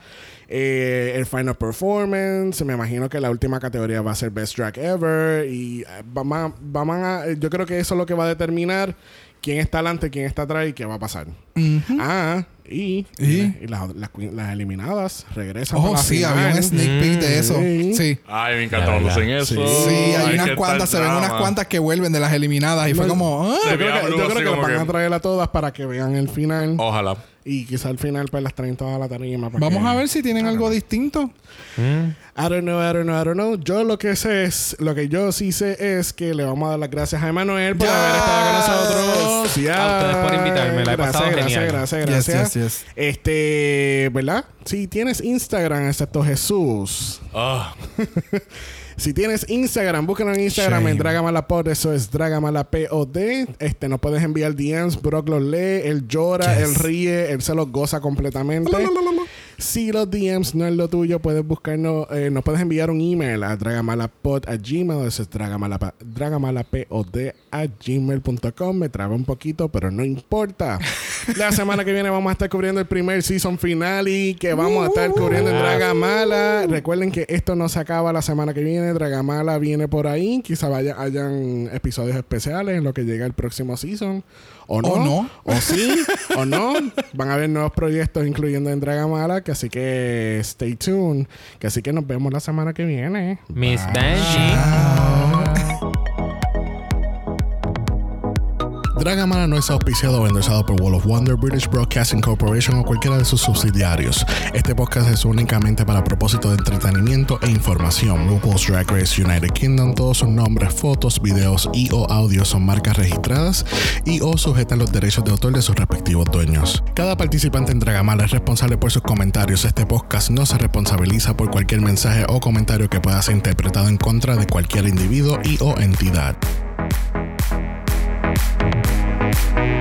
eh, el final performance. Me imagino que la última categoría va a ser Best Track Ever. Y a- vamos a- yo creo que eso es lo que va a determinar quién está adelante, quién está atrás y qué va a pasar. Ah, y, ¿Y? y las, las, las eliminadas regresan. Oh, sí, final. había un sneak peek de eso. Sí. Sí. Ay, me verdad. hacen eso. Sí. Sí, hay Ay, unas cuantas, se ven unas cuantas que vuelven de las eliminadas y fue como, ah. Yo Se creo que, yo creo que van que- a traer a todas para que vean el final. Ojalá. Y quizá al final pues las traen todas a la tarima. Vamos que- a ver si tienen algo distinto. I don't know, I don't know, I don't know. Yo lo que sé es, lo que yo sí sé es que le vamos a dar las gracias a Emanuel por Yes. haber estado con nosotros. Yes. A ustedes por invitarme, la he gracias, pasado gracias, genial. gracias, gracias. yes, yes. Este, ¿verdad? Si tienes Instagram, excepto Jesús. Ah, Si tienes Instagram, búsquenlo en Instagram en. Dragamalapod, eso es Dragamalapod. Este, nos puedes enviar DMs, Brock los lee, él llora, Yes. él ríe, él se los goza completamente. Si los DMs no es lo tuyo, puedes buscarnos, eh, nos puedes enviar un email a dragamalapod a gmail, eso es dragamalapod a gmail.com. Me traba un poquito, pero no importa. La semana que viene vamos a estar cubriendo el primer season finale que vamos a estar cubriendo en Ah. Dragamala. Recuerden que esto no se acaba la semana que viene. Dragamala viene por ahí. Quizá vaya, hayan episodios especiales en lo que llega el próximo season. O no. O no. O sí. o no. Van a haber nuevos proyectos incluyendo en Dragamala. Que así que stay tuned. Que así que nos vemos la semana que viene. Miss Bye. Benji. Dragamala no es auspiciado o endorsado por Wall of Wonder, British Broadcasting Corporation o cualquiera de sus subsidiarios. Este podcast es únicamente para propósito de entretenimiento e información. RuPaul's Drag Race United Kingdom, todos sus nombres, fotos, videos y o audios son marcas registradas y o sujetan los derechos de autor de sus respectivos dueños. Cada participante en Dragamala es responsable por sus comentarios. Este podcast no se responsabiliza por cualquier mensaje o comentario que pueda ser interpretado en contra de cualquier individuo y o entidad.